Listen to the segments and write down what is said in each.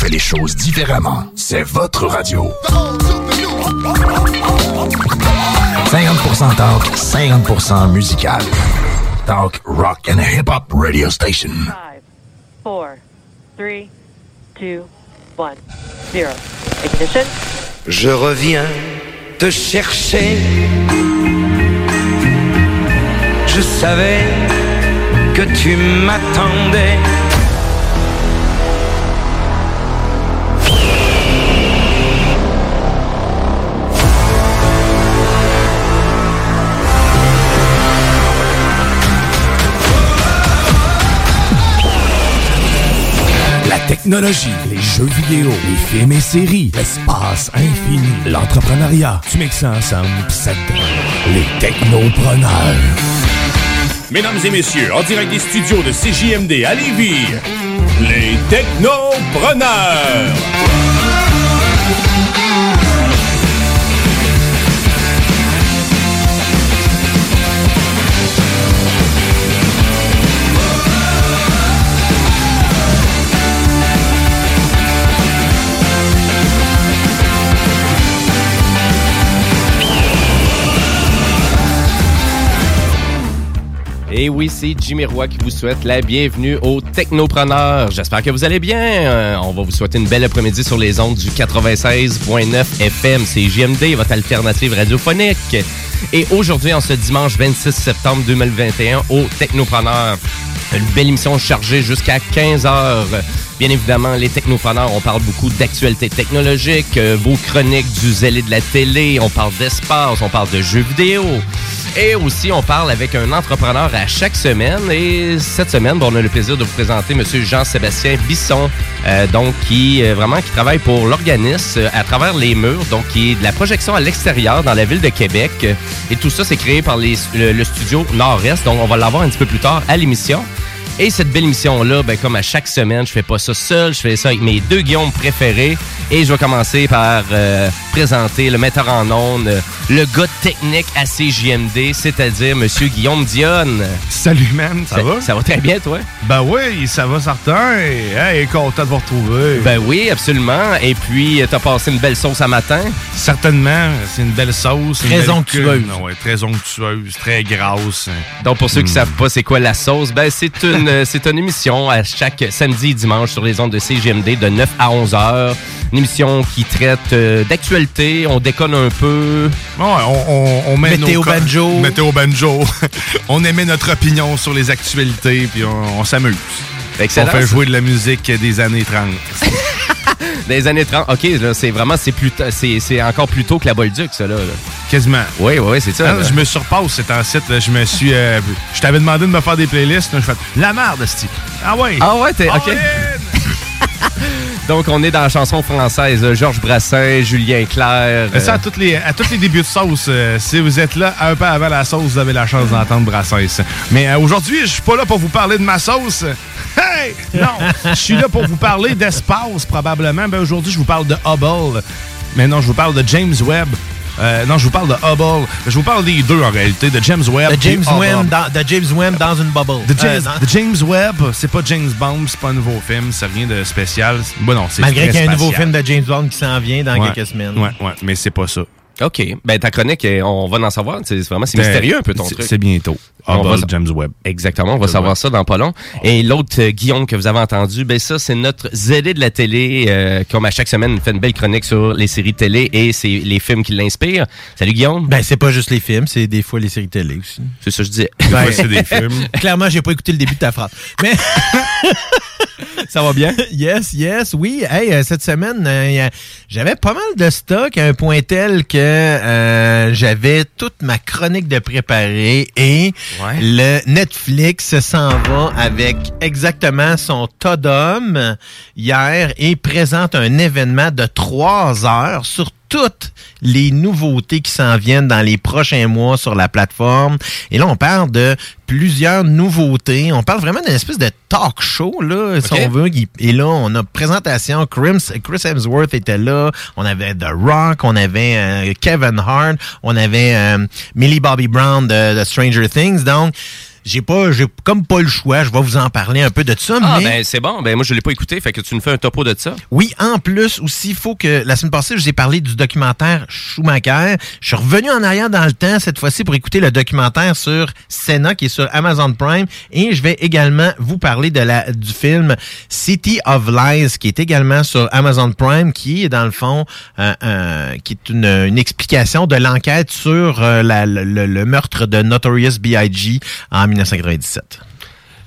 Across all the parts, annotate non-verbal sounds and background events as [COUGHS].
Fait les choses différemment. C'est votre radio. 50% talk, 50% musical. Talk, rock and hip-hop radio station. Five, four, three, two, one, zero. Ignition. Je reviens te chercher. Je savais que tu m'attendais. Technologie, les jeux vidéo, les films et séries, l'espace infini, l'entrepreneuriat. Tu mixes ça ensemble, pis ça les technopreneurs. Mesdames et messieurs, en direct des studios de CJMD à Lévis, les Technopreneurs. Et oui, c'est Jimmy Roy qui vous souhaite la bienvenue aux Technopreneurs. J'espère que vous allez bien. Euh, on va vous souhaiter une belle après-midi sur les ondes du 96.9 FM. C'est JMD, votre alternative radiophonique. Et aujourd'hui, en ce dimanche 26 septembre 2021, aux Technopreneurs. Une belle émission chargée jusqu'à 15 heures. Bien évidemment, les technopreneurs, on parle beaucoup d'actualités technologiques, euh, vos chroniques du zélé de la télé, on parle d'espace, on parle de jeux vidéo. Et aussi, on parle avec un entrepreneur à chaque semaine. Et cette semaine, bon, on a le plaisir de vous présenter M. Jean-Sébastien Bisson, euh, donc qui euh, qui travaille pour l'organisme à travers les murs, donc qui est de la projection à l'extérieur dans la ville de Québec. Et tout ça, c'est créé par le studio Nord-Est. Donc, on va l'avoir un petit peu plus tard à l'émission. Et cette belle émission-là, ben, comme à chaque semaine, je fais pas ça seul, je fais ça avec mes deux Guillaume préférés. Et je vais commencer par euh, présenter le metteur en ondes, euh, le gars technique à CJMD, c'est-à-dire Monsieur Guillaume Dionne. Salut, man, ça, va? Ça va très bien, toi? Ben oui, ça va certain. Hey, content de vous retrouver. Ben oui, absolument. Et puis, euh, t'as passé une belle sauce à matin? Certainement, c'est une belle sauce. Très belle onctueuse. ouais, très onctueuse, très grasse. Donc, pour ceux qui Hmm. savent pas c'est quoi la sauce, ben c'est une, euh, c'est une émission à chaque samedi et dimanche sur les ondes de CGMD de 9 à 11 heures. Une émission qui traite euh, d'actualité, on déconne un peu. Ouais, on, on, on met Météo nos co- banjo. Météo banjo. [LAUGHS] on émet notre opinion sur les actualités, puis on, on s'amuse. Excellent, On fait ça. jouer de la musique des années 30. Dans les années 30, OK, là, c'est vraiment, c'est plus t- c'est, c'est encore plus tôt que la Bolduc, ça, là. là. Quasiment. Oui, oui, c'est ça. Je me surpasse cet là. Je me suis. euh, je t'avais demandé de me faire des playlists. là, Je fais la merde, Sti. Ah ouais. Ah ouais, t'es. OK. [LAUGHS] Donc, on est dans la chanson française. Georges Brassens, Julien Clerc. Euh, Ça, euh, à, toutes les, à tous les débuts de sauce, euh, si vous êtes là un peu avant la sauce, vous avez la chance d'entendre Brassens. Mais euh, aujourd'hui, je suis pas là pour vous parler de ma sauce. Hey! Non! Je suis là pour vous parler d'espace, probablement. Ben, aujourd'hui, je vous parle de Hubble. Mais non, je vous parle de James Webb. Euh, non, je vous parle de Hubble. Je vous parle des deux, en réalité, de James Webb. De James. Webb dans, de James Webb dans une bubble. De James, Euh, de James Webb, c'est pas James Bond, c'est pas un nouveau film, c'est rien de spécial. Bon, non, c'est Malgré qu'il y a un nouveau film de James Bond qui s'en vient dans Ouais, quelques semaines. Ouais, ouais, mais c'est pas ça. OK. Ben, ta chronique, on va en savoir. C'est vraiment, c'est Ben, mystérieux un peu ton c'est- truc. C'est bientôt. On va James Webb. Exactement, on va savoir ça dans pas long. Et l'autre euh, Guillaume que vous avez entendu, ben ça c'est notre zélé de la télé, euh, comme à chaque semaine, il fait une belle chronique sur les séries télé et c'est les films qui l'inspirent. Salut Guillaume. Ben, c'est pas juste les films, c'est des fois les séries télé aussi. C'est ça que je disais. Ben, Ouais, c'est des [LAUGHS] films. Clairement, j'ai pas écouté le début de ta phrase. Mais [LAUGHS] ça va bien? [LAUGHS] yes, yes, oui. Hey, euh, cette semaine, euh, j'avais pas mal de stock à un point tel que euh, j'avais toute ma chronique de préparer et Ouais. le Netflix s'en va avec exactement son tas d'hommes hier et présente un événement de trois heures sur toutes les nouveautés qui s'en viennent dans les prochains mois sur la plateforme. Et là, on parle de plusieurs nouveautés. On parle vraiment d'une espèce de talk show, là, si on veut. Et là, on a présentation. Chris, Chris Hemsworth était là. On avait The Rock. On avait euh, Kevin Hart. On avait euh, Millie Bobby Brown de, de Stranger Things. Donc, j'ai pas, j'ai comme pas le choix. Je vais vous en parler un peu de ça. Ah mais ben c'est bon, ben moi je l'ai pas écouté, fait que tu nous fais un topo de ça. oui, en plus aussi, il faut que la semaine passée, je vous ai parlé du documentaire Schumacher. Je suis revenu en arrière dans le temps cette fois-ci pour écouter le documentaire sur Senna qui est sur Amazon Prime et je vais également vous parler de la du film City of Lies qui est également sur Amazon Prime qui est dans le fond euh, euh, qui est une, une explication de l'enquête sur euh, la- le, le- le meurtre de Notorious B.I.G. en 1997.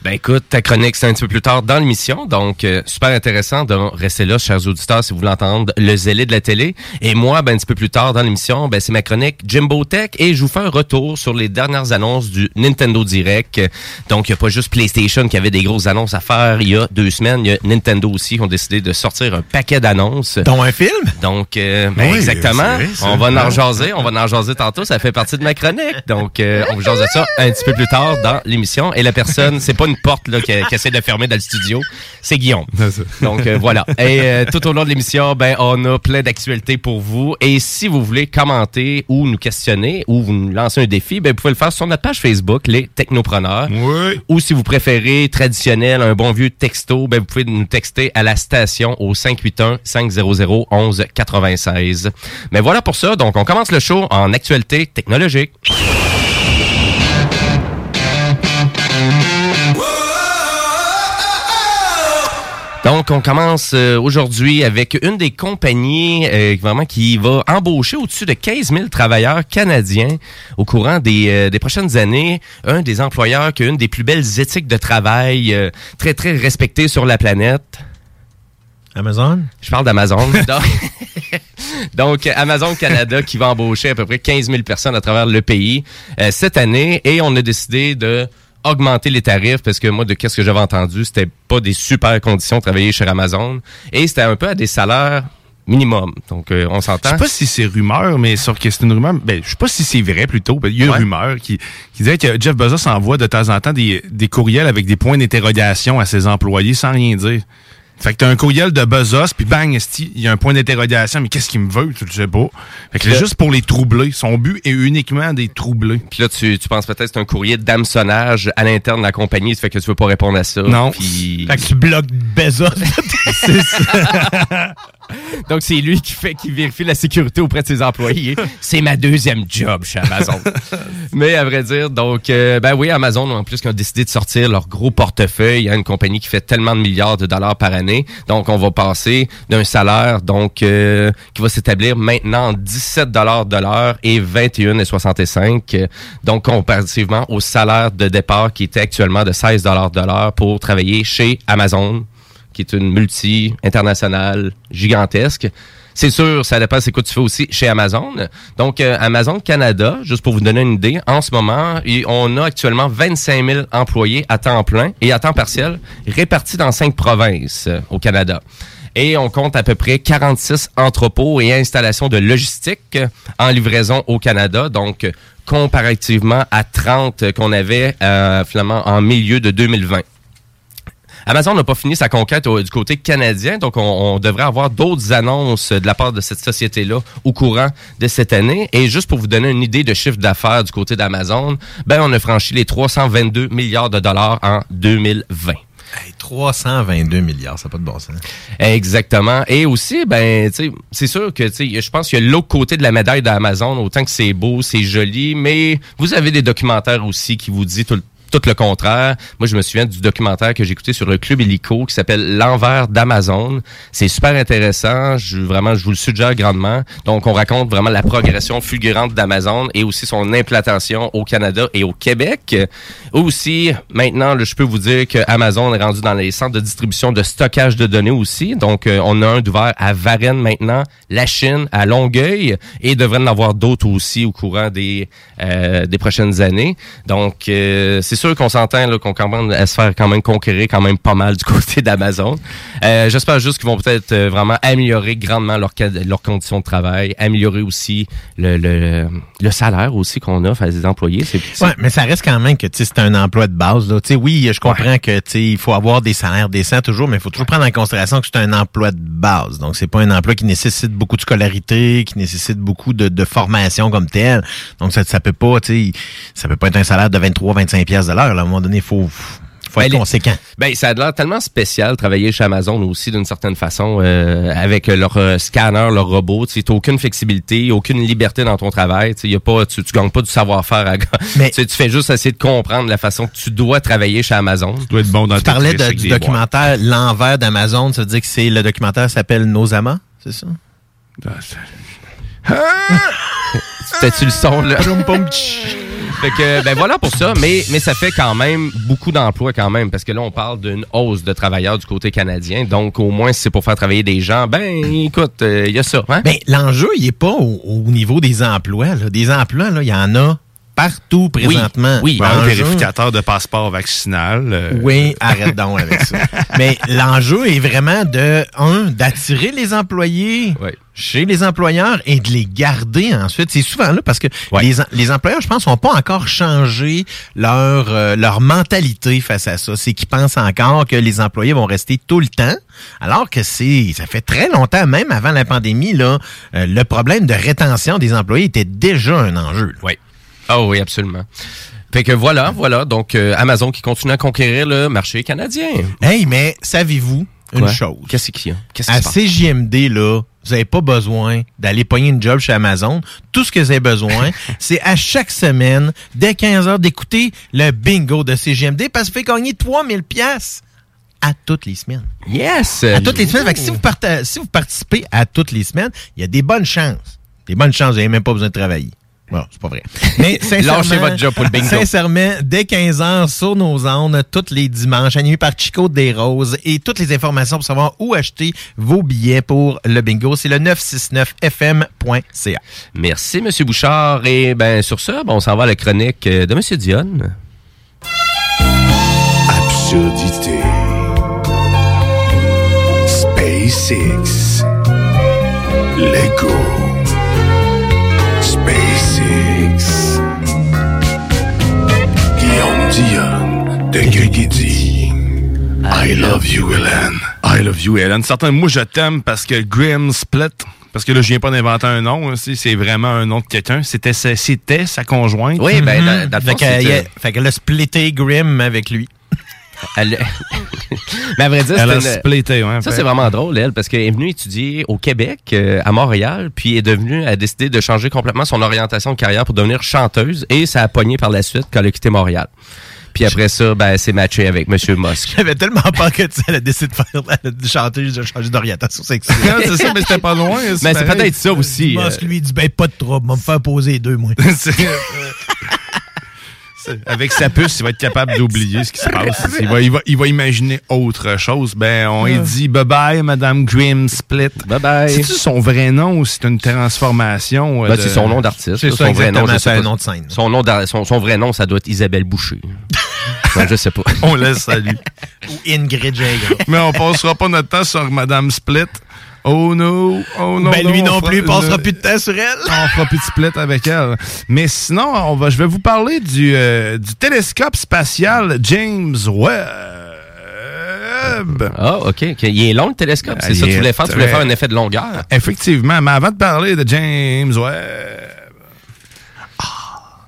Ben écoute, ta chronique c'est un petit peu plus tard dans l'émission, donc euh, super intéressant de rester là, chers auditeurs, si vous voulez entendre le zélé de la télé. Et moi, ben un petit peu plus tard dans l'émission, ben c'est ma chronique Jimbo Tech et je vous fais un retour sur les dernières annonces du Nintendo Direct. Donc il n'y a pas juste PlayStation qui avait des grosses annonces à faire il y a deux semaines, il y a Nintendo aussi qui ont décidé de sortir un paquet d'annonces. Dont un film? Donc, euh, ben, Oui, exactement. vrai, on va en Ah. jaser. On va en jaser tantôt. Ça fait partie de ma chronique. Donc, euh, on vous jase de ça un petit peu plus tard dans l'émission. Et la personne, c'est pas une porte là, qui, qui essaie de fermer dans le studio. C'est Guillaume. Donc, euh, voilà. Et euh, tout au long de l'émission, ben, on a plein d'actualités pour vous. Et si vous voulez commenter ou nous questionner ou vous nous lancer un défi, ben, vous pouvez le faire sur notre page Facebook, les Technopreneurs. Oui. Ou si vous préférez traditionnel, un bon vieux texto, ben vous pouvez nous texter à la station au 581 500 11 96. Mais voilà pour ça. Donc on commence le show en actualité technologique. Donc, on commence euh, aujourd'hui avec une des compagnies euh, vraiment qui va embaucher au-dessus de 15 000 travailleurs canadiens au courant des, euh, des prochaines années. Un des employeurs qui a une des plus belles éthiques de travail, euh, très, très respectées sur la planète. Amazon? Je parle d'Amazon. [LAUGHS] Donc, [LAUGHS] Donc, Amazon Canada qui va embaucher à peu près 15 000 personnes à travers le pays euh, cette année. Et on a décidé de augmenter les tarifs parce que moi, de qu'est-ce que j'avais entendu, c'était pas des super conditions de travailler chez Amazon. Et c'était un peu à des salaires minimum. Donc, euh, on Je s'entend. sais pas si c'est rumeur, mais sauf que c'est une rumeur. Ben, je sais pas si c'est vrai plutôt. Ben, Il y a une Ouais. rumeur qui, qui disait que Jeff Bezos envoie de temps en temps des, des courriels avec des points d'interrogation à ses employés sans rien dire. Fait que t'as un courriel de Bezos, puis bang, il y a un point d'interrogation, mais qu'est-ce qu'il me veut? Tu le sais pas. Fait que c'est juste pour les troubler. Son but est uniquement des troubler. Puis là, tu, tu penses peut-être que c'est un courrier d'hameçonnage à l'interne de la compagnie, ça fait que tu veux pas répondre à ça. Non. Fait que tu bloques Bezos. [LAUGHS] [LAUGHS] [LAUGHS] Donc, c'est lui qui fait, qui vérifie la sécurité auprès de ses employés. c'est ma deuxième job chez Amazon. [LAUGHS] Mais à vrai dire, donc, euh, ben oui, Amazon, en plus, qui ont décidé de sortir leur gros portefeuille. Il y a une compagnie qui fait tellement de milliards de dollars par année. Donc, on va passer d'un salaire, donc, euh, qui va s'établir maintenant en 17 dollars de l'heure et 21,65. Euh, Donc, comparativement au salaire de départ qui était actuellement de 16 dollars de l'heure pour travailler chez Amazon qui est une multi-internationale gigantesque. C'est sûr, ça dépend c'est quoi tu fais aussi chez Amazon. Donc, euh, Amazon Canada, juste pour vous donner une idée, en ce moment, on a actuellement 25 000 employés à temps plein et à temps partiel répartis dans cinq provinces euh, au Canada. Et on compte à peu près 46 entrepôts et installations de logistique euh, en livraison au Canada. Donc, comparativement à 30 qu'on avait finalement en milieu de 2020. Amazon n'a pas fini sa conquête au- du côté canadien, donc on, on devrait avoir d'autres annonces de la part de cette société-là au courant de cette année. Et juste pour vous donner une idée de chiffre d'affaires du côté d'Amazon, ben on a franchi les 322 milliards de dollars en 2020. Hey, 322 milliards, ça n'a pas de bon sens. Exactement. Et aussi, ben, c'est sûr que, je pense qu'il y a l'autre côté de la médaille d'Amazon, autant que c'est beau, c'est joli, mais vous avez des documentaires aussi qui vous disent tout le tout le contraire. Moi, je me souviens du documentaire que j'ai écouté sur le club hélico qui s'appelle L'envers d'Amazon. C'est super intéressant. Je, vraiment, je vous le suggère grandement. Donc, on raconte vraiment la progression fulgurante d'Amazon et aussi son implantation au Canada et au Québec. Aussi, maintenant, je peux vous dire que Amazon est rendu dans les centres de distribution de stockage de données aussi. Donc, euh, on a un d'ouvert à Varennes maintenant, la Chine à Longueuil et devrait en avoir d'autres aussi au courant des, euh, des prochaines années. Donc, euh, c'est sûr qu'on s'entend qu'on commence à se faire quand même conquérir quand même pas mal du [LAUGHS] côté d'Amazon. Euh, J'espère juste qu'ils vont peut-être euh, vraiment améliorer grandement leurs conditions de travail, améliorer aussi le, le, le salaire aussi qu'on offre à des employés. Ouais, mais ça reste quand même que c'est un emploi de base. Là. Oui, je comprends que tu sais, il faut avoir des salaires décents toujours, mais il faut toujours prendre en considération que c'est un emploi de base. Donc, c'est pas un emploi qui nécessite beaucoup de scolarité, qui nécessite beaucoup de, de formation comme tel. Donc, ça, ça peut pas, tu sais, ça peut pas être un salaire de 23-25 pièces l'heure. là. À un moment donné, il faut, faut être Ben, les- conséquent. Ben, ça a l'air tellement spécial de travailler chez Amazon aussi d'une certaine façon euh, avec leur euh, scanner, leur robot. Tu n'as aucune flexibilité, aucune liberté dans ton travail. Y a pas, tu, tu gagnes pas du savoir-faire. À... Mais- tu, fais juste essayer de comprendre la façon que tu dois travailler chez Amazon. Tu dois être bon dans Tu parlais de- du documentaire L'envers d'Amazon. Ça veut dire que c'est le documentaire s'appelle Nosama, c'est ça? C'était-tu le son, là? fait que, ben voilà pour ça, mais, mais ça fait quand même beaucoup d'emplois quand même, parce que là, on parle d'une hausse de travailleurs du côté canadien, donc au moins, si c'est pour faire travailler des gens, ben, écoute, il y a ça, hein? Ben, l'enjeu, il est pas au, au niveau des emplois. là. Des emplois, là, il y en a partout présentement. Oui, un L'enjeu- vérificateur de passeport vaccinal. euh, Oui, arrête donc avec ça. [LAUGHS] Mais l'enjeu est vraiment de, un, d'attirer les employés chez les employeurs et de les garder ensuite. C'est souvent là parce que les employeurs, je pense, n'ont pas encore changé leur, euh, leur mentalité face à ça. C'est qu'ils pensent encore que les employés vont rester tout le temps, alors que c'est ça fait très longtemps, même avant la pandémie, là, euh, le problème de rétention des employés était déjà un enjeu. Oui. Ah oui, absolument. Fait que voilà, voilà. Donc, euh, Amazon qui continue à conquérir le marché canadien. Hey, mais savez-vous une Quoi? chose? Qu'est-ce qu'il y a? Qu'est-ce À? CJMD, là, vous n'avez pas besoin d'aller pogner une job chez Amazon. Tout ce que vous avez besoin, [LAUGHS] c'est à chaque semaine, dès 15 heures, d'écouter le bingo de CJMD parce que ça fait gagner 3000 pièces à toutes les semaines. Yes! À toutes les semaines. Fait que si vous, parta- si vous participez à toutes les semaines, il y a des bonnes chances. Des bonnes chances, vous n'avez même pas besoin de travailler. Bon, c'est pas vrai. Mais [LAUGHS] sincèrement, Lâchez votre job pour le bingo. Sincèrement, dès 15 heures sur nos ondes, tous les dimanches, animé par Chico des Roses et toutes les informations pour savoir où acheter vos billets pour le bingo, c'est le 969fm.ca. Merci, Monsieur Bouchard. Et ben sur ça, ben, on s'en va à la chronique euh, de Monsieur Dionne. Absurdité. SpaceX. Lego. I love you, Hélène. I love you, Hélène. Certains, moi, je t'aime parce que Grim Split, parce que là, je viens pas d'inventer un nom, hein, c'est vraiment un nom de quelqu'un. C'était sa- c'était sa conjointe. Oui, ben, dans, dans le Fait fond, que, c'est, il a- euh, fait qu'elle a splitté Grimm avec lui. [LAUGHS] Elle... Mais à vrai dire, Elle a une- splitté, ouais, Ça, c'est vraiment drôle, elle, parce qu'elle est venue étudier au Québec, euh, à Montréal, puis est devenue, a décidé de changer complètement son orientation de carrière pour devenir chanteuse, et ça a pogné par la suite quand elle a quitté Montréal. Puis après ça, ben, elle s'est matchée avec Monsieur Musk. [LAUGHS] J'avais tellement peur que tu sais, elle a décidé de faire de chanter, de changer d'orientation sexuelle. Non, c'est ça, mais c'était pas loin. Mais c'est peut-être ça aussi. Musk, euh, lui, il dit, ben, pas de trouble, on va me faire poser les deux, moi. [LAUGHS] [LAUGHS] C'est- C'est- Avec sa puce, il va être capable d'oublier ce qui se passe. Il va, il, va, il va imaginer autre chose. Ben, on lui dit bye bye, Madame Grim Split. Bye bye. C'est-tu son vrai nom ou c'est une transformation? euh, Ben, de- c'est son nom d'artiste. C'est son vrai nom, c'est un nom de scène. Son, nom d'ar- son, son vrai nom, ça doit être Isabelle Boucher. Ouais, [LAUGHS] je sais pas. On laisse salut. Ou Ingrid Gingras. Mais on passera pas notre temps sur Madame Split. Oh no, oh no. Ben, lui on non plus, il passera plus de temps sur elle. On fera plus de split avec elle. Mais sinon, on va, je vais vous parler du, euh, du télescope spatial James Webb. Ah, OK. ok. Il est long, le télescope. C'est ça que tu voulais faire? Tu voulais faire un effet de longueur? Effectivement, mais avant de parler de James Webb, ah,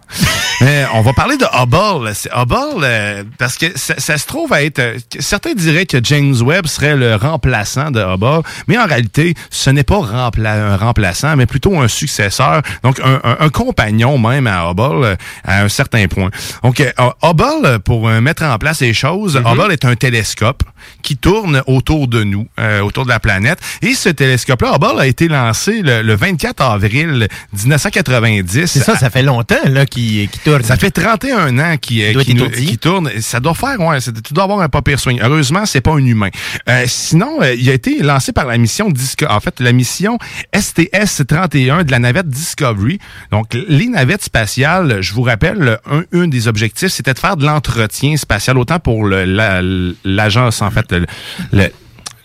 On va parler de Hubble. Hubble euh, parce que ça, ça se trouve à être... euh, certains diraient que James Webb serait le remplaçant de Hubble, mais en réalité, ce n'est pas rempla- un remplaçant, mais plutôt un successeur, donc un, un- un compagnon même à Hubble euh, à un certain point. Donc euh, Hubble, pour euh, mettre en place les choses, Hubble est un télescope qui tourne autour de nous, euh, autour de la planète. Et ce télescope-là, Hubble, a été lancé le, le 24 avril 1990. C'est ça, ça fait longtemps là qui qui tourne. Ça fait 31 ans euh, doit qui, être nous- étourdi. qui tourne. Ça doit faire, ouais, tu dois avoir un pas pire swing. Heureusement, c'est pas un humain. Euh, sinon, euh, il a été lancé par la mission Disco en fait, la mission STS-31 de la navette Discovery. Donc, les navettes spatiales, je vous rappelle, un, un des objectifs, c'était de faire de l'entretien spatial, autant pour la- l'agence, en fait, le- le-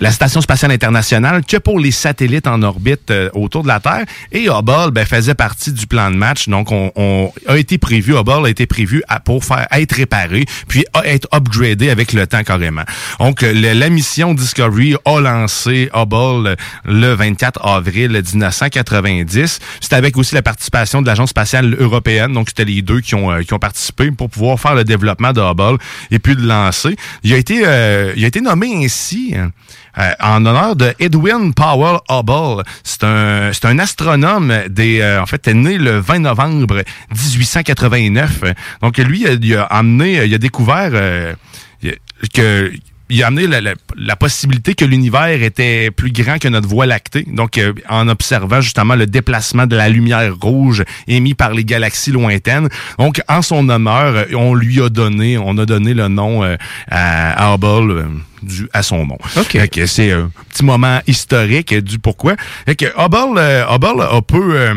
la Station spatiale internationale que pour les satellites en orbite euh, autour de la Terre. Et Hubble ben, faisait partie du plan de match. Donc, on, on a été prévu, Hubble a été prévu à- pour faire être réparé, puis à être upgradé avec le temps carrément. Donc, la mission Discovery a lancé Hubble le 24 avril 1990. C'était avec aussi la participation de l'Agence spatiale européenne. Donc, c'était les deux qui ont, euh, qui ont participé pour pouvoir faire le développement de Hubble et puis le lancer. Il a été, euh, il a été nommé ainsi euh, en honneur de Edwin Powell Hubble. C'est un, c'est un astronome des, euh, en fait, est né le 20 novembre 1889. Donc lui, il a, amené, il a découvert euh, que il a amené la, possibilité que l'univers était plus grand que notre Voie lactée. Donc, euh, en observant justement le déplacement de la lumière rouge émis par les galaxies lointaines. Donc, en son honneur, on lui a donné, on a donné le nom à Hubble. Euh, dû à son nom. Fait que c'est un petit moment historique euh, du pourquoi. Fait que Hubble, euh, Hubble a peu...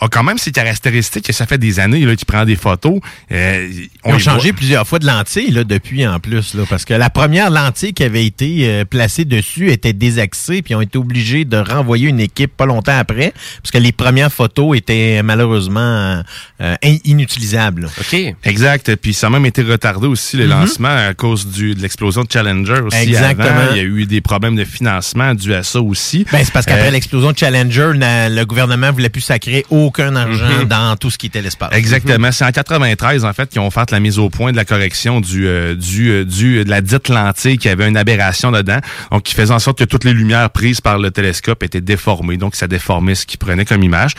a- a quand même ses caractéristiques que ça fait des années là, qu'il prend des photos. Euh, Ils on ont les changé voit. plusieurs fois de lentille là, depuis en plus, là, parce que la première lentille qui avait été euh, placée dessus était désaxée, puis ils ont été obligés de renvoyer une équipe pas longtemps après, parce que les premières photos étaient malheureusement euh, in- inutilisables. là. OK. Exact. Puis ça a même été retardé aussi, les Mhm. lancements, à cause du, de l'explosion de Challenger aussi. Exactement. avant. Il y a eu des problèmes de financement dus à ça aussi. Ben, c'est parce qu'après Euh, l'explosion de Challenger, le gouvernement voulait plus sacrer aucun argent Mhm. dans tout ce qui était l'espace. Exactement. C'est en 93, en fait, qu'ils ont fait la mise au point de la correction du, euh, du, euh, du, de la dite lentille qui avait une aberration dedans. Donc, qui faisait en sorte que toutes les lumières prises par le télescope étaient déformées. Donc, ça déformait ce qu'ils prenaient comme image.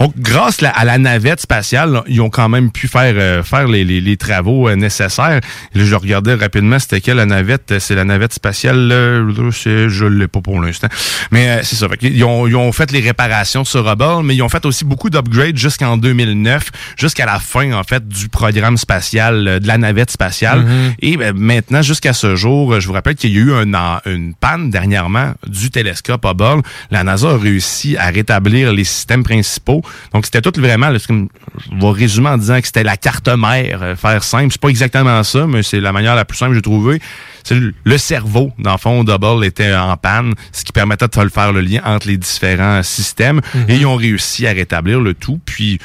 Donc, grâce à la navette spatiale, là, ils ont quand même pu faire euh, faire les, les- les travaux euh, nécessaires. Là, je regardais rapidement, c'était quelle la navette? C'est la navette spatiale, euh, là, je l'ai pas pour l'instant. Mais euh, c'est ça. Fait ils, ont, ils ont fait les réparations sur Hubble, mais ils ont fait aussi beaucoup d'upgrades jusqu'en 2009, jusqu'à la fin, en fait, du programme spatial, euh, de la navette spatiale. Mhm. Et ben, maintenant, jusqu'à ce jour, euh, je vous rappelle qu'il y a eu un une panne dernièrement du télescope Hubble. La NASA a réussi à rétablir les systèmes principaux. Donc, c'était tout vraiment, là, je vais résumer en disant que c'était la carte mère, euh, faire simple. C'est pas exactement ça, mais c'est la manière la plus simple que j'ai trouvée. C'est le- le cerveau, dans le fond, d'Hubble était en panne, ce qui permettait de faire le lien entre les différents systèmes. Et ils ont réussi à rétablir le tout. Puis,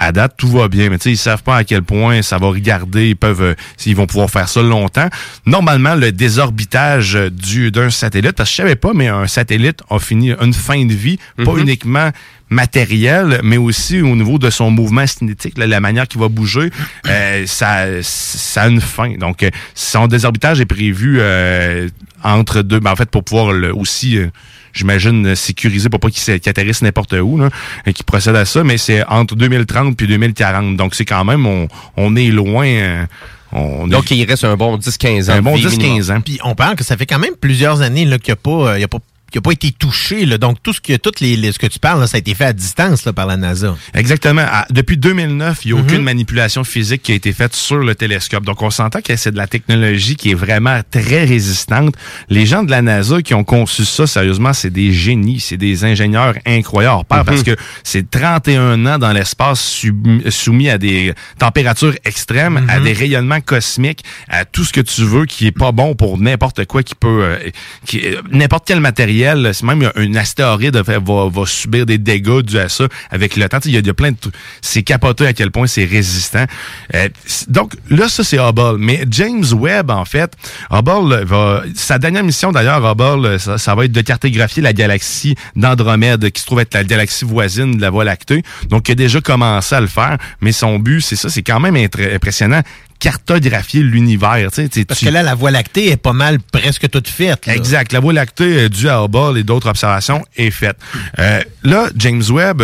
à date, tout va bien, mais tu sais, ils savent pas à quel point ça va regarder, ils peuvent, euh, s'ils vont pouvoir faire ça longtemps. Normalement, le désorbitage euh, du d'un satellite, parce que je savais pas, mais un satellite a fini une fin de vie, pas Mhm. uniquement matériel, mais aussi au niveau de son mouvement cinétique, là, la manière qu'il va bouger, euh, ça, ça a une fin. Donc, euh, son désorbitage est prévu euh, entre deux, ben, en fait, pour pouvoir le, aussi euh, j'imagine, sécurisé pour pas qu'il atterrisse n'importe où, là, et qu'il procède à ça, mais c'est entre 2030 puis 2040. Donc, c'est quand même, on, on est loin. euh, on est- Donc, il reste un bon 10-15 ans. Un bon vie 10-15 minimum. ans. Puis on parle que ça fait quand même plusieurs années là, qu'il n'y a pas, euh, il y a pas qui a pas été touché. Là. Donc, tout ce que, toutes les, les- ce que tu parles, là, ça a été fait à distance là, par la NASA. Exactement. À- depuis 2009, il n'y a Mhm. aucune manipulation physique qui a été faite sur le télescope. Donc, on s'entend que c'est de la technologie qui est vraiment très résistante. Les gens de la NASA qui ont conçu ça, sérieusement, c'est des génies, c'est des ingénieurs incroyables. Par- Mhm. Parce que c'est 31 ans dans l'espace soumis à des températures extrêmes, à des rayonnements cosmiques, à tout ce que tu veux qui est pas bon pour n'importe quoi qui peut, euh, qui- euh, n'importe quel matériel réel. C'est même un astéroïde va, subir des dégâts dus à ça avec le temps. Il y, a, plein de. C'est capoté à quel point c'est résistant. Euh, donc là, ça, c'est Hubble. Mais James Webb, en fait, Hubble va... Sa dernière mission, d'ailleurs, Hubble, ça, ça va être de cartographier la galaxie d'Andromède, qui se trouve être la galaxie voisine de la Voie lactée. Donc, il a déjà commencé à le faire. Mais son but, c'est ça, c'est quand même impressionnant cartographier l'univers. Tu sais, Parce que là, la Voie lactée est pas mal presque toute faite. Là. Exact. La Voie lactée, euh, due à Hubble et d'autres observations, est faite. Euh, là, James Webb...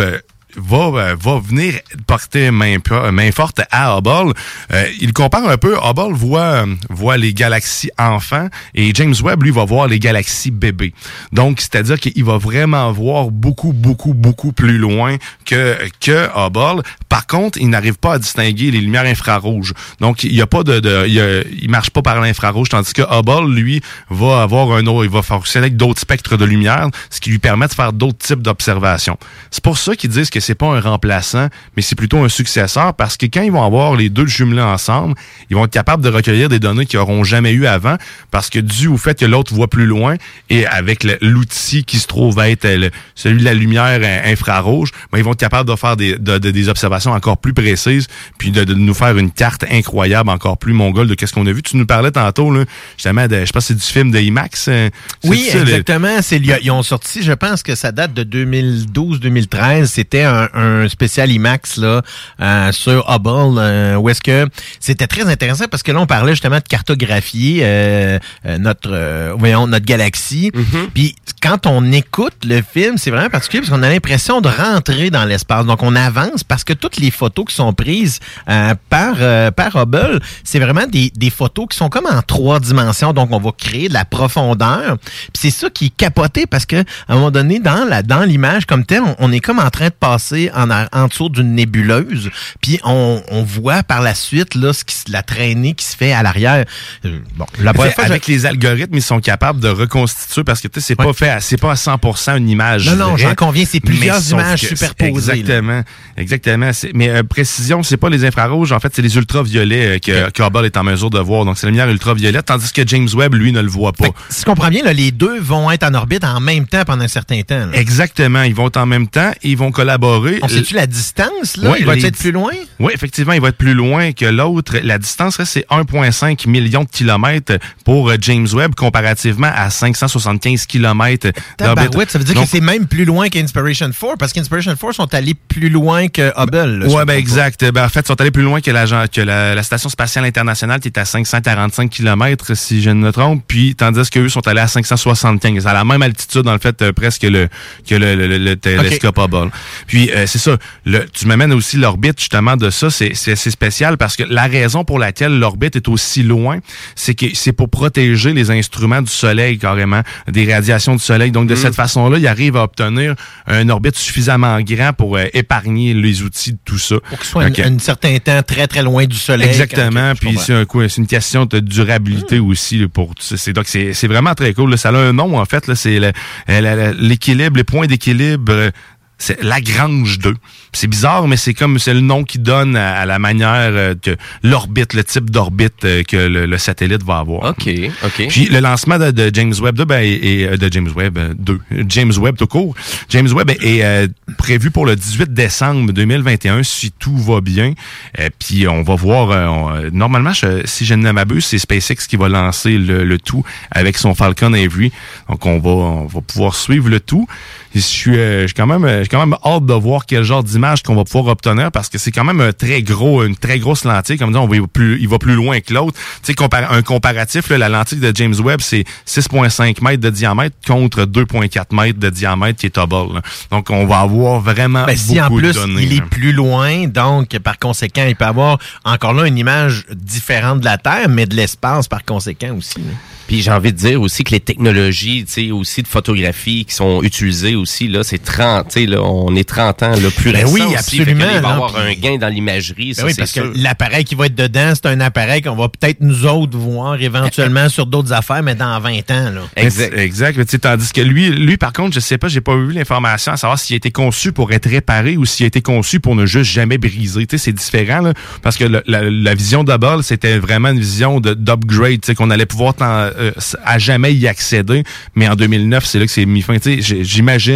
euh, va, euh, va venir porter main, main forte à Hubble. Euh, il compare un peu. Hubble voit, euh, voit les galaxies enfants et James Webb, lui, va voir les galaxies bébés. Donc, c'est-à-dire qu'il va vraiment voir beaucoup, beaucoup, beaucoup plus loin que, que Hubble. Par contre, il n'arrive pas à distinguer les lumières infrarouges. Donc, il y a pas de, de il, il marche pas par l'infrarouge, tandis que Hubble, lui, va avoir un autre, il va fonctionner avec d'autres spectres de lumière, ce qui lui permet de faire d'autres types d'observations. C'est pour ça qu'ils disent que c'est pas un remplaçant, mais c'est plutôt un successeur, parce que quand ils vont avoir les deux jumelés ensemble, ils vont être capables de recueillir des données qu'ils n'auront jamais eu avant, parce que dû au fait que l'autre voit plus loin, et avec l'outil qui se trouve être euh, le- celui de la lumière euh, infrarouge, ben, ils vont être capables de faire des, de- de- des observations encore plus précises, puis de, de nous faire une carte incroyable, encore plus mongole de qu'est-ce qu'on a vu. Tu nous parlais tantôt, là, justement, de, je pense que c'est du film de IMAX. euh, Oui, ça, le- exactement. Ils ont sorti, je pense que ça date de 2012-2013. C'était un, un spécial IMAX là, euh, sur Hubble, euh, où est-ce que c'était très intéressant parce que là, on parlait justement de cartographier euh, euh, notre, euh, voyons, notre galaxie. Puis quand on écoute le film, c'est vraiment particulier parce qu'on a l'impression de rentrer dans l'espace. Donc, on avance parce que toutes les photos qui sont prises euh, par, euh, par Hubble, c'est vraiment des, des photos qui sont comme en trois dimensions. Donc, on va créer de la profondeur. Puis c'est ça qui est capoté parce que à un moment donné, dans la dans l'image comme telle, on, on est comme en train de passer en, en dessous d'une nébuleuse. Puis on, on voit par la suite là, ce qui, la traînée qui se fait à l'arrière. Euh, Bon, la première Fait, fois, avec les algorithmes, ils sont capables de reconstituer parce que tu sais, c'est pas fait, à- c'est pas à 100% une image. Non, non, j'en conviens, c'est plusieurs images que- superposées, là. Exactement, exactement. Mais euh, précision, c'est pas les infrarouges, en fait, c'est les ultraviolets euh, que, que Hubble est en mesure de voir. Donc c'est la lumière ultraviolette, tandis que James Webb, lui, ne le voit pas. Si je comprends bien, là, les deux vont être en orbite en même temps pendant un certain temps. là. Exactement, ils vont être en même temps et ils vont collaborer. On sait-tu la distance, là? Ouais, il va les- être plus loin? Oui, effectivement, il va être plus loin que l'autre. La distance, c'est 1,5 million de kilomètres pour euh, James Webb comparativement à 575 kilomètres d'orbite. Ça veut dire Donc, que c'est même plus loin qu'Inspiration 4, parce qu'Inspiration 4 sont allés plus loin que Hubble. me ben exact. Ben, en fait, ils sont allés plus loin que la, que la, la station spatiale internationale qui est à 545 km, si je ne me trompe, puis tandis qu'eux sont allés à 575, à la même altitude, en fait, euh, presque le, que le, le, le- le télescope Hubble. Puis, euh, c'est ça, le, tu m'amènes aussi l'orbite, justement, de ça, c'est c'est assez spécial parce que la raison pour laquelle l'orbite est aussi loin, c'est que c'est pour protéger les instruments du Soleil, carrément, des radiations du Soleil. Donc, de Mm. cette façon-là, il arrive à obtenir un orbite suffisamment grand pour euh, épargner les outils de tout ça. Pour qu'ils soient un, Ok. un certain temps très très loin du soleil. Exactement. Puis c'est un coup- c'est une question de durabilité aussi là, pour c'est donc c'est c'est vraiment très cool. là. Ça a un nom en fait là, c'est le- euh, l'équilibre, les points d'équilibre. Euh, C'est Lagrange 2. C'est bizarre, mais c'est comme c'est le nom qui donne à, à la manière euh, que l'orbite, le type d'orbite euh, que le, le satellite va avoir. OK, OK. Puis le lancement de, de James Webb 2, ben, euh, de James Webb euh, 2, James Webb tout court. James Webb est, euh, prévu pour le 18 décembre 2021 si tout va bien. Euh, puis on va voir. euh, on- euh, normalement, je- si je ne m'abuse, c'est SpaceX qui va lancer le, le tout avec son Falcon Heavy. Donc on va on va pouvoir suivre le tout. Je suis, euh, je suis quand même, euh, j'ai quand même hâte de voir quel genre d'image qu'on va pouvoir obtenir parce que c'est quand même un très gros, une très grosse lentille. Comme dit, on va il va plus, il va plus loin que l'autre. Tu sais, compar- un comparatif, là, la lentille de James Webb, c'est 6,5 mètres de diamètre contre 2,4 mètres de diamètre qui est Hubble. là. Donc, on va avoir vraiment Ben, si en beaucoup plus de données. il est plus loin, donc par conséquent, il peut avoir encore là une image différente de la Terre, mais de l'espace par conséquent aussi. là. Puis j'ai envie de dire aussi que les technologies, tu sais, aussi de photographie qui sont utilisées aussi, là, c'est 30, tu sais, là, on est 30 ans là, plus Ben récent oui, aussi, absolument, il va y avoir un gain dans l'imagerie, Ben oui, parce sûr. que l'appareil qui va être dedans, c'est un appareil qu'on va peut-être nous autres voir éventuellement sur d'autres affaires, mais dans 20 ans. Là. Exact. Tandis que lui, lui, par contre, je sais pas, j'ai pas eu l'information à savoir s'il a été conçu pour être réparé ou s'il a été conçu pour ne juste jamais briser. Tu sais, c'est différent, là, parce que le- la, la vision d'Hubble, c'était vraiment une vision de- d'upgrade, tu sais, qu'on allait pouvoir euh, à jamais y accéder. Mais en 2009, c'est là que c'est mis fin. Tu sais, j-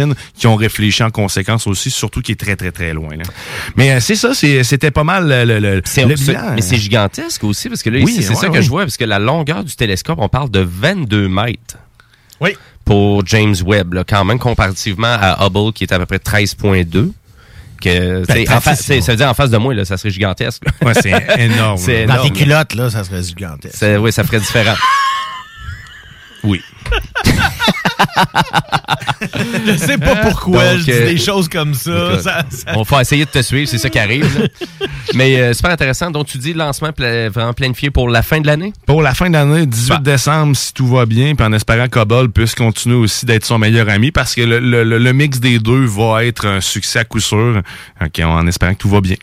j'imagine qu'ils ont réfléchi en conséquence aussi, surtout qu'il est très, très, très loin. là. Mais euh, c'est ça, c'était pas mal le, le, le, C'est- le bilan. mais c'est gigantesque aussi, parce que là, Oui, c'est ouais, ça que ouais. je vois, parce que la longueur du télescope, on parle de 22 mètres. Oui. Pour James Webb, là, quand même, comparativement à Hubble, qui est à peu près 13,2. Que, Ben, en fa- ça veut dire en face de moi, là, ça serait gigantesque. Ouais, c'est [LAUGHS] énorme. Dans tes culottes, là, ça serait gigantesque. C'est- Oui, ça ferait différent. Oui. Je sais pas pourquoi Donc, je dis euh, des choses comme ça. Écoute, ça, ça- On va essayer de te suivre, c'est ça qui arrive. là. Mais euh, super intéressant. Donc, tu dis lancement pla- vraiment planifié pour la fin de l'année? Pour la fin de l'année, 18 décembre, si tout va bien, puis en espérant qu'Hubble puisse continuer aussi d'être son meilleur ami, parce que le, le- le- le mix des deux va être un succès à coup sûr, Ok, en espérant que tout va bien.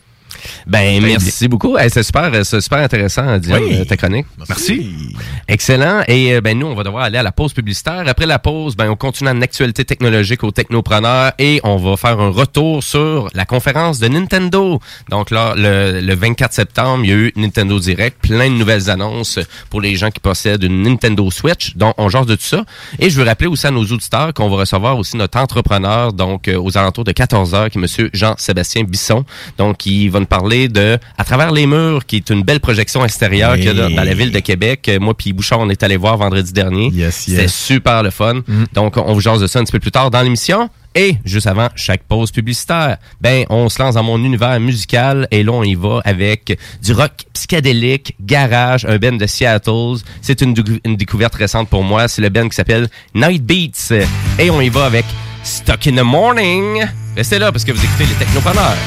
Ben, merci beaucoup. Hey, c'est super, euh, c'est super intéressant, Diane, Oui. euh, ta chronique. Merci. Excellent. Et euh, ben nous, on va devoir aller à la pause publicitaire. Après la pause, ben on continue en actualité technologique au Technopreneur et on va faire un retour sur la conférence de Nintendo. Donc là, le, le 24 septembre, il y a eu Nintendo Direct, plein de nouvelles annonces pour les gens qui possèdent une Nintendo Switch. Donc on jase de tout ça. Et je veux rappeler aussi à nos auditeurs qu'on va recevoir aussi notre entrepreneur, donc euh, aux alentours de 14 heures, qui est Monsieur Jean-Sébastien Bisson. Donc il va nous parler de À travers les murs, qui est une belle projection extérieure qu'il y a dans, la ville de Québec. Euh, Moi puis Bouchard, on est allé voir vendredi dernier. Yes, yes. super le fun. Donc, on vous jase de ça un petit peu plus tard dans l'émission. Et juste avant chaque pause publicitaire, ben on se lance dans mon univers musical et là on y va avec du rock psychédélique, garage, un band de Seattle. C'est une découverte récente pour moi. C'est le band qui s'appelle Night Beats et on y va avec Stuck in the Morning. Restez là parce que vous écoutez les Technopreneurs.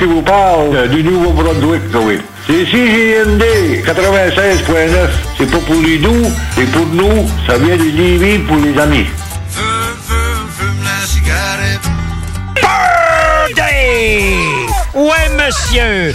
Qui vous parle du Nouveau-Brunswick, oui. C'est CGND 96.9. C'est pas pour les doux, c'est pour nous. Ça vient de Lévis pour les amis. Monsieur! Ouais, monsieur!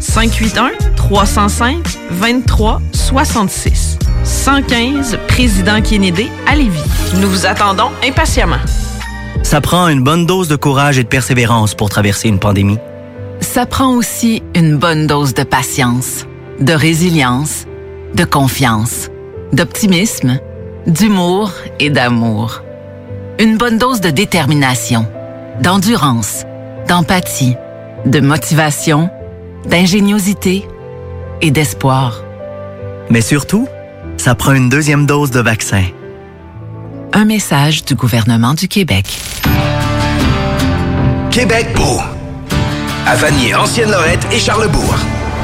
581-305-2366. 115 Président Kennedy à Lévis. Nous vous attendons impatiemment. Ça prend une bonne dose de courage et de persévérance pour traverser une pandémie. Ça prend aussi une bonne dose de patience, de résilience, de confiance, d'optimisme, d'humour et d'amour. Une bonne dose de détermination, d'endurance, d'empathie, de motivation, d'ingéniosité et d'espoir. Mais surtout, ça prend une deuxième dose de vaccin. Un message du gouvernement du Québec. Québec beau. À Vanier, Ancienne-Lorette et Charlebourg.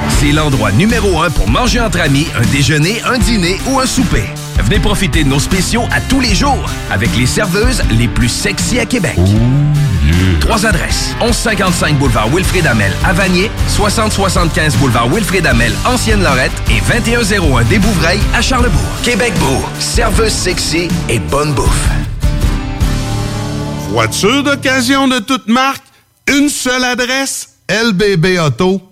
C'est l'endroit numéro un pour manger entre amis, un déjeuner, un dîner ou un souper. Venez profiter de nos spéciaux à tous les jours avec les serveuses les plus sexy à Québec. Trois adresses. 1155 boulevard Wilfrid Amel à Vanier, 6075 boulevard Wilfrid Amel, Ancienne Lorette et 2101 des Bouvrailles à Charlebourg. Québec Beau, serveuse sexy et bonne bouffe. Voiture d'occasion de toute marque, une seule adresse, lbbauto.com.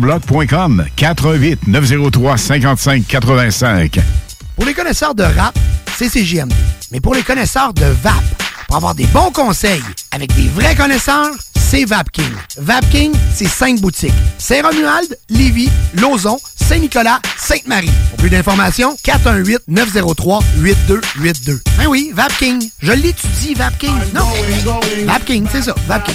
blog.com 418 903 55 85. Pour les connaisseurs de rap, c'est CJMD. Mais pour les connaisseurs de VAP, pour avoir des bons conseils avec des vrais connaisseurs, c'est VapKing. VapKing, c'est cinq boutiques. Saint-Romuald, Lévis, Lauson, Saint-Nicolas, Sainte-Marie. Pour plus d'informations, 418-903-8282. Ben oui, VapKing. Je l'étudie, VapKing. Non, VapKing, c'est ça, VapKing.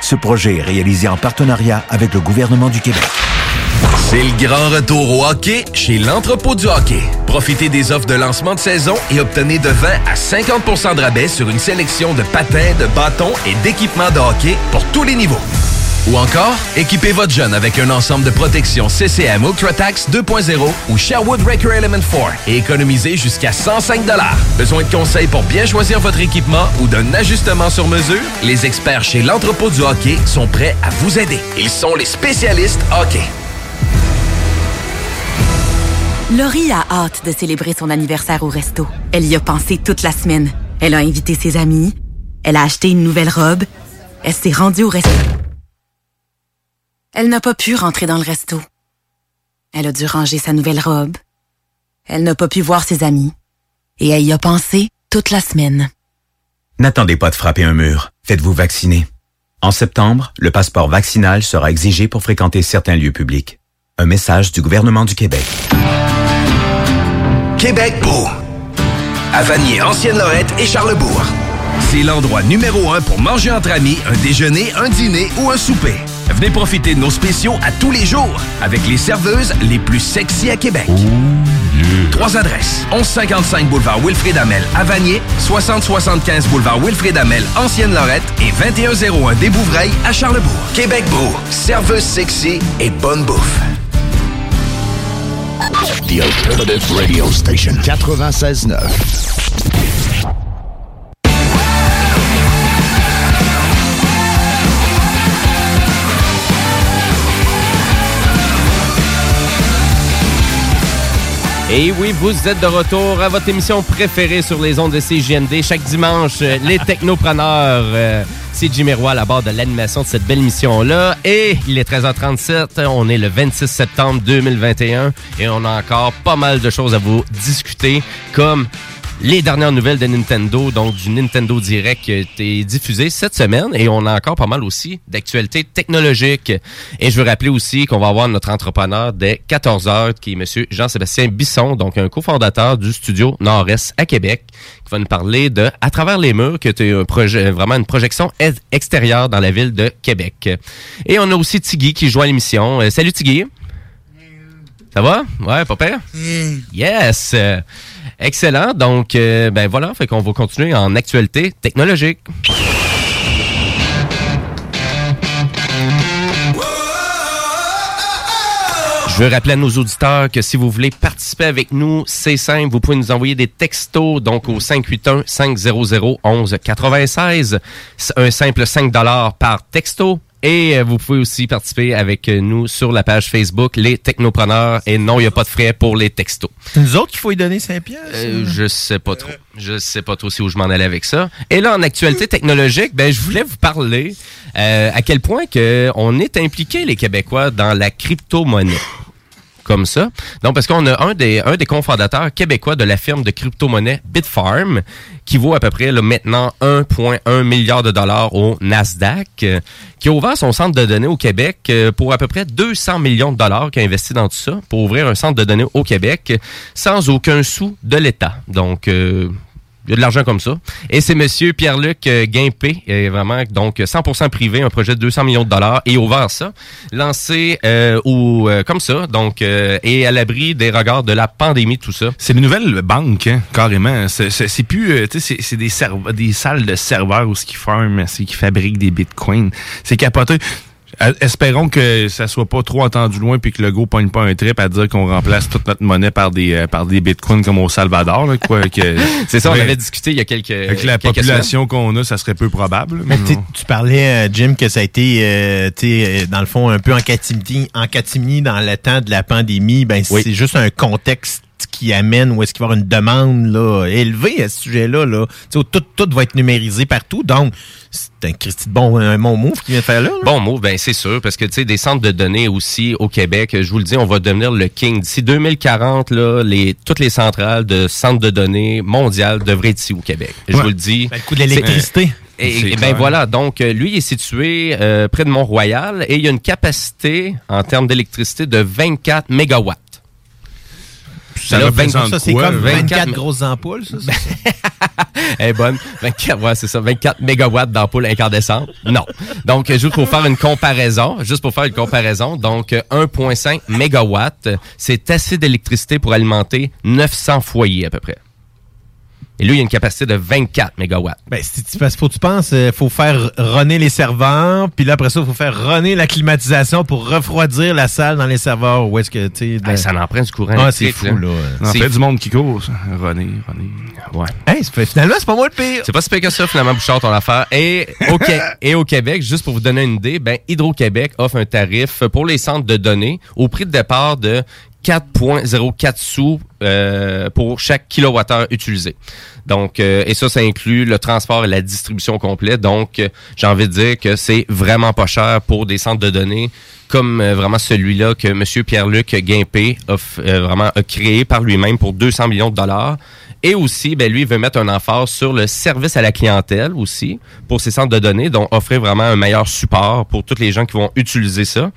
Ce projet est réalisé en partenariat avec le gouvernement du Québec. C'est le grand retour au hockey chez l'entrepôt du hockey. Profitez des offres de lancement de saison et obtenez de 20 à 50% de rabais sur une sélection de patins, de bâtons et d'équipements de hockey pour tous les niveaux. Ou encore, équipez votre jeune avec un ensemble de protection CCM UltraTax 2.0 ou Sherwood Record Element 4 et économisez jusqu'à 105 Besoin de conseils pour bien choisir votre équipement ou d'un ajustement sur mesure? Les experts chez l'entrepôt du hockey sont prêts à vous aider. Ils sont les spécialistes hockey. Laurie a hâte de célébrer son anniversaire au resto. Elle y a pensé toute la semaine. Elle a invité ses amis. Elle a acheté une nouvelle robe. Elle s'est rendue au resto. Elle n'a pas pu rentrer dans le resto. Elle a dû ranger sa nouvelle robe. Elle n'a pas pu voir ses amis. Et elle y a pensé toute la semaine. N'attendez pas de frapper un mur. Faites-vous vacciner. En septembre, le passeport vaccinal sera exigé pour fréquenter certains lieux publics. Un message du gouvernement du Québec. Québec beau. À Vanier, Ancienne-Lorette et Charlebourg. C'est l'endroit numéro un pour manger entre amis, un déjeuner, un dîner ou un souper. Venez profiter de nos spéciaux à tous les jours avec les serveuses les plus sexy à Québec. Trois adresses. 1155 boulevard Wilfrid Amel à Vanier, 6075 boulevard Wilfrid Amel, Ancienne Lorette et 2101 des Bouvrailles à Charlebourg. Québec beau, serveuse sexy et bonne bouffe. The Alternative Radio Station 96.9. Et oui, vous êtes de retour à votre émission préférée sur les ondes de CGMD. Chaque dimanche, euh, les technopreneurs. Euh, c'est Jimmy Roy à la barre de l'animation de cette belle émission-là. Et il est 13h37. On est le 26 septembre 2021. Et on a encore pas mal de choses à vous discuter, comme les dernières nouvelles de Nintendo, donc du Nintendo Direct qui a été diffusé cette semaine et on a encore pas mal aussi d'actualités technologiques. Et je veux rappeler aussi qu'on va avoir notre entrepreneur dès 14h qui est monsieur Jean-Sébastien Bisson, donc un cofondateur du studio Nord-Est à Québec, qui va nous parler de À travers les murs, qui est un projet, vraiment une projection extérieure dans la ville de Québec. Et on a aussi Tigui qui joue à l'émission. Euh, salut Tigui. Ça va? Ouais, papa? Yes! Excellent. Donc, euh, ben voilà, fait qu'on va continuer en actualité technologique. Je veux rappeler à nos auditeurs que si vous voulez participer avec nous, c'est simple. Vous pouvez nous envoyer des textos, donc au 581-500-1196. Un simple 5 par texto Et euh, vous pouvez aussi participer avec euh, nous sur la page Facebook Les Technopreneurs. Et non, il n'y a pas de frais pour les textos. C'est nous autres qu'il faut y donner 5 pièces. Euh, je sais pas trop. Je sais pas trop si où je m'en allais avec ça. Et là, en actualité technologique, ben, je voulais vous parler euh, à quel point que on est impliqué, les Québécois, dans la crypto-monnaie. Comme ça. Donc, parce qu'on a un des, un des cofondateurs québécois de la firme de crypto-monnaie Bitfarm, qui vaut à peu près là, maintenant 1,1 milliard de dollars au Nasdaq, euh, qui a ouvert son centre de données au Québec euh, pour à peu près 200 millions de dollars, qui a investi dans tout ça, pour ouvrir un centre de données au Québec, sans aucun sou de l'État. Donc, euh, il y a de l'argent comme ça. Et c'est Monsieur Pierre-Luc euh, Guimpé, euh, vraiment, donc 100% privé, un projet de 200 millions de dollars, et ouvert ça, lancé euh, ou euh, comme ça, donc euh, et à l'abri des regards de la pandémie, tout ça. C'est une nouvelle banque, hein, carrément. C'est- plus, euh, tu sais, c'est- des, des salles de serveurs où ce qui farment, c'est qui fabriquent des bitcoins. C'est capoté. Euh, Espérons que ça soit pas trop entendu loin puis que le go pogne pas un trip à dire qu'on remplace toute notre monnaie par des euh, par des bitcoins comme au Salvador là, quoi que [LAUGHS] C'est ça, on Ouais. avait discuté il y a quelques avec la quelques population qu'on a, ça serait peu probable. Mais tu parlais, euh, Jim, que ça a été, euh, tu sais, euh, dans le fond, un peu en catimini, en catimini dans le temps de la pandémie. Ben, c'est juste un contexte qui amène où est-ce qu'il va y avoir une demande là, élevée à ce sujet-là. Là. Tout, tout va être numérisé partout. Donc, c'est un Christy de bon, un bon move qu'il vient de faire là. là. Bon mot, ben c'est sûr, parce que tu sais, des centres de données aussi au Québec, je vous le dis, on va devenir le king. D'ici 2040, là, les, toutes les centrales de centres de données mondiales devraient être ici au Québec. Je Ouais. vous le dis. Ben, le coût de l'électricité. C'est- Et, et ben voilà, donc euh, lui il est situé euh, près de Mont-Royal et il y a une capacité en termes d'électricité de 24 mégawatts. Ça Là, représente Ça, c'est comme 24 24 grosses ampoules, ça. ça. [LAUGHS] Elle est bonne. 24, ouais, c'est ça. 24 mégawatts d'ampoule incandescente. Non. Donc, juste pour faire une comparaison, juste pour faire une comparaison, donc euh, 1,5 mégawatts, c'est assez d'électricité pour alimenter 900 foyers à peu près. Et lui, il a une capacité de 24 mégawatts. Ben, si tu, parce que faut que tu penses, euh, faut faire runner les serveurs, puis là, après ça, il faut faire runner la climatisation pour refroidir la salle dans les serveurs. Où est-ce que, tu sais... Ah, ça en prend du courant Ah, c'est fou, là. là. En C'est fait, du monde qui court, ça. René, René. Ouais. Hey, c'est pas- finalement, c'est pas moi le pire. C'est pas si pire que ça, finalement, Bouchard, ton affaire. Et au, Qué- [LAUGHS] et au Québec, juste pour vous donner une idée, ben, Hydro-Québec offre un tarif pour les centres de données au prix de départ de 4,04 sous euh, pour chaque kilowattheure utilisé. Donc, euh, et ça, ça inclut le transport et la distribution complète. Donc, euh, j'ai envie de dire que c'est vraiment pas cher pour des centres de données comme vraiment celui-là que M. Pierre-Luc Guimpé a, vraiment créé par lui-même pour 200 millions de dollars. Et aussi, ben, lui, veut mettre un emphase sur le service à la clientèle aussi pour ces centres de données, donc offrir vraiment un meilleur support pour toutes les gens qui vont utiliser ça.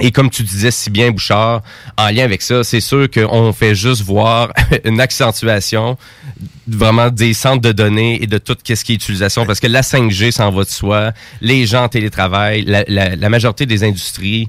Et comme tu disais si bien, Bouchard, en lien avec ça, c'est sûr qu'on fait juste voir [LAUGHS] une accentuation vraiment des centres de données et de tout ce qui est utilisation, parce que la 5G s'en va de soi, les gens en télétravail, la, majorité des industries,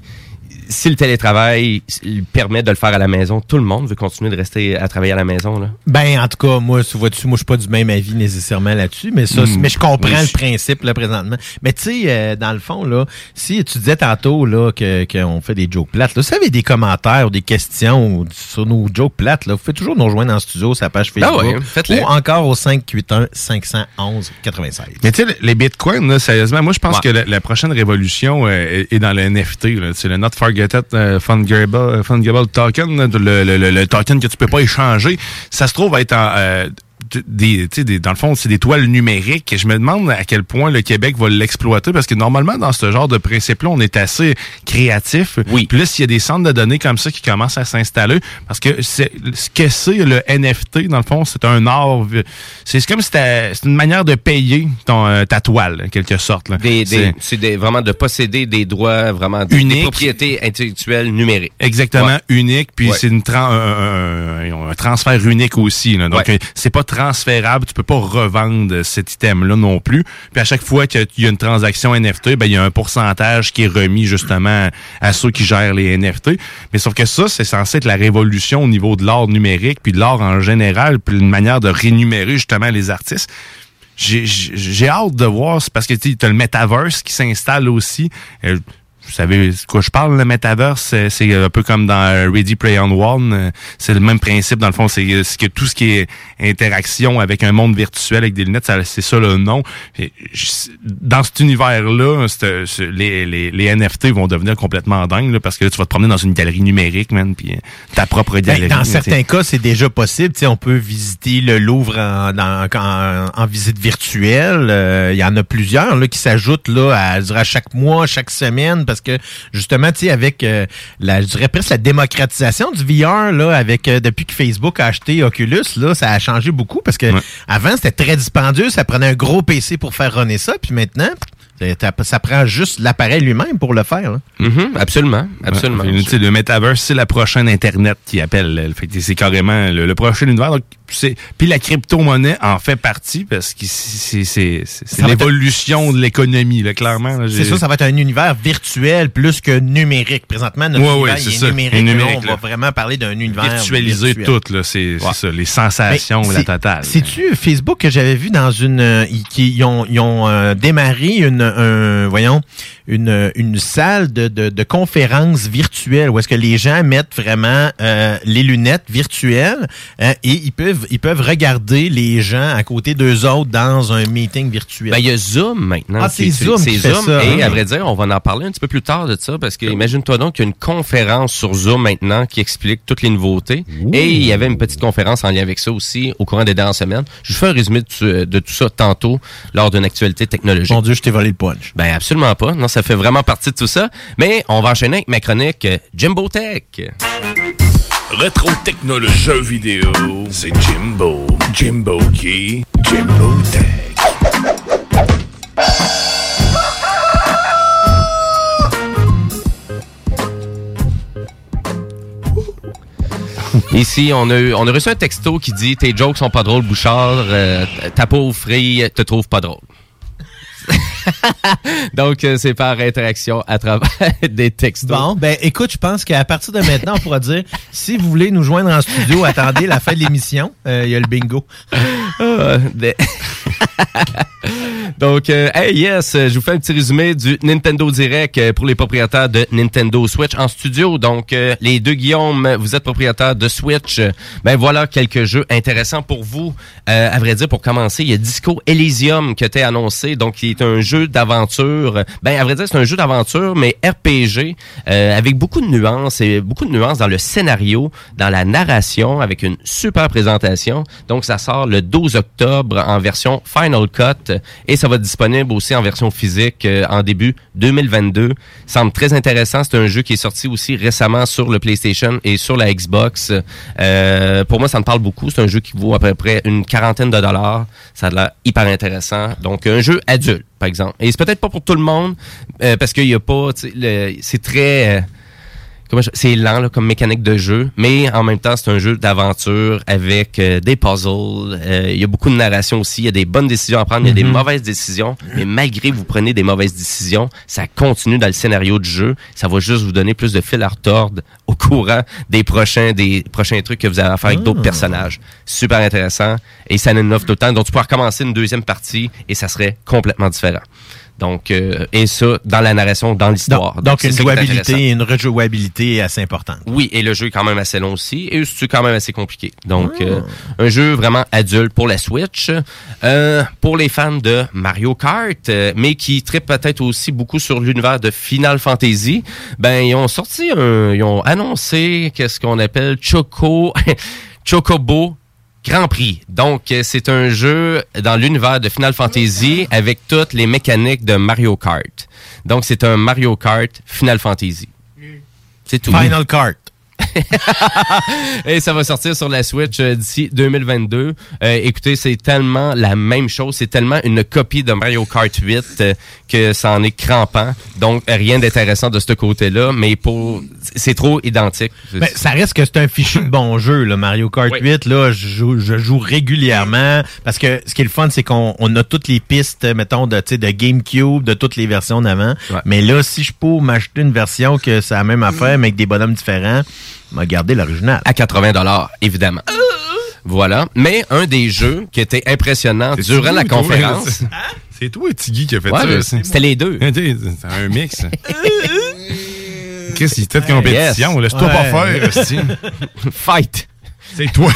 si le télétravail il permet de le faire à la maison, tout le monde veut continuer de rester à travailler à la maison. Là. Ben, en tout cas, moi, tu vois-tu, moi, je suis pas du même avis nécessairement là-dessus, mais ça, Mm. mais je comprends Oui. le principe, là, présentement. Mais tu sais, euh, dans le fond, là, si tu disais tantôt, là, que, qu'on fait des jokes plates, là, si vous avez des commentaires ou des questions sur nos jokes plates, là, vous pouvez toujours nous rejoindre en studio sur la page Facebook. Ah ouais, faites-le. Ou encore au 581 511 96. Mais tu sais, les bitcoins, là, sérieusement, moi, je pense Ouais. que la, la prochaine révolution euh, est, dans le NFT. là. C'est le Not Forgotten euh, Fungible, euh, Fungible Token, le, le- le- le token que tu peux pas échanger. Ça se trouve être en... des, tu sais, des, dans le fond, c'est des toiles numériques. Et je me demande à quel point le Québec va l'exploiter parce que normalement, dans ce genre de principe-là, on est assez créatif. Oui. Puis là, s'il y a des centres de données comme ça qui commencent à s'installer, parce que c'est ce que c'est le NFT, dans le fond, c'est un art. C'est comme si c'est une manière de payer ton, euh, ta toile, en quelque sorte. là. Des, C'est- des, c'est des- vraiment de posséder des droits, vraiment des, des Unique. propriétés intellectuelles numériques. Exactement, Ouais. unique, puis Ouais. c'est une un, un- un transfert unique aussi. Là. Donc, Ouais. euh, c'est pas transférable, tu peux pas revendre cet item-là non plus. Puis à chaque fois qu'il y a une transaction NFT, ben il y a un pourcentage qui est remis justement à ceux qui gèrent les NFT. Mais sauf que ça, c'est censé être la révolution au niveau de l'art numérique, puis de l'art en général, puis une manière de rémunérer justement les artistes. J'ai- hâte de voir, parce que tu as le metaverse qui s'installe aussi. Vous savez de quoi je parle, le metaverse, c'est- un peu comme dans Ready Play on One. euh, C'est le même principe, dans le fond, c'est euh, c'est que tout ce qui est interaction avec un monde virtuel avec des lunettes, c'est ça le nom. Dans cet univers-là, les, les, les NFT vont devenir complètement dingues, là, parce que là, tu vas te promener dans une galerie numérique, man, puis euh, ta propre Ben, galerie. dans certains t'sais. cas, c'est déjà possible. Tu sais, on peut visiter le Louvre en, en, en visite virtuelle. Euh, Il y en a plusieurs là, qui s'ajoutent là, à, à chaque mois, chaque semaine, parce que justement, tu sais, avec euh, la, je dirais presque la démocratisation du VR, là, avec euh, depuis que Facebook a acheté Oculus, là, ça a changé beaucoup parce que avant c'était très dispendieux, ça prenait un gros PC pour faire runner ça, puis maintenant, ça, prend juste l'appareil lui-même pour le faire. là. Mhm, absolument, absolument. Ouais, puis, tu sais, le metaverse, c'est la prochaine Internet qui appelle. là. Fait que C'est carrément le, le prochain univers. Donc, Puis la crypto-monnaie en fait partie parce que c'est- être- l'évolution de l'économie, là, clairement. C'est ça, ça va être un univers virtuel plus que numérique. Présentement, notre Ouais, univers ouais, est numérique. Et Là, numérique, on là. va vraiment parler d'un univers virtualiser virtuel. tout, là. C'est Ouais. ça, les sensations, la c'est- totale. C'est-tu Facebook que j'avais vu dans une... euh, ils- qui, ils ont, ils ont euh, démarré une, un, voyons, une, une salle de, de, de conférence virtuelle où est-ce que les gens mettent vraiment euh, les lunettes virtuelles hein, et ils peuvent, ils peuvent regarder les gens à côté d'eux autres dans un meeting virtuel. Ben, il y a Zoom maintenant. Ah, c'est Zoom C'est Zoom. ça, et hein. à vrai dire, on va en parler un petit peu plus tard de ça parce que imagine-toi donc qu'il y a une conférence sur Zoom maintenant qui explique toutes les nouveautés. Et il y avait une petite conférence en lien avec ça aussi au courant des dernières semaines. Je vous fais un résumé de, tout- de tout ça tantôt lors d'une actualité technologique. Mon Dieu, je t'ai volé le punch. Ben absolument pas. Non, ça fait vraiment partie de tout ça. Mais on va enchaîner avec ma chronique euh, Jimbo Tech. Rétro technologie jeux vidéo, c'est Jimbo. Jimbo qui? Jimbo Tech. [LAUGHS] Ici, on a, eu- on a reçu un texto qui dit Tes jokes sont pas drôles, Bouchard. euh, ta pauvre fille te trouve pas drôle. [LAUGHS] Donc, euh, c'est par interaction à travers [LAUGHS] des textos. Bon, ben écoute, je pense qu'à partir de maintenant, on pourra dire si vous voulez nous joindre en studio, attendez la fin de l'émission. Euh, Il y a le bingo. [LAUGHS] [LAUGHS] Donc, euh, hey, yes, je vous fais un petit résumé du Nintendo Direct euh, pour les propriétaires de Nintendo Switch en studio. Donc, euh, les deux Guillaume, vous êtes propriétaires de Switch. Ben voilà quelques jeux intéressants pour vous. Euh, à vrai dire, pour commencer, il y a Disco Elysium qui été annoncé. Donc, qui est un jeu d'aventure. Ben, à vrai dire, c'est un jeu d'aventure, mais RPG, euh, avec beaucoup de nuances et beaucoup de nuances dans le scénario, dans la narration, avec une super présentation. Donc, ça sort le 12 octobre en version Final Cut et ça va être disponible aussi en version physique euh, en début 2022. Semble très intéressant. C'est un jeu qui est sorti aussi récemment sur le PlayStation et sur la Xbox. Euh, pour moi, ça me parle beaucoup. C'est un jeu qui vaut à peu près une quarantaine de dollars. Ça a l'air hyper intéressant. Donc, un jeu adulte, par exemple. Et c'est peut-être pas pour tout le monde euh, parce qu'il y a pas, c'est très... c'est lent là, comme mécanique de jeu, mais en même temps, c'est un jeu d'aventure avec euh, des puzzles. Euh, Il y a beaucoup de narration aussi. Il y a des bonnes décisions à prendre, il y a des Mhm. mauvaises décisions. Mais malgré que vous prenez des mauvaises décisions, ça continue dans le scénario du jeu. Ça va juste vous donner plus de fil à retordre au courant des prochains, des prochains trucs que vous à faire avec d'autres Ah. personnages. Super intéressant. Et ça nous offre tout le temps. Donc, tu peux recommencer une deuxième partie et ça serait complètement différent. Donc, euh, et ça, dans la narration, dans l'histoire. Donc, une jouabilité, une rejouabilité assez importante. Oui, et le jeu est quand même assez long aussi, et c'est quand même assez compliqué. Donc, Ah. euh, un jeu vraiment adulte pour la Switch. Euh, pour les fans de Mario Kart, euh, mais qui trippent peut-être aussi beaucoup sur l'univers de Final Fantasy, ben, ils ont sorti un, ils ont annoncé qu'est-ce qu'on appelle Choco, [LAUGHS] Chocobo Grand Prix. Donc, euh, c'est un jeu dans l'univers de Final Fantasy avec toutes les mécaniques de Mario Kart. Donc, c'est un Mario Kart Final Fantasy. C'est tout. Final Kart. [LAUGHS] Et ça va sortir sur la Switch euh, d'ici 2022. Euh, écoutez, c'est tellement la même chose. C'est tellement une copie de Mario Kart 8 euh, que ça en est crampant. Donc, rien d'intéressant de ce côté-là, mais pour c'est trop identique. Ben, ça reste que c'est un fichu de bon jeu, là, Mario Kart 8. Là, je joue, je joue régulièrement parce que ce qui est le fun, c'est qu'on on a toutes les pistes, mettons, de, de GameCube, de toutes les versions d'avant. Mais là, si je peux m'acheter une version que c'est la même affaire, mais avec des bonhommes différents, m'a gardé l'original. À 80 dollars, évidemment. Voilà. Mais un des jeux qui était impressionnant durant la toi, conférence. là? [LAUGHS] C'est toi, Tiggy, qui a fait Ouais, ça. c'était les deux. [LAUGHS] C'est un mix. Chris, il était de compétition? Yes. Laisse-toi pas faire. [LAUGHS] Fight! C'est toi.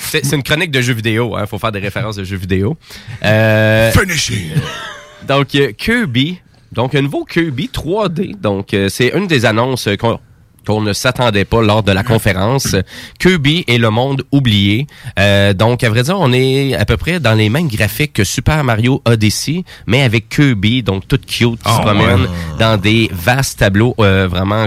C'est une chronique de jeux vidéo, hein. Faut faire des références de jeux vidéo. Euh, Finishing. Donc, euh, Kirby. Donc, un nouveau Kirby 3D. Donc, euh, c'est une des annonces euh, qu'on qu'on ne s'attendait pas lors de la conférence. Kirby et le monde oublié. Euh, donc, à vrai dire, on est à peu près dans les mêmes graphiques que Super Mario Odyssey, mais avec Kirby, donc tout cute, qui se Oh, promène ouais. dans des vastes tableaux euh, vraiment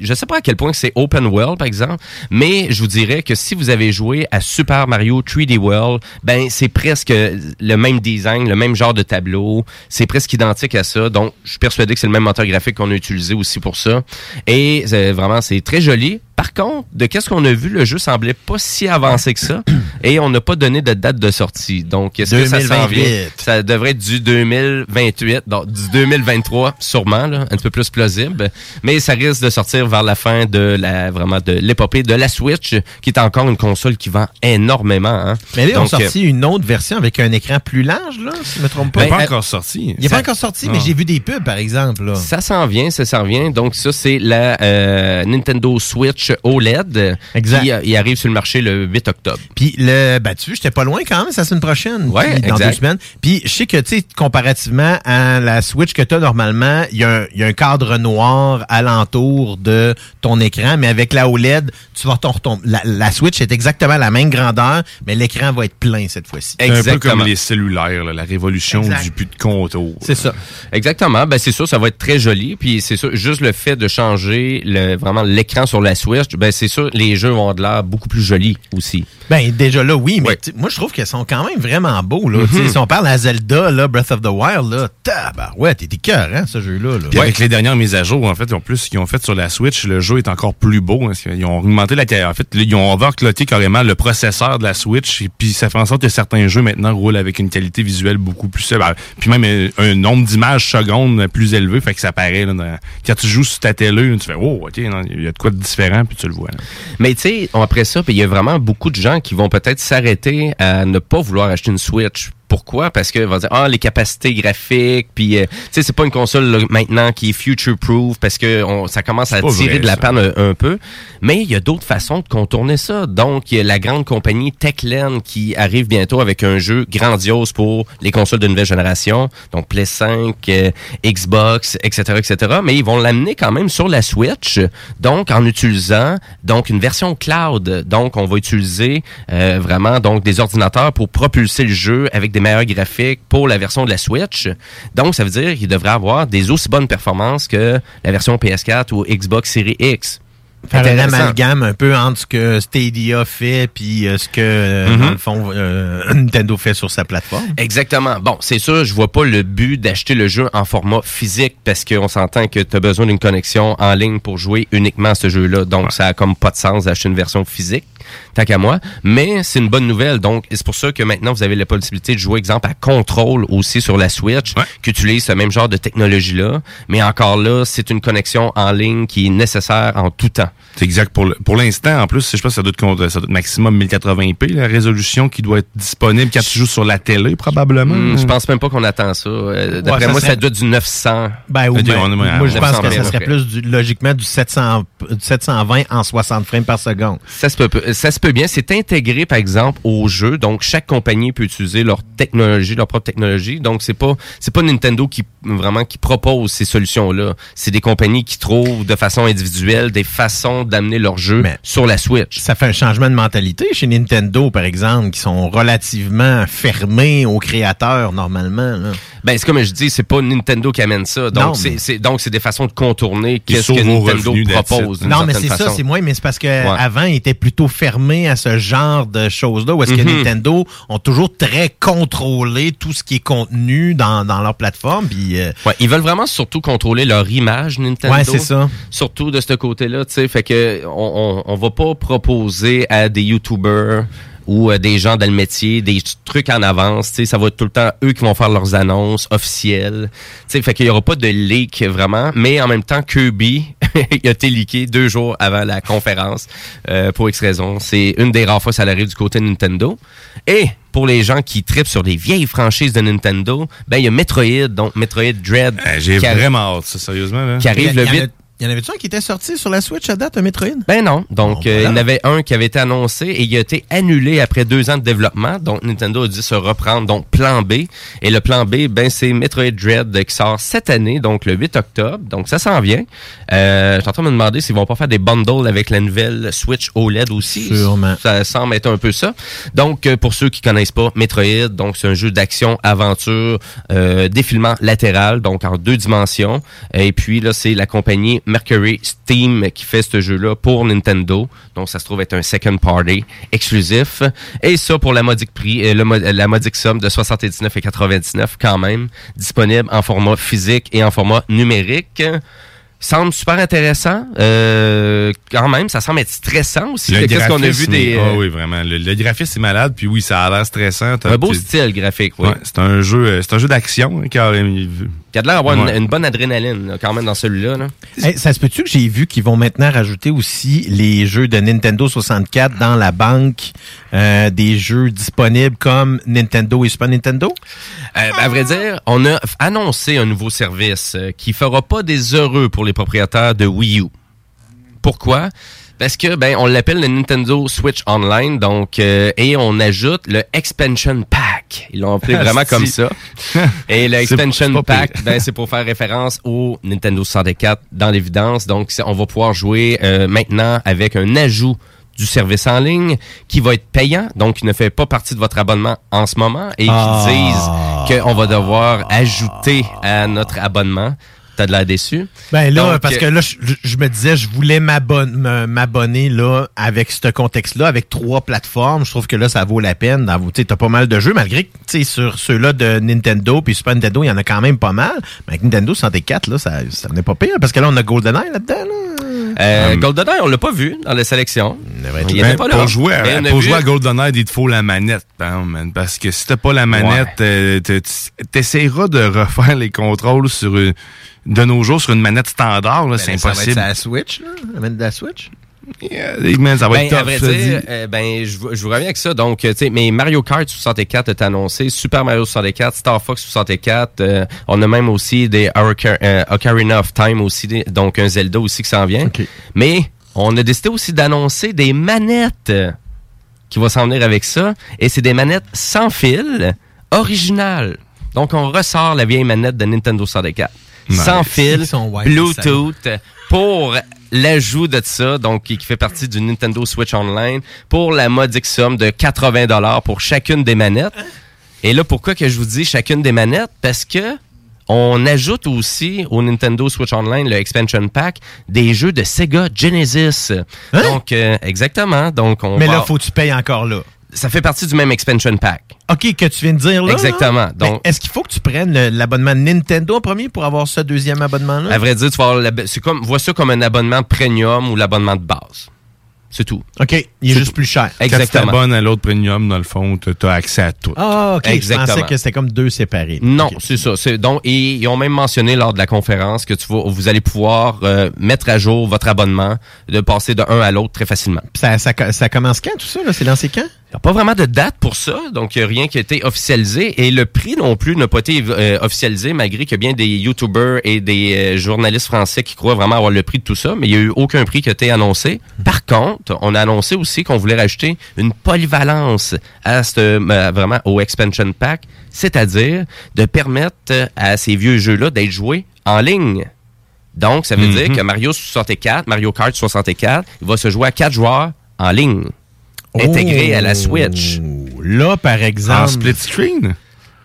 je sais pas à quel point c'est open world par exemple, mais je vous dirais que si vous avez joué à Super Mario 3D World, ben c'est presque le même design, le même genre de tableau, c'est presque identique à ça. Donc je suis persuadé que c'est le même moteur graphique qu'on a utilisé aussi pour ça. Et euh, vraiment c'est très joli. Par contre, de qu'est-ce qu'on a vu, le jeu semblait pas si avancé que ça [COUGHS] et on n'a pas donné de date de sortie. Donc est-ce que ça s'en vient? 2028. ça devrait être du 2028, donc du 2023 sûrement, là, un peu plus plausible, mais ça risque de sortir vers la fin de la vraiment de l'épopée de la Switch, qui est encore une console qui vend énormément. Hein. Mais là, ils ont Donc, euh, sorti une autre version avec un écran plus large, là, si je me trompe pas. Ben, pas euh, encore sorti. Il n'est pas encore sorti, mais j'ai vu des pubs, par exemple. Là. Ça s'en vient, ça s'en vient. Donc ça, c'est la euh, Nintendo Switch OLED Exact. qui euh, il arrive sur le marché le 8 octobre. Puis le ben tu vois, j'étais pas loin quand même, c'est la semaine prochaine. Ouais, Puis dans exact. deux semaines. Puis je sais que tu sais comparativement à la Switch que tu as normalement, il y, a un- il y a un cadre noir alentour de ton écran, mais avec la OLED, tu vas ton retomber. La, la Switch est exactement la même grandeur, mais l'écran va être plein cette fois-ci. C'est un peu comme les cellulaires, là, la révolution Exact. du but de contour. C'est ça. Exactement. Ben c'est sûr, ça va être très joli. Puis c'est sûr, juste le fait de changer le, vraiment l'écran sur la Switch, ben c'est sûr, les jeux vont de l'air beaucoup plus jolis aussi. Ben déjà là, oui, mais moi je trouve qu'elles sont quand même vraiment beaux. Là. Mhm. Si on parle à Zelda, là, Breath of the Wild, là, tabarouette, t'es cœur, hein, ce jeu-là. Là. Puis avec les dernières mises à jour, en fait, en plus, qu'ils ont fait sur la Switch, le jeu est encore plus beau. hein. Ils ont augmenté la En fait, ils ont overclocké carrément le processeur de la Switch. Et puis ça fait en sorte que certains jeux maintenant roulent avec une qualité visuelle beaucoup plus. ben, puis même euh, un nombre d'images secondes plus élevé, fait que ça paraît là, dans- quand tu joues sur ta télé, là, tu fais oh ok, il y a de quoi de différent, puis tu le vois. Mais tu sais, après ça, il y a vraiment beaucoup de gens qui vont peut-être s'arrêter à ne pas vouloir acheter une Switch. Pourquoi? Parce que vont dire ah les capacités graphiques, puis euh, tu sais c'est pas une console là, maintenant qui est future proof parce que on- ça commence à tirer vrai, de la panne un, un peu. Mais il y a d'autres façons de contourner ça. Donc il y a la grande compagnie Techland qui arrive bientôt avec un jeu grandiose pour les consoles de nouvelle génération, donc Play 5, euh, Xbox, etc., etc. Mais ils vont l'amener quand même sur la Switch, donc en utilisant donc une version cloud. Donc on va utiliser euh, vraiment donc des ordinateurs pour propulser le jeu avec des meilleurs graphiques pour la version de la Switch. Donc ça veut dire qu'il devrait avoir des aussi bonnes performances que la version PS4 ou Xbox Series X. Faire un amalgame un peu entre ce que Stadia fait puis euh, ce que, euh, Mhm. dans le fond, euh, [LAUGHS] Nintendo fait sur sa plateforme. Exactement. Bon, c'est sûr, je vois pas le but d'acheter le jeu en format physique parce qu'on s'entend que tu as besoin d'une connexion en ligne pour jouer uniquement à ce jeu-là. Donc, ça a comme pas de sens d'acheter une version physique, tant qu'à moi. Mais c'est une bonne nouvelle. Donc, c'est pour ça que maintenant, vous avez la possibilité de jouer, exemple, à Control aussi sur la Switch, qui utilise ce même genre de technologie-là. Mais encore là, c'est une connexion en ligne qui est nécessaire en tout temps. C'est exact. Pour le- pour l'instant, en plus, je sais pas, ça doit être ça doit être maximum 1080p, la résolution qui doit être disponible quand tu joues sur la télé, probablement. Hmm, je pense même pas qu'on attend ça. Euh, D'après Ouais, ça moi, serait- ça doit être du 900. Ben, ou ben, moi, je 900 pense que ça serait plus du- logiquement du 700, du 720 en 60 frames par seconde. Ça se peut, ça se peut bien. C'est intégré, par exemple, au jeu. Donc, chaque compagnie peut utiliser leur technologie, leur propre technologie. Donc, c'est pas, c'est pas Nintendo qui vraiment qui propose ces solutions-là. C'est des compagnies qui trouvent de façon individuelle des façons d'amener leur jeu sur la Switch. Ça fait un changement de mentalité chez Nintendo, par exemple, qui sont relativement fermés aux créateurs, normalement. là. Ben, c'est comme je dis, c'est pas Nintendo qui amène ça. Non, Donc, mais- c'est, donc, c'est des façons de contourner qu'est-ce que Nintendo propose. Non, mais c'est ça, c'est moi, mais c'est parce que Ouais. avant, ils étaient plutôt fermés à ce genre de choses-là, où est-ce que Mhm. Nintendo ont toujours très contrôlé tout ce qui est contenu dans, dans leur plateforme. Puis, euh, Ouais, ils veulent vraiment surtout contrôler leur image Nintendo. Ouais, c'est ça. Surtout de ce côté-là, tu sais, fait que on, on, on va pas proposer à des YouTubers ou à des gens dans le métier des trucs en avance, tu sais, ça va être tout le temps eux qui vont faire leurs annonces officielles. Tu sais, fait qu'il y aura pas de leak vraiment, mais en même temps Kirby [LAUGHS] il a été leaké deux jours avant la conférence euh, pour X raison. C'est une des rares fois que ça arrive du côté de Nintendo. Et pour les gens qui tripent sur les vieilles franchises de Nintendo, ben il y a Metroid, donc Metroid Dread. Eh, J'ai vraiment hâte, ça, sérieusement. Là. Qui arrive le Il y en a- 8 Il y en avait-tu un qui était sorti sur la Switch à date, un Metroid? Ben non. Donc, euh, voilà. il y en avait un qui avait été annoncé et il a été annulé après deux ans de développement. Donc, Nintendo a dû se reprendre. Donc, plan B. Et le plan B, ben, c'est Metroid Dread qui sort cette année, donc le 8 octobre. Donc, ça s'en vient. Euh, je suis en train de me demander s'ils vont pas faire des bundles avec la nouvelle Switch OLED aussi. Sûrement. Ça semble être un peu ça. Donc, euh, pour ceux qui connaissent pas, Metroid, donc c'est un jeu d'action, aventure, euh, défilement latéral, donc en deux dimensions. Et puis là, c'est la compagnie Mercury Steam qui fait ce jeu-là pour Nintendo. Donc, ça se trouve être un second party exclusif. Et ça pour la modique prix, euh, le mo- la modique somme de 79,99 quand même, disponible en format physique et en format numérique. Semble super intéressant. Euh, quand même, ça semble être stressant aussi. Qu'est-ce qu'on a vu des... euh, Ah oui, vraiment. Le, le graphisme est malade, puis oui, ça a l'air stressant. Un beau style graphique, oui. Ouais, c'est un jeu, euh, c'est un jeu d'action, hein, car euh, Il y a de l'air d'avoir une- Ouais. une, bonne adrénaline là, quand même dans celui-là. là. Hey, ça se peut-tu que j'ai vu qu'ils vont maintenant rajouter aussi les jeux de Nintendo 64 dans la banque euh, des jeux disponibles comme Nintendo et Super Nintendo? Euh, à vrai dire, on a annoncé un nouveau service euh, qui fera pas des heureux pour les propriétaires de Wii U. Pourquoi? Parce que ben on l'appelle le Nintendo Switch Online, donc euh, et on ajoute le Expansion Pack. Ils l'ont appelé vraiment comme ça. [LAUGHS] Et le Expansion pas Pack, ben, c'est pour faire référence au Nintendo 64 dans l'évidence. Donc, on va pouvoir jouer euh, maintenant avec un ajout du service en ligne qui va être payant, donc qui ne fait pas partie de votre abonnement en ce moment et qui Ah. disent qu'on va devoir ajouter à notre abonnement. T'as de l'air déçu? Ben là, Donc, parce que euh, là, je, je me disais, je voulais m'abonner, là avec ce contexte-là, avec trois plateformes. Je trouve que là, ça vaut la peine. Tu sais, t'as pas mal de jeux, malgré que sur ceux-là de Nintendo puis Super Nintendo, il y en a quand même pas mal. Mais avec Nintendo 64, là, ça, ça venait pas pire, parce que là, on a GoldenEye là-dedans. Là. Euh, GoldenEye, on l'a pas vu dans la sélection. Il était Ben, pas là. pour jouer, Mais à, pour jouer à GoldenEye, il te faut la manette, hein, man, parce que si t'as pas la manette, euh, t'es- t'essaieras de refaire les contrôles sur une- de nos jours sur une manette standard, là, c'est Ben, ça va être impossible. la Switch, là, la manette de la Switch. Yeah, man, ça va Ben, être à tough, vrai ça dire, dit. euh, ben, je, vous- je vous reviens avec ça. Donc, euh, tu sais, mais Mario Kart 64 est annoncé, Super Mario 64, Star Fox 64. euh, on a même aussi des Ocar- euh, Ocarina of Time aussi, des- donc un Zelda aussi qui s'en vient. Mais on a décidé aussi d'annoncer des manettes qui vont s'en venir avec ça. Et c'est des manettes sans fil, originales. Donc, on ressort la vieille manette de Nintendo 64. Nice. Sans fil, Bluetooth, pour l'ajout de ça, donc qui qui fait partie du Nintendo Switch Online, pour la modique somme de 80 dollars pour chacune des manettes. Et là, pourquoi que je vous dis chacune des manettes? Parce que on ajoute aussi au Nintendo Switch Online, le expansion pack, des jeux de Sega Genesis. Donc, euh, exactement. Donc, on Mais va- là, faut que tu payes encore là. Ça fait partie du même expansion pack. OK, que tu viens de dire là. Exactement. là. Donc- est-ce qu'il faut que tu prennes l'abonnement Nintendo en premier pour avoir ce deuxième abonnement-là? À vrai dire, tu vas avoir c'est comme, vois ça comme un abonnement premium ou l'abonnement de base. C'est tout. OK, il est juste plus cher. Quand tu Exactement. t'abonnes à l'autre premium, dans le fond, t'as as accès à tout. Ah, OK. Je Exactement. pensais que c'était comme deux séparés. Non, c'est ça. Donc et ils ont même mentionné lors de la conférence que tu vas, vous allez pouvoir euh, mettre à jour votre abonnement, de passer de un à l'autre très facilement. Ça, ça, ça commence quand tout ça? là? C'est lancé quand? Il n'y a pas vraiment de date pour ça, donc il n'y a rien qui a été officialisé. Et le prix non plus n'a pas été euh, officialisé, malgré qu'il y a bien des YouTubers et des euh, journalistes français qui croient vraiment avoir le prix de tout ça, mais il n'y a eu aucun prix qui a été annoncé. Par contre, on a annoncé aussi qu'on voulait rajouter une polyvalence à ce, euh, vraiment au expansion pack, c'est-à-dire de permettre euh, à ces vieux jeux-là d'être joués en ligne. Donc, ça veut Mhm. dire que Mario 64, Mario Kart 64, il va se jouer à quatre joueurs en ligne, intégré à la Switch. Oh, Là, par exemple. En split screen?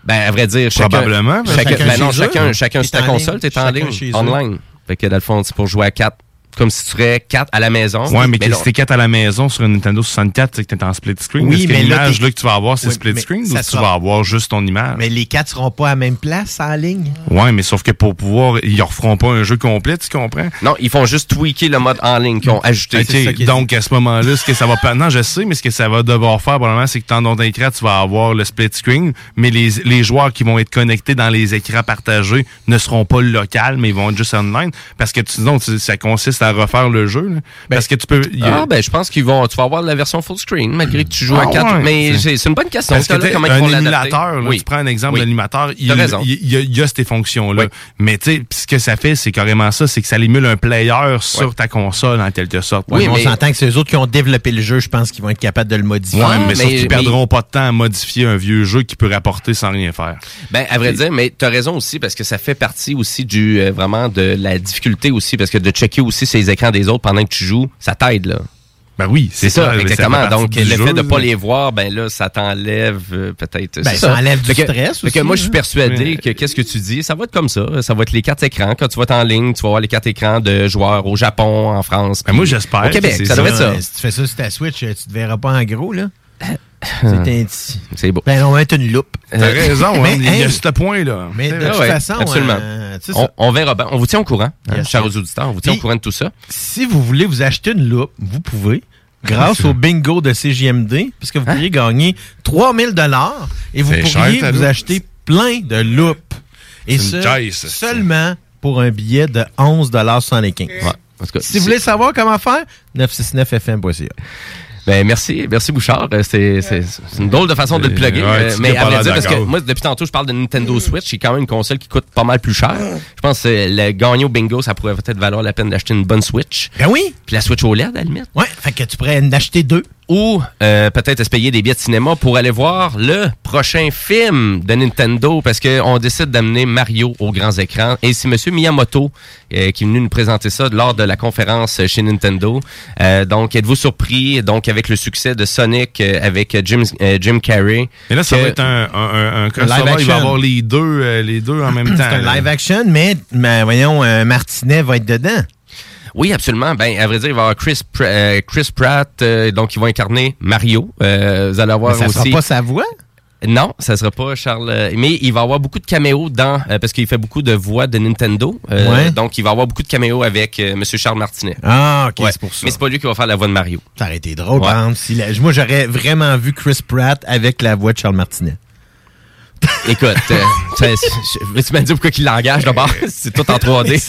Ben, à vrai dire, chacun, Probablement, mais Chacun, chacun ben non, chacun, chacun sur ta en console, ligne, t'es en ligne, online. Fait que dans le fond, c'est pour jouer à quatre. Comme si tu serais quatre à la maison. Ouais, mais, là- si t'es 4 à la maison sur une Nintendo 64, c'est que t'es en split screen. Oui, mais l'image là, que tu vas avoir, c'est Oui, split mais screen ou tu sera- vas avoir juste ton image? Mais les quatre seront pas à la même place en ligne? Ouais, mais sauf que pour pouvoir, ils referont pas un jeu complet, tu comprends? Non, ils font juste tweaker le mode en ligne qu'ils ont ajouté. Ok, donc à ce moment-là, ce que ça va pas, non, je sais, mais ce que ça va devoir faire probablement, c'est que dans ton écran, tu vas avoir le split screen, mais les, les joueurs qui vont être connectés dans les écrans partagés ne seront pas local, mais ils vont être juste online, parce que sinon, ça consiste à refaire le jeu. là. Parce que tu peux. a- Ah, ben, je pense qu'ils vont, tu vas avoir la version full screen, malgré que tu joues Ah à 4. ouais, mais c'est- une bonne question. Parce que là, comment ils un vont l'adapter? émulateur, là, Oui. tu prends un exemple Oui. d'animateur, il, il, il y a, il y a ces fonctions-là. Mais tu sais, ce que ça fait, c'est carrément ça, c'est que ça émule un player sur ta console en quelque sorte. Oui, on s'entend que c'est eux autres qui ont développé le jeu, je pense qu'ils vont être capables de le modifier. Ouais, mais, sauf qu'ils perdront pas de temps à modifier un vieux jeu qui peut rapporter sans rien faire. Ben, à vrai dire, mais tu as raison aussi, parce que ça fait partie aussi du euh, vraiment de la difficulté aussi, parce que de checker aussi ces écrans des autres pendant que tu joues, ça t'aide, là. Ben oui, c'est ça, ça, mais ça exactement. Donc, du le jeu, fait de pas là. les voir, ben là, ça t'enlève euh, peut-être. Ben, ça enlève du Fait que- stress fait que aussi, moi, je suis hein. persuadé que qu'est-ce que tu dis, ça va être comme ça. Ça va être les quatre écrans. Quand tu vas être en ligne, tu vas voir les quatre écrans de joueurs au Japon, en France. Ben, moi, j'espère Au Québec, que ça doit être ça. Ouais, Si tu fais ça sur ta Switch, euh, tu te verras pas en gros, là. C'est un petit. C'est beau. Ben, on va être une loupe. T'as raison, Mais, hein, il y a hey, ce point-là. Mais de Ah toute ouais, façon, absolument. euh, on, verra bien. On vous tient au courant, hein, chers auditeurs. On vous tient Puis- au courant de tout ça. si vous voulez vous acheter une loupe, vous pouvez. Grâce au bingo de CJMD, puisque vous pourriez gagner 3000 dollars et vous pourriez cher, vous acheter plein de loupes. Et caisse, ça. seulement pour un billet de 11 dollars 75. Ouais. Si vous voulez savoir comment faire, 969fm.ca. Ben merci, merci Bouchard. Euh, C'est une drôle de façon de le plugger. Ouais, euh, mais à vrai dire, parce que moi, depuis tantôt, je parle de Nintendo Switch, qui est quand même une console qui coûte pas mal plus cher. Je pense que le gagner au bingo, ça pourrait peut-être valoir la peine d'acheter une bonne Switch. Ben oui! Puis la Switch OLED, à la limite. Ouais, fait que tu pourrais en acheter deux. Ou euh, peut-être se payer des billets de cinéma pour aller voir le prochain film de Nintendo parce qu'on décide d'amener Mario aux grands écrans. Et c'est Monsieur Miyamoto euh, qui est venu nous présenter ça lors de la conférence chez Nintendo. Euh, donc, êtes-vous surpris donc avec le succès de Sonic euh, avec Jim, euh, Jim Carrey? Et là, ça que- va être un, un, un, un live il va action. avoir les deux, euh, les deux en même temps. C'est un live action, mais, mais voyons, euh, Martinet va être dedans. Oui, absolument. Ben, à vrai dire, il va y avoir Chris, Pr- euh, Chris Pratt, euh, donc ils vont incarner Mario. Euh, vous allez avoir Mais ça aussi. sera pas sa voix? Non, ça sera pas Charles. euh, Mais il va avoir beaucoup de caméos dans euh, parce qu'il fait beaucoup de voix de Nintendo. Euh, Ouais. Donc il va avoir beaucoup de caméos avec euh, Monsieur Charles Martinet. Ah, ok, Ouais. c'est pour ça. Mais c'est pas lui qui va faire la voix de Mario. Ça aurait été drôle, Ouais. par exemple, si la- moi, j'aurais vraiment vu Chris Pratt avec la voix de Charles Martinet. Écoute, euh, [LAUGHS] tu m'as dit pourquoi qu'il l'engage d'abord? [LAUGHS] C'est tout en 3D.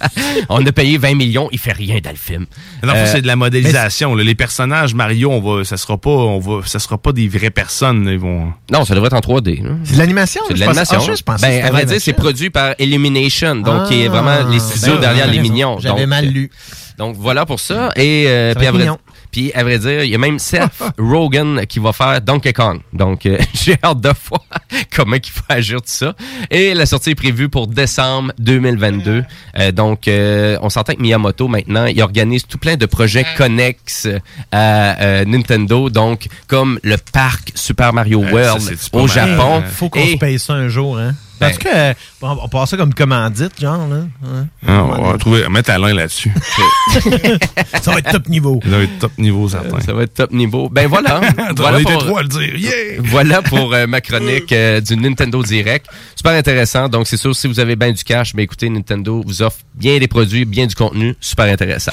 [LAUGHS] On a payé 20 millions, il fait rien dans le film. Non, Euh, c'est de la modélisation. là. Les personnages Mario, on va, ça sera pas, on va, ça sera pas des vraies personnes. là. Ils vont. Non, ça devrait être en 3D. là. C'est de l'animation? C'est de l'animation. ah, je pensais que ben, à vrai dire, c'est produit par Illumination, donc qui est Ah, vraiment les studios ben, derrière t'as les raison. mignons. J'avais mal euh, lu. Donc voilà pour ça. Et euh, Ça puis, va à être vrai, mignon. Puis à vrai dire, il y a même Seth [LAUGHS] Rogen qui va faire Donkey Kong. Donc euh, [LAUGHS] j'ai hâte de voir [LAUGHS] comment il faut agir tout ça. Et la sortie est prévue pour décembre 2022. Euh, donc euh, on s'entend que Miyamoto maintenant, il organise tout plein de projets connexes à euh, Nintendo. Donc comme le parc Super Mario Ouais, World ça, au. Japon. Faut qu'on Et- se paye ça un jour, hein? Ben- Parce que, euh, on, on passe ça comme commandite, genre, là. hein? Ah, on va trouver, mettre Alain là-dessus. [LAUGHS] ça va être top niveau. Ça va être top niveau, certain. Ça va être top niveau. Ben voilà. [LAUGHS] On voilà pour- trois à le dire. Yeah! Voilà pour euh, ma chronique euh, du Nintendo Direct. Super intéressant. Donc, c'est sûr, si vous avez bien du cash, ben écoutez, Nintendo vous offre bien des produits, bien du contenu. Super intéressant.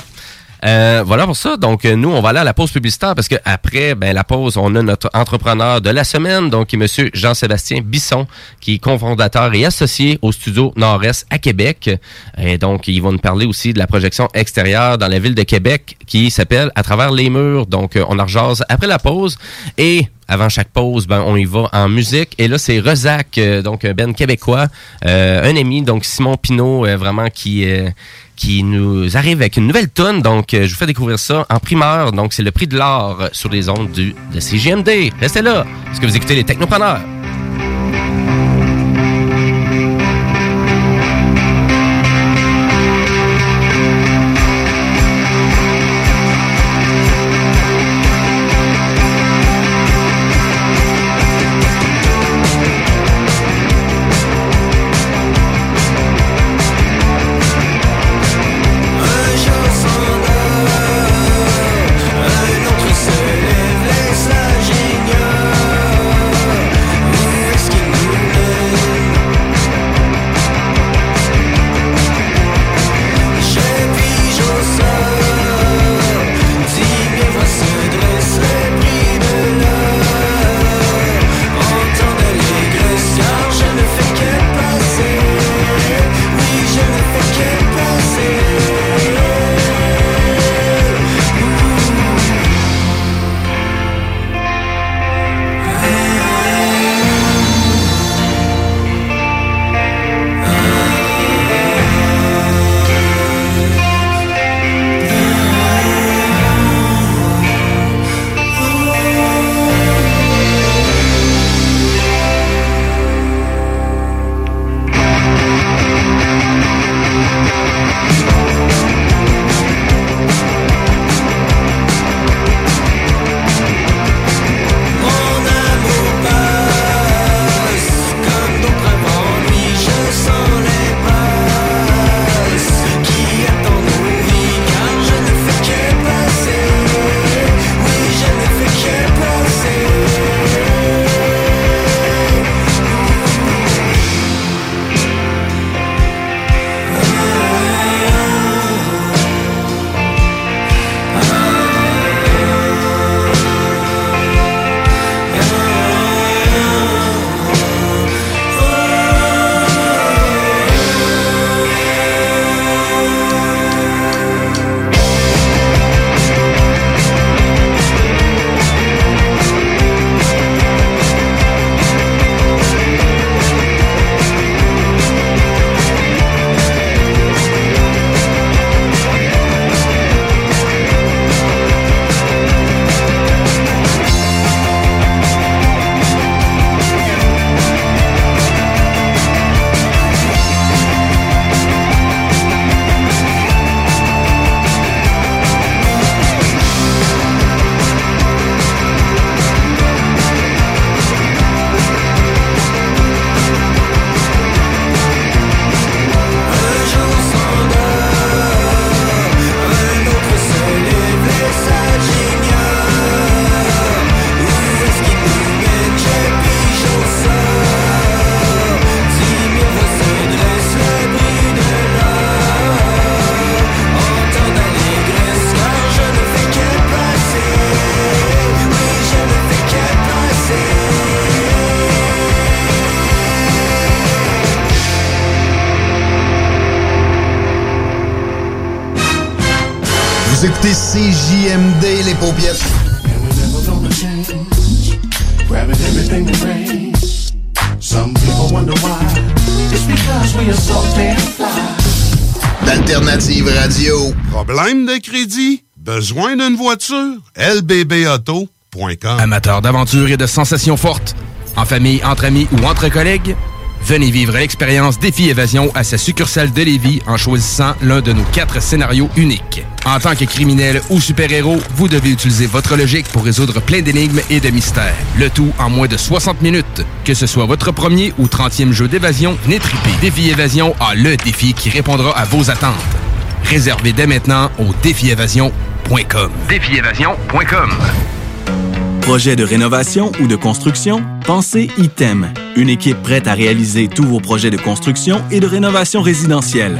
Euh, voilà pour ça. Donc, euh, nous, on va aller à la pause publicitaire parce que après, ben, la pause, on a notre entrepreneur de la semaine, donc Monsieur Jean-Sébastien Bisson, qui est cofondateur et associé au studio Nord-Est à Québec. Et donc, ils vont nous parler aussi de la projection extérieure dans la ville de Québec qui s'appelle À travers les murs. Donc, euh, on en rejase après la pause. Et avant chaque pause, ben, on y va en musique. Et là, c'est Rezac, donc un ben québécois, un ami, donc Simon Pinault, euh, vraiment qui... qui nous arrive avec une nouvelle tonne. Donc, euh, je vous fais découvrir ça en primeur. Donc, c'est le prix de l'or sur les ondes du, de CGMD. Restez là, parce que vous écoutez les technopreneurs. CJMD, les paupiètes. Grabbing everything that rains. Some people wonder why. It's because we are so damn fly. D'Alternative Radio. Problème de crédit? Besoin d'une voiture? lbbauto.com Amateur d'aventure et de sensations fortes, en famille, entre amis ou entre collègues, venez vivre l'expérience Défi Évasion à sa succursale de Lévis en choisissant l'un de nos quatre scénarios uniques. En tant que criminel ou super-héros, vous devez utiliser votre logique pour résoudre plein d'énigmes et de mystères. Le tout en moins de 60 minutes. Que ce soit votre premier ou 30e jeu d'évasion, venez triper. Défi Évasion a le défi qui répondra à vos attentes. Réservez dès maintenant au défiévasion.com. Défiévasion.com. Projet de rénovation ou de construction? Pensez ITEM, une équipe prête à réaliser tous vos projets de construction et de rénovation résidentielle.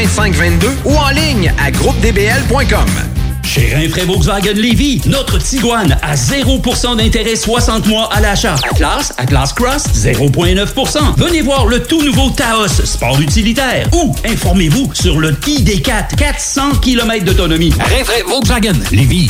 418-681-2522 ou en ligne à groupedbl.com. Chez Rinfraie Volkswagen Lévy, notre Tiguan à 0% d'intérêt 60 mois à l'achat. Atlas, Atlas Cross, 0,9%. Venez voir le tout nouveau Taos, sport utilitaire. Ou informez-vous sur le ID4, 400 km d'autonomie. Rinfraie Volkswagen Lévy.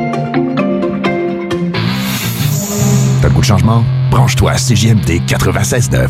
Le goût de changement? Branche-toi à CJMD 96.9,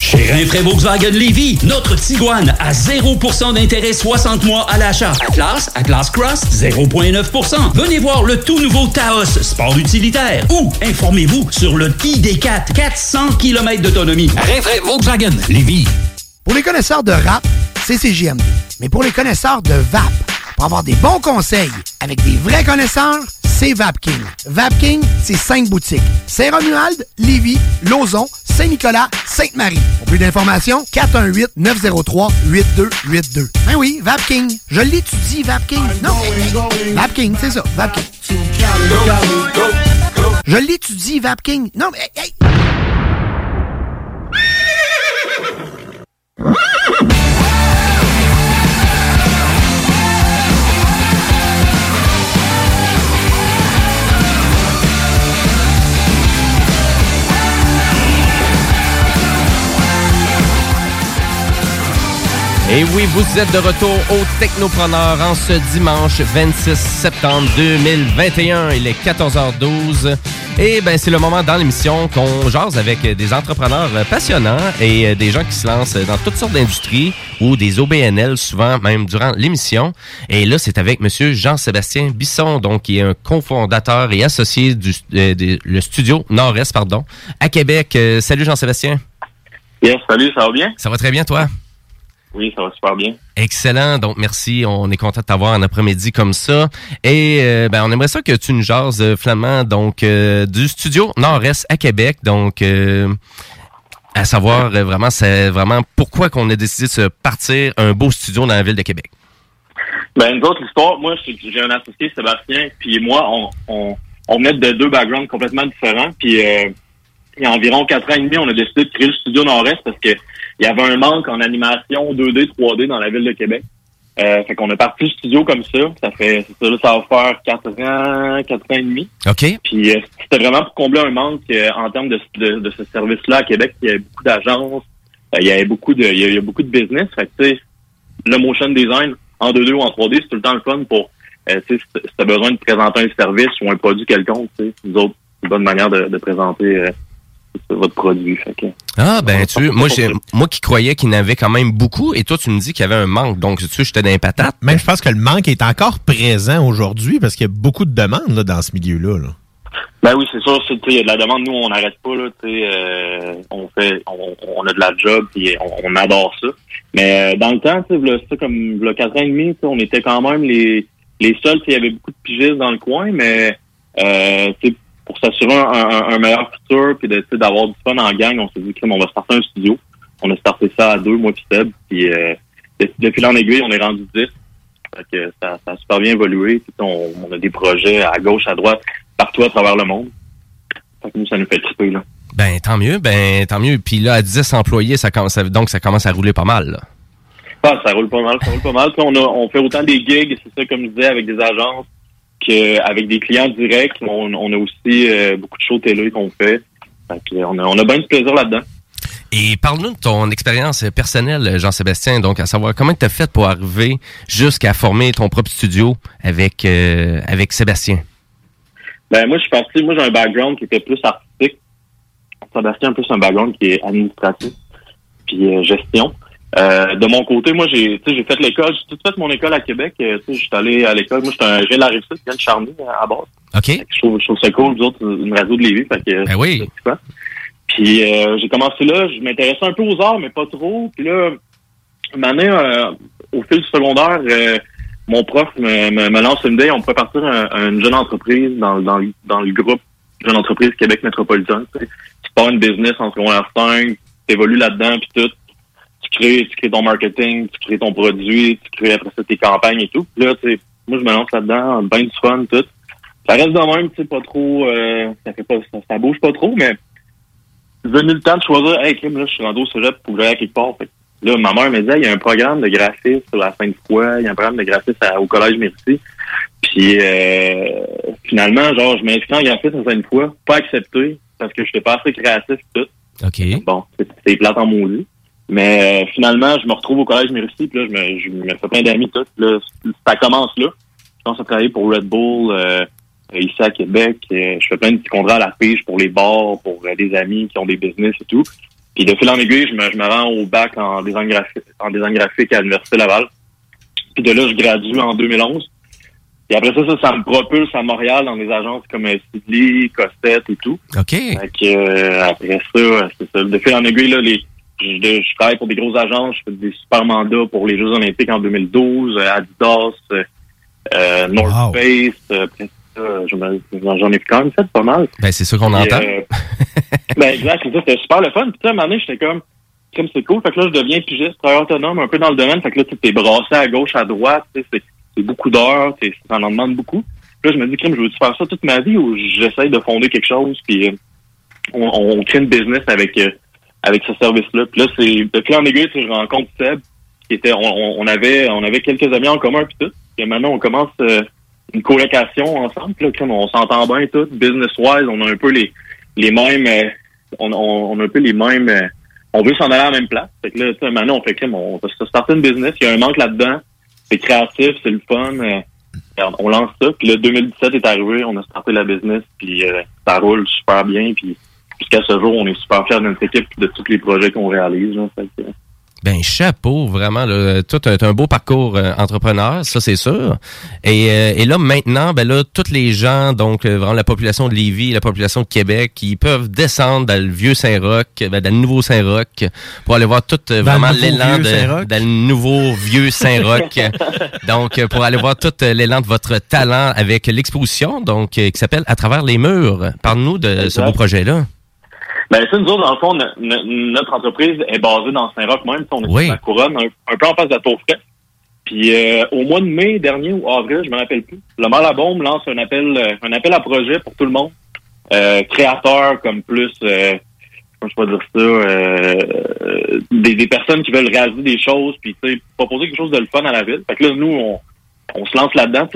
Chez Rinfraie Volkswagen Lévy, notre Tiguan à 0% d'intérêt 60 mois à l'achat. Atlas, Atlas Cross, 0,9%. Venez voir le tout nouveau Taos, sport utilitaire. Ou informez-vous sur le ID4, 400 km d'autonomie. Rinfraie Volkswagen Lévy. Pour les connaisseurs de rap, c'est CGMD. Mais pour les connaisseurs de VAP, pour avoir des bons conseils avec des vrais connaisseurs, c'est VapKing. VapKing, c'est cinq boutiques. Saint-Romuald, Lévis, Lauson, Saint-Nicolas, Sainte-Marie. Pour plus d'informations, 418-903-8282. Ben oui, VapKing. Je l'étudie, VapKing. Non, VapKing, c'est ça, VapKing. Je l'étudie, VapKing. Non, mais... hey, hey. Et oui, vous êtes de retour au Technopreneur en ce dimanche 26 septembre 2021. Il est 14h12. Et ben c'est le moment dans l'émission qu'on jase avec des entrepreneurs passionnants et des gens qui se lancent dans toutes sortes d'industries ou des OBNL souvent même durant l'émission. Et là, c'est avec monsieur Jean-Sébastien Bisson, donc qui est un cofondateur et associé du euh, de- le studio Nord-Est pardon, à Québec. Euh, salut Jean-Sébastien. Yes, salut, ça va bien? Ça va très bien toi? Oui, ça va super bien. Excellent. Donc, merci. On est content de t'avoir un après-midi comme ça. Et euh, ben, on aimerait ça que tu nous jases, euh, Flamand, donc, euh, du studio Nord-Est à Québec. Donc, euh, à savoir vraiment, c'est vraiment pourquoi qu'on a décidé de se partir un beau studio dans la ville de Québec. Ben, nous autres, l'histoire, moi, j'ai un associé, Sébastien, puis moi, on, on, on venait de deux backgrounds complètement différents, puis euh, il y a environ quatre ans et demi, on a décidé de créer le studio Nord-Est parce que il y avait un manque en animation 2D, 3D dans la ville de Québec. Euh, fait qu'on a parti le studio comme ça. Ça fait, ça, ça va faire quatre ans, quatre ans et demi. OK. Puis euh, c'était vraiment pour combler un manque euh, en termes de, de, de ce service-là à Québec. Il y avait beaucoup d'agences, euh, il y avait beaucoup de, il y a, il y a beaucoup de business. Fait que, tu sais, le motion design en 2D ou en 3D, c'est tout le temps le fun pour, euh, tu sais, si tu as besoin de présenter un service ou un produit quelconque, tu sais, nous autres, c'est une bonne manière de, de présenter euh, votre produit. Fait que, Ah, ben, tu moi, j'ai, moi qui croyais qu'il y en avait quand même beaucoup, et toi, tu me dis qu'il y avait un manque. Donc, tu sais, j'étais dans les patates. Même, je pense que le manque est encore présent aujourd'hui parce qu'il y a beaucoup de demandes là, dans ce milieu-là. là. Ben oui, c'est sûr, c'est- tu sais, il y a de la demande, nous, on n'arrête pas, là, tu sais, euh, on fait, on, on a de la job, puis on, on adore ça. Mais euh, dans le temps, comme, le quatre ans et demi, on était quand même les, les seuls, il y avait beaucoup de pigistes dans le coin, mais, euh, tu sais, pour s'assurer un, un- un meilleur futur, puis d'avoir du fun en gang, on s'est dit, on va starter un studio. On a starté ça à deux, moi puis Seb, puis euh, de- depuis l'an aiguille, on est rendu 10. Fait que ça, ça a super bien évolué. Puis, on, on a des projets à gauche, à droite, partout à travers le monde. Fait que nous, ça nous fait triper, là. Ben, tant mieux, ben, tant mieux. Puis là, à 10 employés, ça commence à- donc ça commence à rouler pas mal, là. Ah, ça roule pas mal, ça roule pas mal. Puis on, a, on fait autant des gigs, c'est ça, comme je disais, avec des agences qu'avec des clients directs. On, on a aussi euh, beaucoup de shows télé qu'on fait. On, a, on a bien du plaisir là-dedans. Et parle-nous de ton expérience personnelle, Jean-Sébastien. Donc, à savoir comment tu as fait pour arriver jusqu'à former ton propre studio avec, euh, avec Sébastien? Ben moi, je suis parti, moi j'ai un background qui était plus artistique. Sébastien a plus un background qui est administratif, puis euh, gestion. Euh, de mon côté, moi j'ai tu sais, j'ai fait l'école, j'ai tout fait mon école à Québec. Euh, tu sais, je suis allé à l'école, moi j'étais un j'ai la réussite, je viens de Charny à base. OK. Je trouve, je trouve ça cool, vous autres, une radio de Lévis. Fait que, Ben oui. Puis euh, j'ai commencé là, je m'intéressais un peu aux arts, mais pas trop. Puis là, une année, euh, au fil du secondaire, euh, mon prof me, me, me lance une idée, on pourrait partir un- une jeune entreprise dans, dans, le- dans le groupe jeune entreprise Québec métropolitain. Tu sais. Tu pars une business en secondaire 5, tu évolues là-dedans, puis tout. Tu crées, tu crées ton marketing, tu crées ton produit, tu crées après ça tes campagnes et tout. Puis là, tu sais, moi, je me lance là-dedans, bien du fun, tout. Ça reste de même, tu sais, pas trop, euh, ça fait pas, ça, ça bouge pas trop, mais venu le temps de choisir, hey, crime, là, je suis rendu au cégep pour j'aille à quelque part. Fait là, ma mère me disait, il y a un programme de graphisme sur la Sainte-Foy, il y a un programme de graphisme à- au Collège Merci. Puis, euh, finalement, genre, je m'inscris en graphisme à Sainte-Foy, pas accepté, parce que je n'étais pas assez créatif tout. OK. Bon, c'est- c'est plate en maudit. Mais euh, finalement, je me retrouve au Collège Merci, puis là, je me, je me fais plein d'amis, tout. Là, ça commence là. Je commence à travailler pour Red Bull euh, ici à Québec. Euh, je fais plein de petits contrats à la pige pour les bars, pour euh, des amis qui ont des business et tout. Puis de fil en aiguille, je me, je me rends au bac en design graphique, en design graphique à l'Université Laval. Puis de là, je gradue en 2011. Et après ça, ça, ça me propulse à Montréal dans des agences comme euh, Sidley, Costette et tout. OK. Fait que, euh, après ça, euh, c'est ça. De fil en aiguille, là, les, je, je- je travaille pour des grosses agences. Je fais des super mandats pour les Jeux olympiques en 2012, euh, Adidas, euh, euh, North Face. euh, j'en ai quand même fait pas mal. Ben, c'est ça qu'on entend. euh, ben, exact, c'est ça. C'était super le fun. Puis, à un moment donné, j'étais comme, comme c'est cool. Fait que là, je deviens pigiste, travailleur autonome, un peu dans le domaine. Fait que là, tu t'es brassé à gauche, à droite. C'est beaucoup d'heures. Ça en demande beaucoup. Puis là, je me dis, crime, je veux-tu faire ça toute ma vie ou j'essaye de fonder quelque chose? Puis, euh, on, on crée une business avec euh, avec ce service-là. Puis là, c'est de fil en aiguille, je rencontre Seb, qui était, on, on- avait on avait quelques amis en commun puis tout. Puis maintenant, on commence euh, une colocation ensemble. Puis là, crime, on s'entend bien tout. Business-wise, on a un peu les les mêmes, euh, on, on, on a un peu les mêmes. euh, on veut s'en aller à la même place. Fait que là, maintenant, on fait crime, on va se starter une business. Il y a un manque là-dedans. C'est créatif, c'est le fun. euh, on lance ça. Puis là, 2017 est arrivé, on a starté la business, puis euh, ça roule super bien. Puis jusqu'à ce jour, on est super fiers de notre équipe et de tous les projets qu'on réalise. là. Fait que, Ben chapeau, vraiment. Là, tout un, un beau parcours euh, entrepreneur, ça c'est sûr. Et, euh, et là maintenant, ben là, tous les gens, donc euh, vraiment la population de Lévis, la population de Québec, qui peuvent descendre dans le vieux Saint-Roch, ben, dans le nouveau Saint-Roch, pour aller voir tout euh, vraiment l'élan de dans le nouveau vieux Saint-Roch. [LAUGHS] donc euh, pour aller voir tout euh, l'élan de votre talent avec l'exposition, donc euh, qui s'appelle À travers les murs. Parle-nous de ce Exact. beau projet-là. Ben, ça, nous autres, dans le fond, no- no- notre entreprise est basée dans Saint-Roch même. On est Oui. la couronne, un, un peu en face de la Tour Fraîche. Puis euh, au mois de mai dernier ou avril, je me rappelle plus, le Mal à Bombe lance un appel euh, un appel à projet pour tout le monde. Euh, créateurs comme plus euh, comment je peux dire ça, euh, des, des personnes qui veulent réaliser des choses, puis tu sais, proposer quelque chose de le fun à la ville. Fait que là, nous, on, on se lance là-dedans.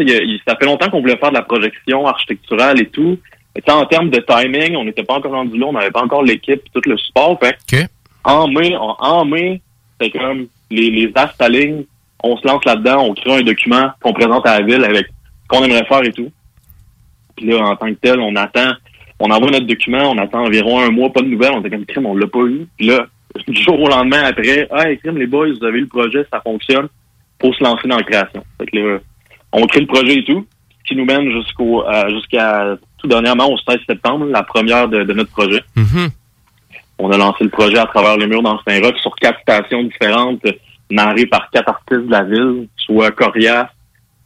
Ça fait longtemps qu'on voulait faire de la projection architecturale et tout. En termes de timing, on n'était pas encore rendu là, on n'avait pas encore l'équipe, tout le support. Fait que en mai, en, en mai, c'est comme les, les as s'alignent, on se lance là-dedans, on crée un document qu'on présente à la ville avec ce qu'on aimerait faire et tout. Puis là, en tant que tel, on attend, on envoie notre document, on attend environ un mois, pas de nouvelles, on était comme crime, on l'a pas eu. Puis là, [LAUGHS] du jour au lendemain après, hey crime, les boys, vous avez le projet, ça fonctionne, faut se lancer dans la création. Fait que là, on crée le projet et tout, qui nous mène jusqu'au euh, jusqu'à tout dernièrement au 16 septembre, la première de, de notre projet. On a lancé le projet à travers les murs dans Saint-Roch sur quatre stations différentes, narrées par quatre artistes de la ville, soit Corias,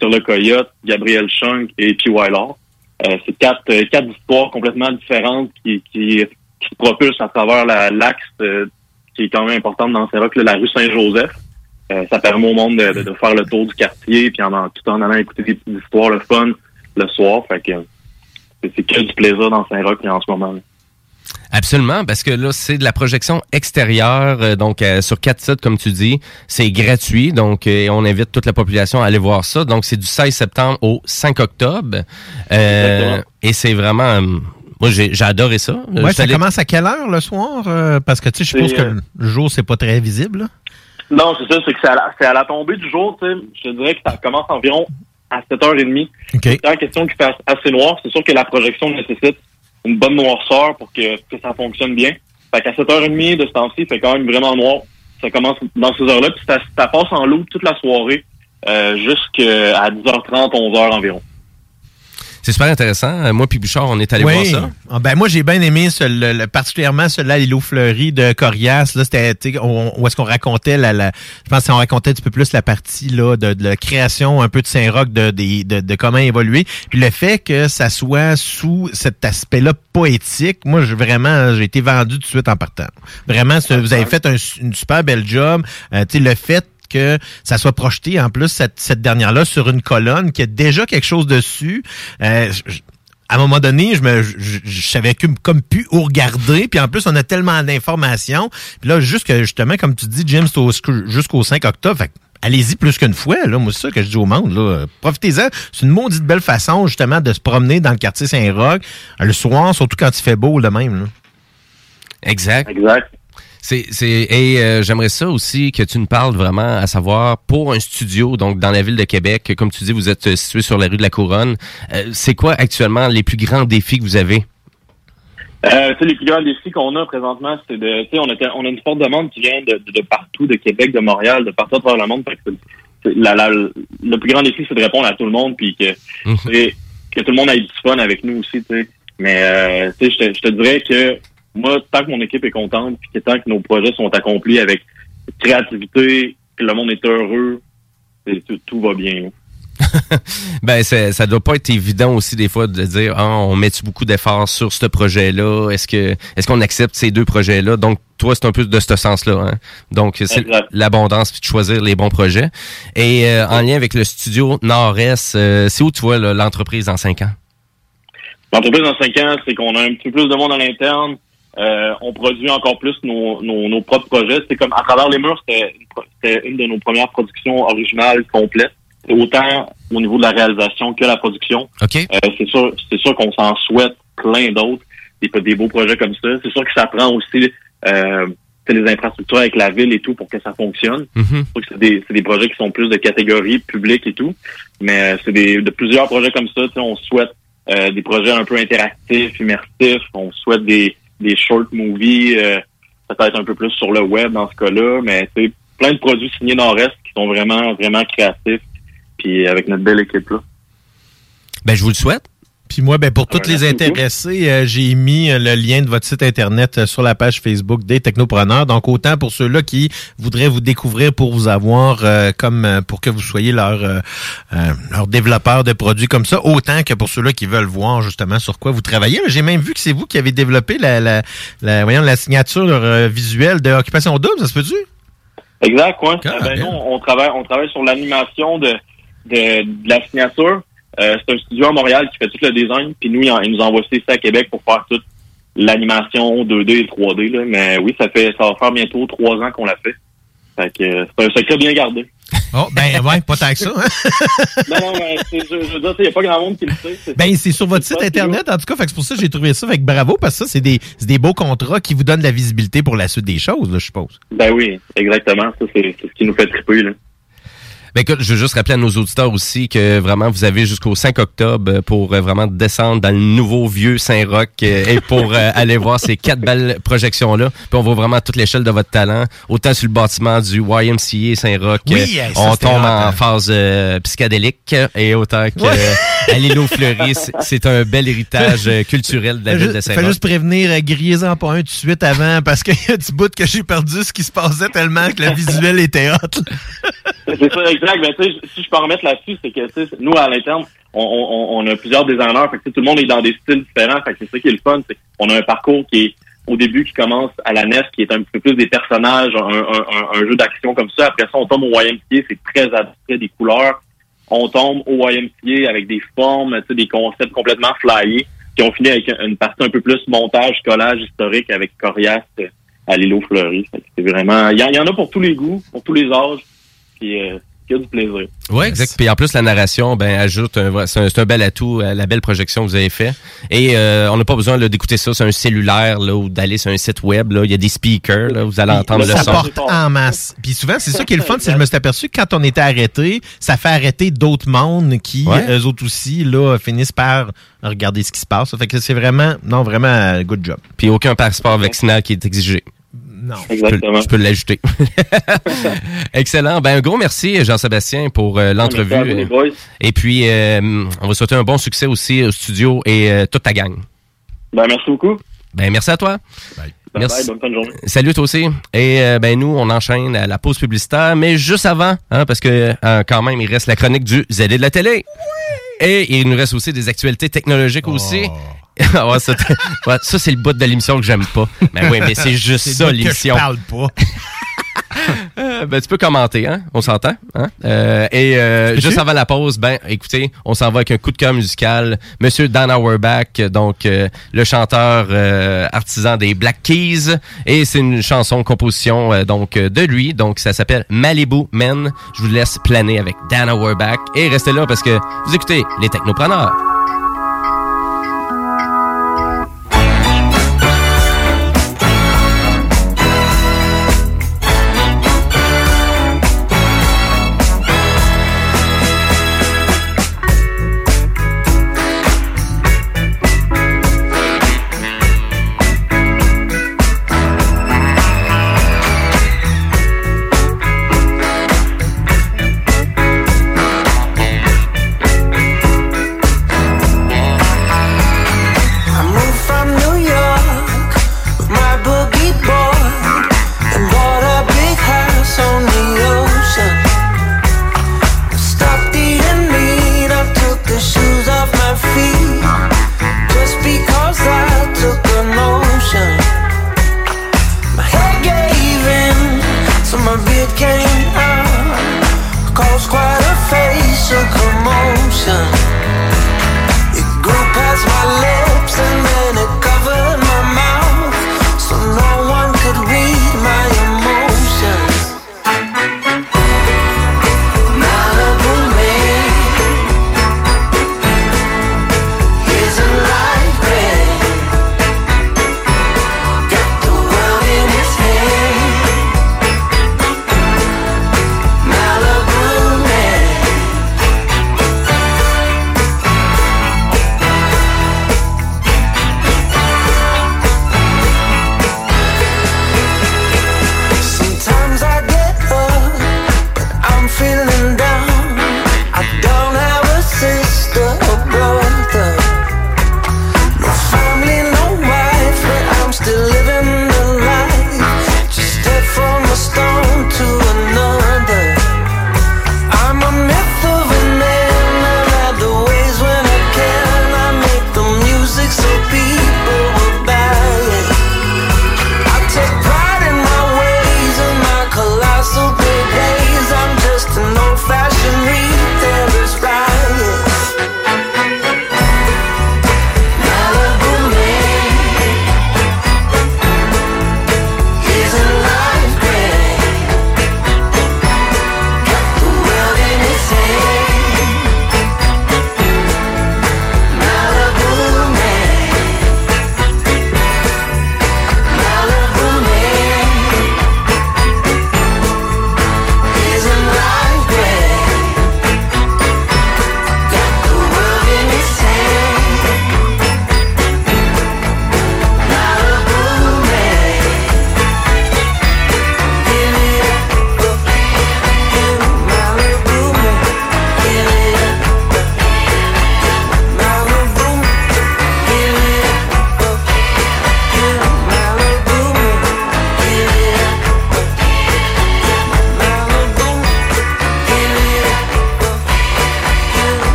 Sur le Coyote, Gabriel Chung et P. Euh, c'est quatre, euh, quatre histoires complètement différentes qui, qui, qui se propulsent à travers la- l'axe euh, qui est quand même importante dans Saint-Roch, la rue Saint-Joseph. Euh, ça permet au monde de, de- de faire le tour du quartier, puis en, en- tout en allant écouter des petites histoires, le fun, le soir. Fait que c'est que du plaisir dans Saint-Roch en ce moment. là. Absolument, parce que là, c'est de la projection extérieure, euh, donc euh, sur quatre sites, comme tu dis. C'est gratuit, donc euh, on invite toute la population à aller voir ça. Donc, c'est du 16 septembre au 5 octobre. Euh, et c'est vraiment... euh, moi, j'ai adoré ça. Ouais, ça allé- commence à quelle heure le soir? Euh, parce que, tu sais, je suppose que le jour, c'est pas très visible. là. Non, c'est ça, c'est que c'est à, la- c'est à la tombée du jour, tu sais. Je te dirais que ça commence environ à 7h30. C'est la question qui fait assez noir. C'est sûr que la projection nécessite une bonne noirceur pour que, que ça fonctionne bien. Fait qu'à 7h30 de ce temps-ci, il fait quand même vraiment noir. Ça commence dans ces heures-là, puis ça, ça passe en loup toute la soirée, euh, jusqu'à 10h30, 11h environ. C'est super intéressant. Euh, Moi puis Bouchard, on est allé Oui. voir ça. Ah, ben moi j'ai bien aimé ce- le- le- particulièrement celui-là Lilo Fleury de Corias là c'était tu sais, on- où est-ce qu'on racontait la, la- je pense qu'on racontait un petit peu plus la partie là de, de la création un peu de Saint-Roch de, de de comment évoluer puis le fait que ça soit sous cet aspect-là poétique moi je vraiment j'ai été vendu tout de suite en partant vraiment ce- vous avez fait un- une super belle job Euh, tu sais le fait que ça soit projeté en plus cette, cette dernière-là sur une colonne qui a déjà quelque chose dessus. Euh, je- à un moment donné, je me, je, savais comme, comme plus où regarder. Puis en plus, on a tellement d'informations. Puis là, juste que, justement, comme tu dis, James, c'est au- jusqu'au 5 octobre. Fait que allez-y plus qu'une fois. Là. Moi, c'est ça que je dis au monde. Là. Profitez-en. C'est une maudite belle façon, justement, de se promener dans le quartier Saint-Roch le soir, surtout quand il fait beau, le même. Là. Exact. Exact. C'est, c'est, et euh, j'aimerais ça aussi que tu nous parles vraiment, à savoir, pour un studio, donc dans la ville de Québec, comme tu dis, vous êtes euh, situé sur la rue de la Couronne. euh, c'est quoi actuellement les plus grands défis que vous avez? Euh, les plus grands défis qu'on a présentement, c'est de, tu sais, on a, on a une forte demande qui vient de, de, de partout, de Québec, de Montréal, de partout à travers le monde. Que la, la- le plus grand défi, c'est de répondre à tout le monde, puis que, sais, que tout le monde ait du fun avec nous aussi, tu sais. Mais, euh, je te dirais que moi, tant que mon équipe est contente, puis que tant que nos projets sont accomplis avec créativité, que le monde est heureux, tout, tout va bien. [LAUGHS] Ben, c'est- ça doit pas être évident aussi des fois de dire, ah, on met beaucoup d'efforts sur ce projet-là? Est-ce que, est-ce qu'on accepte ces deux projets-là? Donc, toi, c'est un peu de ce sens-là. Hein? Donc, c'est l'abondance puis de choisir les bons projets. Et euh, en lien avec le studio Nord-Est, euh, c'est où tu vois l'entreprise dans cinq ans? L'entreprise dans cinq ans, c'est qu'on a un petit peu plus de monde à l'interne. Euh, on produit encore plus nos, nos, nos propres projets. C'est comme à travers les murs, c'était une, de nos premières productions originales complètes. Autant au niveau de la réalisation que la production. OK. Euh, c'est sûr, c'est sûr qu'on s'en souhaite plein d'autres, des, des beaux projets comme ça. C'est sûr que ça prend aussi euh, les infrastructures avec la ville et tout pour que ça fonctionne. C'est sûr que c'est des, des projets qui sont plus de catégorie publique et tout, mais euh, c'est des de plusieurs projets comme ça. On souhaite euh, des projets un peu interactifs, immersifs. On souhaite des, des short movies, euh, peut-être un peu plus sur le web dans ce cas-là, mais sais, plein de produits signés Nord-Est qui sont vraiment, vraiment créatifs, puis avec notre belle équipe-là. Ben, je vous le souhaite. Puis moi, ben pour toutes Ouais, les intéressés, euh, j'ai mis euh, le lien de votre site internet euh, sur la page Facebook des Technopreneurs. Donc autant pour ceux-là qui voudraient vous découvrir pour vous avoir euh, comme pour que vous soyez leur euh, leur développeur de produits comme ça, autant que pour ceux-là qui veulent voir justement sur quoi vous travaillez. J'ai même vu que c'est vous qui avez développé la la, la voyons la signature visuelle de Occupation Double, ça se peut-tu? Exact. Ah, ben, nous, on travaille, on travaille sur l'animation de, de, de la signature. Euh, c'est un studio à Montréal qui fait tout le design, puis nous, il, en- il nous envoie ça ici à Québec pour faire toute l'animation 2D et 3D. Là. Mais oui, ça fait ça va faire bientôt trois ans qu'on l'a fait. Fait que euh, c'est un secret bien gardé. Oh ben ouais, pas tant que ça. hein? [LAUGHS] non, non, mais je, je veux dire, il n'y a pas grand monde qui le sait. c'est- Ben, c'est sur votre site internet, en tout cas. Fait que c'est pour ça que j'ai trouvé ça. Fait que bravo, parce que ça, c'est des, c'est des beaux contrats qui vous donnent de la visibilité pour la suite des choses, là, je suppose. Ben oui, exactement. Ça, c'est c'est ce qui nous fait triper. Là. Ben écoute, je veux juste rappeler à nos auditeurs aussi que vraiment vous avez jusqu'au 5 octobre pour euh, vraiment descendre dans le nouveau vieux Saint-Roch euh, et pour euh, [LAUGHS] aller voir ces quatre belles projections-là. Puis on voit vraiment toute l'échelle de votre talent, autant sur le bâtiment du YMCA Saint-Roch, Oui, euh, ça, on tombe en hein. phase euh, psychédélique et autant que Ouais. euh, à l'îlot Fleury, c'est- un bel héritage euh, culturel de la ville de Saint-Roch. juste prévenir, euh, grillez-en pas un tout de suite avant, parce qu'il y a du bout que j'ai perdu ce qui se passait tellement que le visuel était hot. C'est ça, si je peux en remettre là-dessus, c'est que nous, à l'interne, on, on, on a plusieurs designers. Fait que, tout le monde est dans des styles différents. Fait que c'est ça qui est le fun. qu'on a un parcours qui est au début qui commence à la nef, qui est un petit peu plus des personnages, un, un, un, jeu d'action comme ça. Après ça, on tombe au YMCA, c'est très abstrait, des couleurs. On tombe au YMCA avec des formes, des concepts complètement flyés, qui ont fini avec une partie un peu plus montage, collage historique avec Corias euh, à. Fait que C'est vraiment, il y, y en a pour tous les goûts, pour tous les âges, puis euh, a du plaisir. Oui, exact. Puis en plus, la narration, ben, ajoute c'est un, bel atout à la belle projection que vous avez fait. Et euh, on n'a pas besoin d'écouter ça sur un cellulaire là, ou d'aller sur un site web. Là. Il y a des speakers, là, vous allez entendre le ça son. porte en masse. Puis souvent, c'est ça qui est le fun, c'est que je me suis aperçu que quand on était arrêté, ça fait arrêter d'autres mondes qui, Ouais. eux autres aussi, là, finissent par regarder ce qui se passe. Ça fait que c'est vraiment, non, vraiment, good job. Puis aucun passeport vaccinal qui est exigé. Non. Exactement. Je peux, l'ajouter. [LAUGHS] Excellent. Ben, un gros merci, Jean-Sébastien, pour euh, l'entrevue. Merci à vous, les boys. Et puis, euh, on va souhaiter un bon succès aussi au studio et euh, toute ta gang. Ben, merci beaucoup. Ben, merci à toi. Bye Merci. bye, bonne fin de journée. Salut toi aussi. Et euh, ben nous, on enchaîne à la pause publicitaire, mais juste avant, hein, parce que euh, quand même, il reste la chronique du ZD de la télé. Et il nous reste aussi des actualités technologiques aussi. Ah [LAUGHS] ouais, ça, ouais, ça, c'est le bout de l'émission que j'aime pas. Mais oui, mais c'est juste ça l'émission. je parle pas. Euh, ben, tu peux commenter, hein? On s'entend, hein? Euh, et euh, juste avant la pause, ben, écoutez, on s'en va avec un coup de cœur musical. Monsieur Dan Auerbach, donc euh, le chanteur euh, artisan des Black Keys, et c'est une chanson composition euh, donc de lui, donc ça s'appelle Malibu Men. Je vous laisse planer avec Dan Auerbach et restez là parce que vous écoutez les Technopreneurs.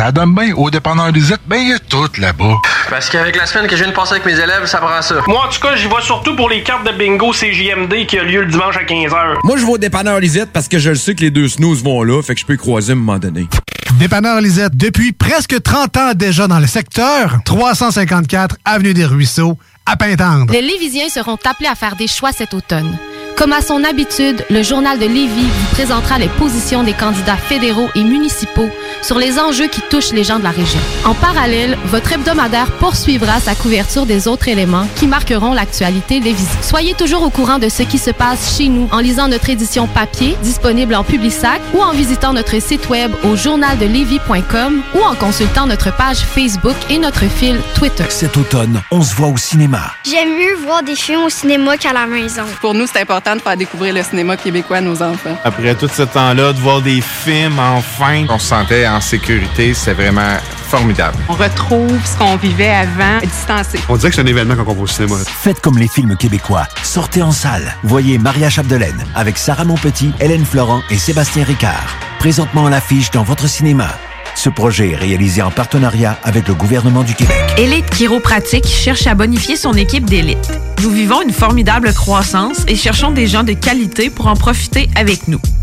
Ça donne bien au dépanneur Lisette, ben il y a tout là-bas. Parce qu'avec la semaine que je viens de passer avec mes élèves, ça prend ça. Moi, en tout cas, j'y vais surtout pour les cartes de bingo CJMD qui a lieu le dimanche à 15h. Moi, je vais au dépanneur Lisette parce que je le sais que les deux snooze vont là, fait que je peux y croiser à un moment donné. Dépanneur Lisette, depuis presque 30 ans déjà dans le secteur, 354 Avenue des Ruisseaux, à Pintendre. Les Lévisiens seront appelés à faire des choix cet automne. Comme à son habitude, le journal de Lévis vous présentera les positions des candidats fédéraux et municipaux sur les enjeux qui touchent les gens de la région. En parallèle, votre hebdomadaire poursuivra sa couverture des autres éléments qui marqueront l'actualité des visites. Soyez toujours au courant de ce qui se passe chez nous en lisant notre édition papier disponible en Publisac ou en visitant notre site web au journaldelévis.com ou en consultant notre page Facebook et notre fil Twitter. Cet automne, on se voit au cinéma. J'aime mieux voir des films au cinéma qu'à la maison. Pour nous, c'est important de faire découvrir le cinéma québécois à nos enfants. Après tout ce temps-là, de voir des films enfin, on se sentait en sécurité, c'est vraiment formidable. On retrouve ce qu'on vivait avant, distancé. On dirait que c'est un événement quand on va au cinéma. Faites comme les films québécois. Sortez en salle. Voyez Maria Chapdelaine avec Sarah Monpetit, Hélène Florent et Sébastien Ricard. Présentement à l'affiche dans votre cinéma. Ce projet est réalisé en partenariat avec le gouvernement du Québec. Élite Chiropratique cherche à bonifier son équipe d'élite. Nous vivons une formidable croissance et cherchons des gens de qualité pour en profiter avec nous.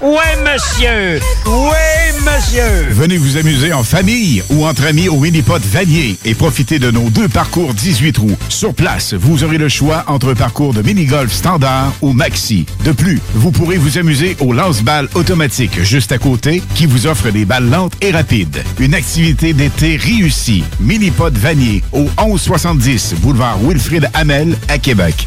Ouais, monsieur! Ouais, monsieur! Venez vous amuser en famille ou entre amis au Minipod Vanier et profitez de nos deux parcours 18 trous. Sur place, vous aurez le choix entre un parcours de mini-golf standard ou maxi. De plus, vous pourrez vous amuser au lance-balles automatique juste à côté qui vous offre des balles lentes et rapides. Une activité d'été réussie. Minipod Vanier au 1170 boulevard Wilfrid Hamel à Québec.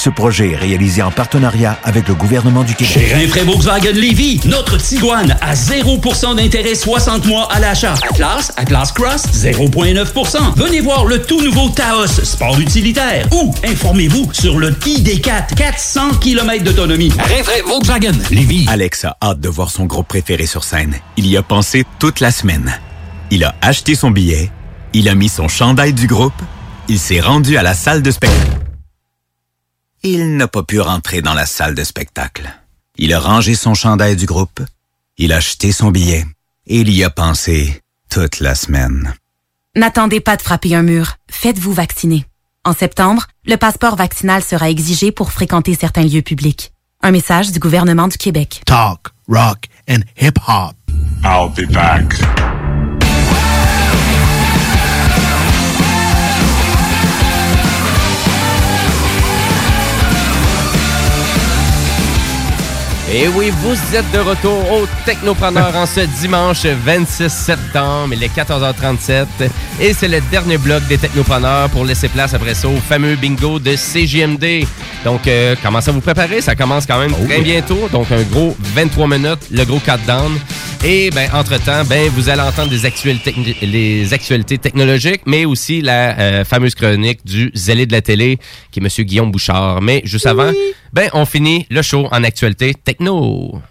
Ce projet est réalisé en partenariat avec le gouvernement du Québec. Chez Rinfraie Volkswagen Lévy, notre Tiguan à 0% d'intérêt 60 mois à l'achat. Atlas, Atlas Cross, 0,9%. Venez voir le tout nouveau Taos, sport utilitaire. Ou informez-vous sur le ID4, 400 km d'autonomie. Rinfraie Volkswagen Lévy. Alex a hâte de voir son groupe préféré sur scène. Il y a pensé toute la semaine. Il a acheté son billet, il a mis son chandail du groupe, il s'est rendu à la salle de spectacle. Il n'a pas pu rentrer dans la salle de spectacle. Il a rangé son chandail du groupe, il a acheté son billet et il y a pensé toute la semaine. N'attendez pas de frapper un mur. Faites-vous vacciner. En septembre, le passeport vaccinal sera exigé pour fréquenter certains lieux publics. Un message du gouvernement du Québec. Talk, rock and hip hop. I'll be back. Et oui, vous êtes de retour au Technopreneur en ce dimanche 26 septembre, il est 14h37 et c'est le dernier bloc des Technopreneurs pour laisser place après ça au fameux bingo de CGMD. Donc, euh, commencez à vous préparer, ça commence quand même très bientôt, donc un gros 23 minutes, le gros countdown. Et ben entre-temps, ben vous allez entendre des actualités, les actualités technologiques, mais aussi la euh, fameuse chronique du zélé de la télé, qui est Monsieur Guillaume Bouchard. Mais juste avant, ben on finit le show en actualité no.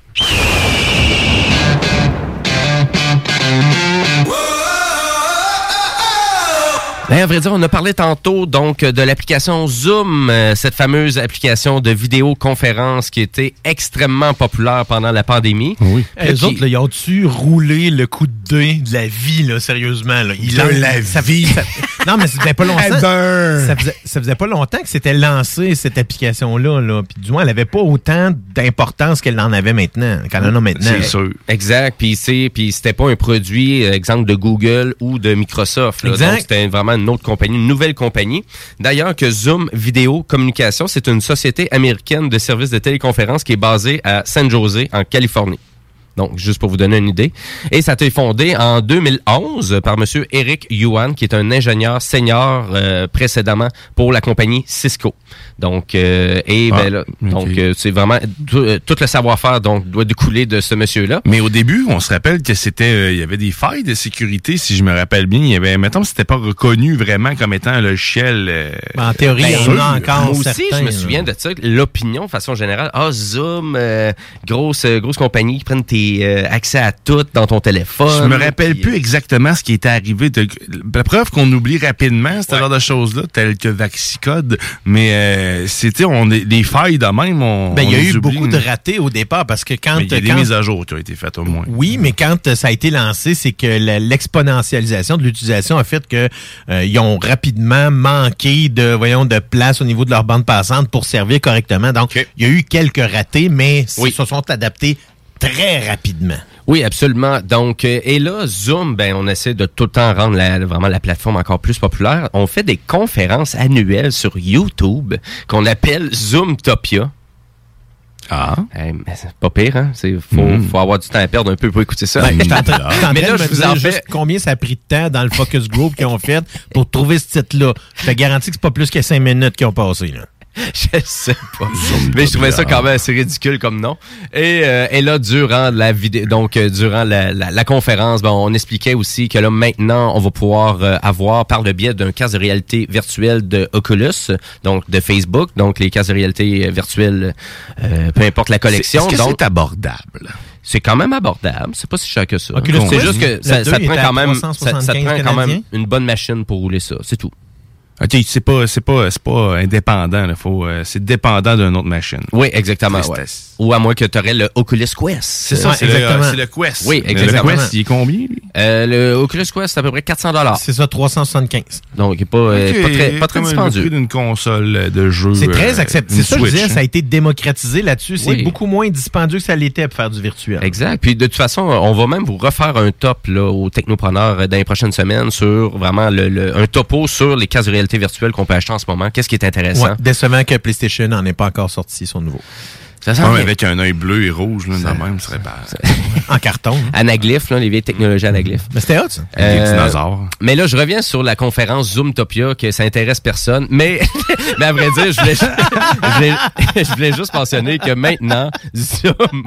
Ben, à vrai dire, on a parlé tantôt donc de l'application Zoom, euh, cette fameuse application de vidéoconférence qui était extrêmement populaire pendant la pandémie. Oui. Euh, les qui- autres, là, ils ont-tu roulé le coup de dé de la vie, là, sérieusement? Là? Ils De la ça- vie. ça- non, mais ça faisait pas [LAUGHS] longtemps. Eh ça, faisait, ça faisait pas longtemps que c'était lancé, cette application-là. Là. Puis du moins, elle avait pas autant d'importance qu'elle en avait maintenant, qu'elle en a maintenant. Exact. Puis c'est, puis c'était pas un produit, euh, exemple de Google ou de Microsoft. là. Exact. Donc c'était vraiment une autre compagnie, une nouvelle compagnie. D'ailleurs que Zoom Vidéo Communication, c'est une société américaine de services de téléconférence qui est basée à San Jose, en Californie. Donc, juste pour vous donner une idée. Et ça a été fondé en 2011 par Monsieur Eric Yuan, qui est un ingénieur senior euh, précédemment pour la compagnie Cisco. Donc, euh, et Ah, ben là, donc euh, c'est vraiment tout, le savoir-faire donc doit découler de ce monsieur-là. Mais au début, on se rappelle que c'était, euh, il y avait des failles de sécurité, si je me rappelle bien. Il y avait, mettons, c'était pas reconnu vraiment comme étant un logiciel. euh, En théorie, Ben, il y en a encore Moi aussi, certains, je me là. souviens de ça. L'opinion, de façon générale, ah, Zoom, euh, grosse, grosse compagnie qui prennent tes euh, accès à tout dans ton téléphone. Je me rappelle Puis, plus exactement ce qui était arrivé. De, la preuve qu'on oublie rapidement ce genre de choses-là, telles que Vaxicode, mais euh, c'était on est des failles de même. On, Ben, il y a les eu oublie. beaucoup de ratés au départ parce que quand. Il y a des quand- mises à jour qui ont été faites au moins. Oui, mais quand euh, ça a été lancé, c'est que l'exponentialisation de l'utilisation a fait que euh, ils ont rapidement manqué de voyons de place au niveau de leur bande passante pour servir correctement. Donc, il y a eu quelques ratés, mais ils se sont adaptés très rapidement. Oui, absolument. Donc, euh, et là, Zoom, ben, on essaie de tout le temps rendre la- vraiment la plateforme encore plus populaire. On fait des conférences annuelles sur YouTube qu'on appelle Zoomtopia. Ah. c'est pas pire, hein? C'est, faut, Mm. faut avoir du temps à perdre un peu pour écouter ça. Ben, [LAUGHS] Mais là, de je me vous en juste fais. combien ça a pris de temps dans le focus group qu'ils ont fait pour trouver ce titre-là. Je te garantis que c'est pas plus que cinq minutes qu'ils ont passé. Là. [LAUGHS] je sais pas. Mais je trouvais ça quand même assez ridicule comme nom. Et, euh, et là, durant la vidéo, donc euh, durant la, la, la conférence, ben, on expliquait aussi que là maintenant, on va pouvoir euh, avoir par le biais d'un casque de réalité virtuelle de Oculus, donc de Facebook, donc les casques de réalité euh, virtuelle, euh, peu importe la collection. Est-ce que donc c'est abordable? c'est quand même abordable. C'est pas si cher que ça. C'est juste que ça, ça te est prend quand même, ça, ça te 375 prend quand même une bonne machine pour rouler ça. C'est tout. OK, c'est pas, c'est pas, c'est pas indépendant, là. Faut, euh, c'est dépendant d'une autre machine. Oui, exactement. Ouais. Ou à moins que tu aurais le Oculus Quest. C'est ça, c'est le, c'est le Quest. Oui, exactement. Le Quest, il est combien, lui? Euh, le Oculus Quest, c'est à peu près 400 C'est ça, 375. Donc, il est pas, euh, pas très, pas très dispendieux. d'une console de jeu. C'est très accepté. une C'est ça que je disais, hein. ça a été démocratisé là-dessus. C'est Oui. beaucoup moins dispendieux que ça l'était pour faire du virtuel. Exact. Puis de toute façon, on va même vous refaire un top là, aux technopreneurs dans les prochaines semaines sur vraiment le, le- un topo sur les casques de virtuelle qu'on peut acheter en ce moment. Qu'est-ce qui est intéressant? Ouais, décevant que PlayStation n'en ait pas encore sorti son nouveau. Ça sent Ouais, bien. avec un œil bleu et rouge, là, le même, ce serait pas. En carton. hein? Anaglyph, là, les vieilles technologies anaglyph. Mais c'était hot, ça. Des dinosaures. Mais là, je reviens sur la conférence Zoomtopia, que ça intéresse personne. Mais, [LAUGHS] mais à vrai dire, je voulais, je, voulais, [LAUGHS] je voulais juste mentionner que maintenant, Zoom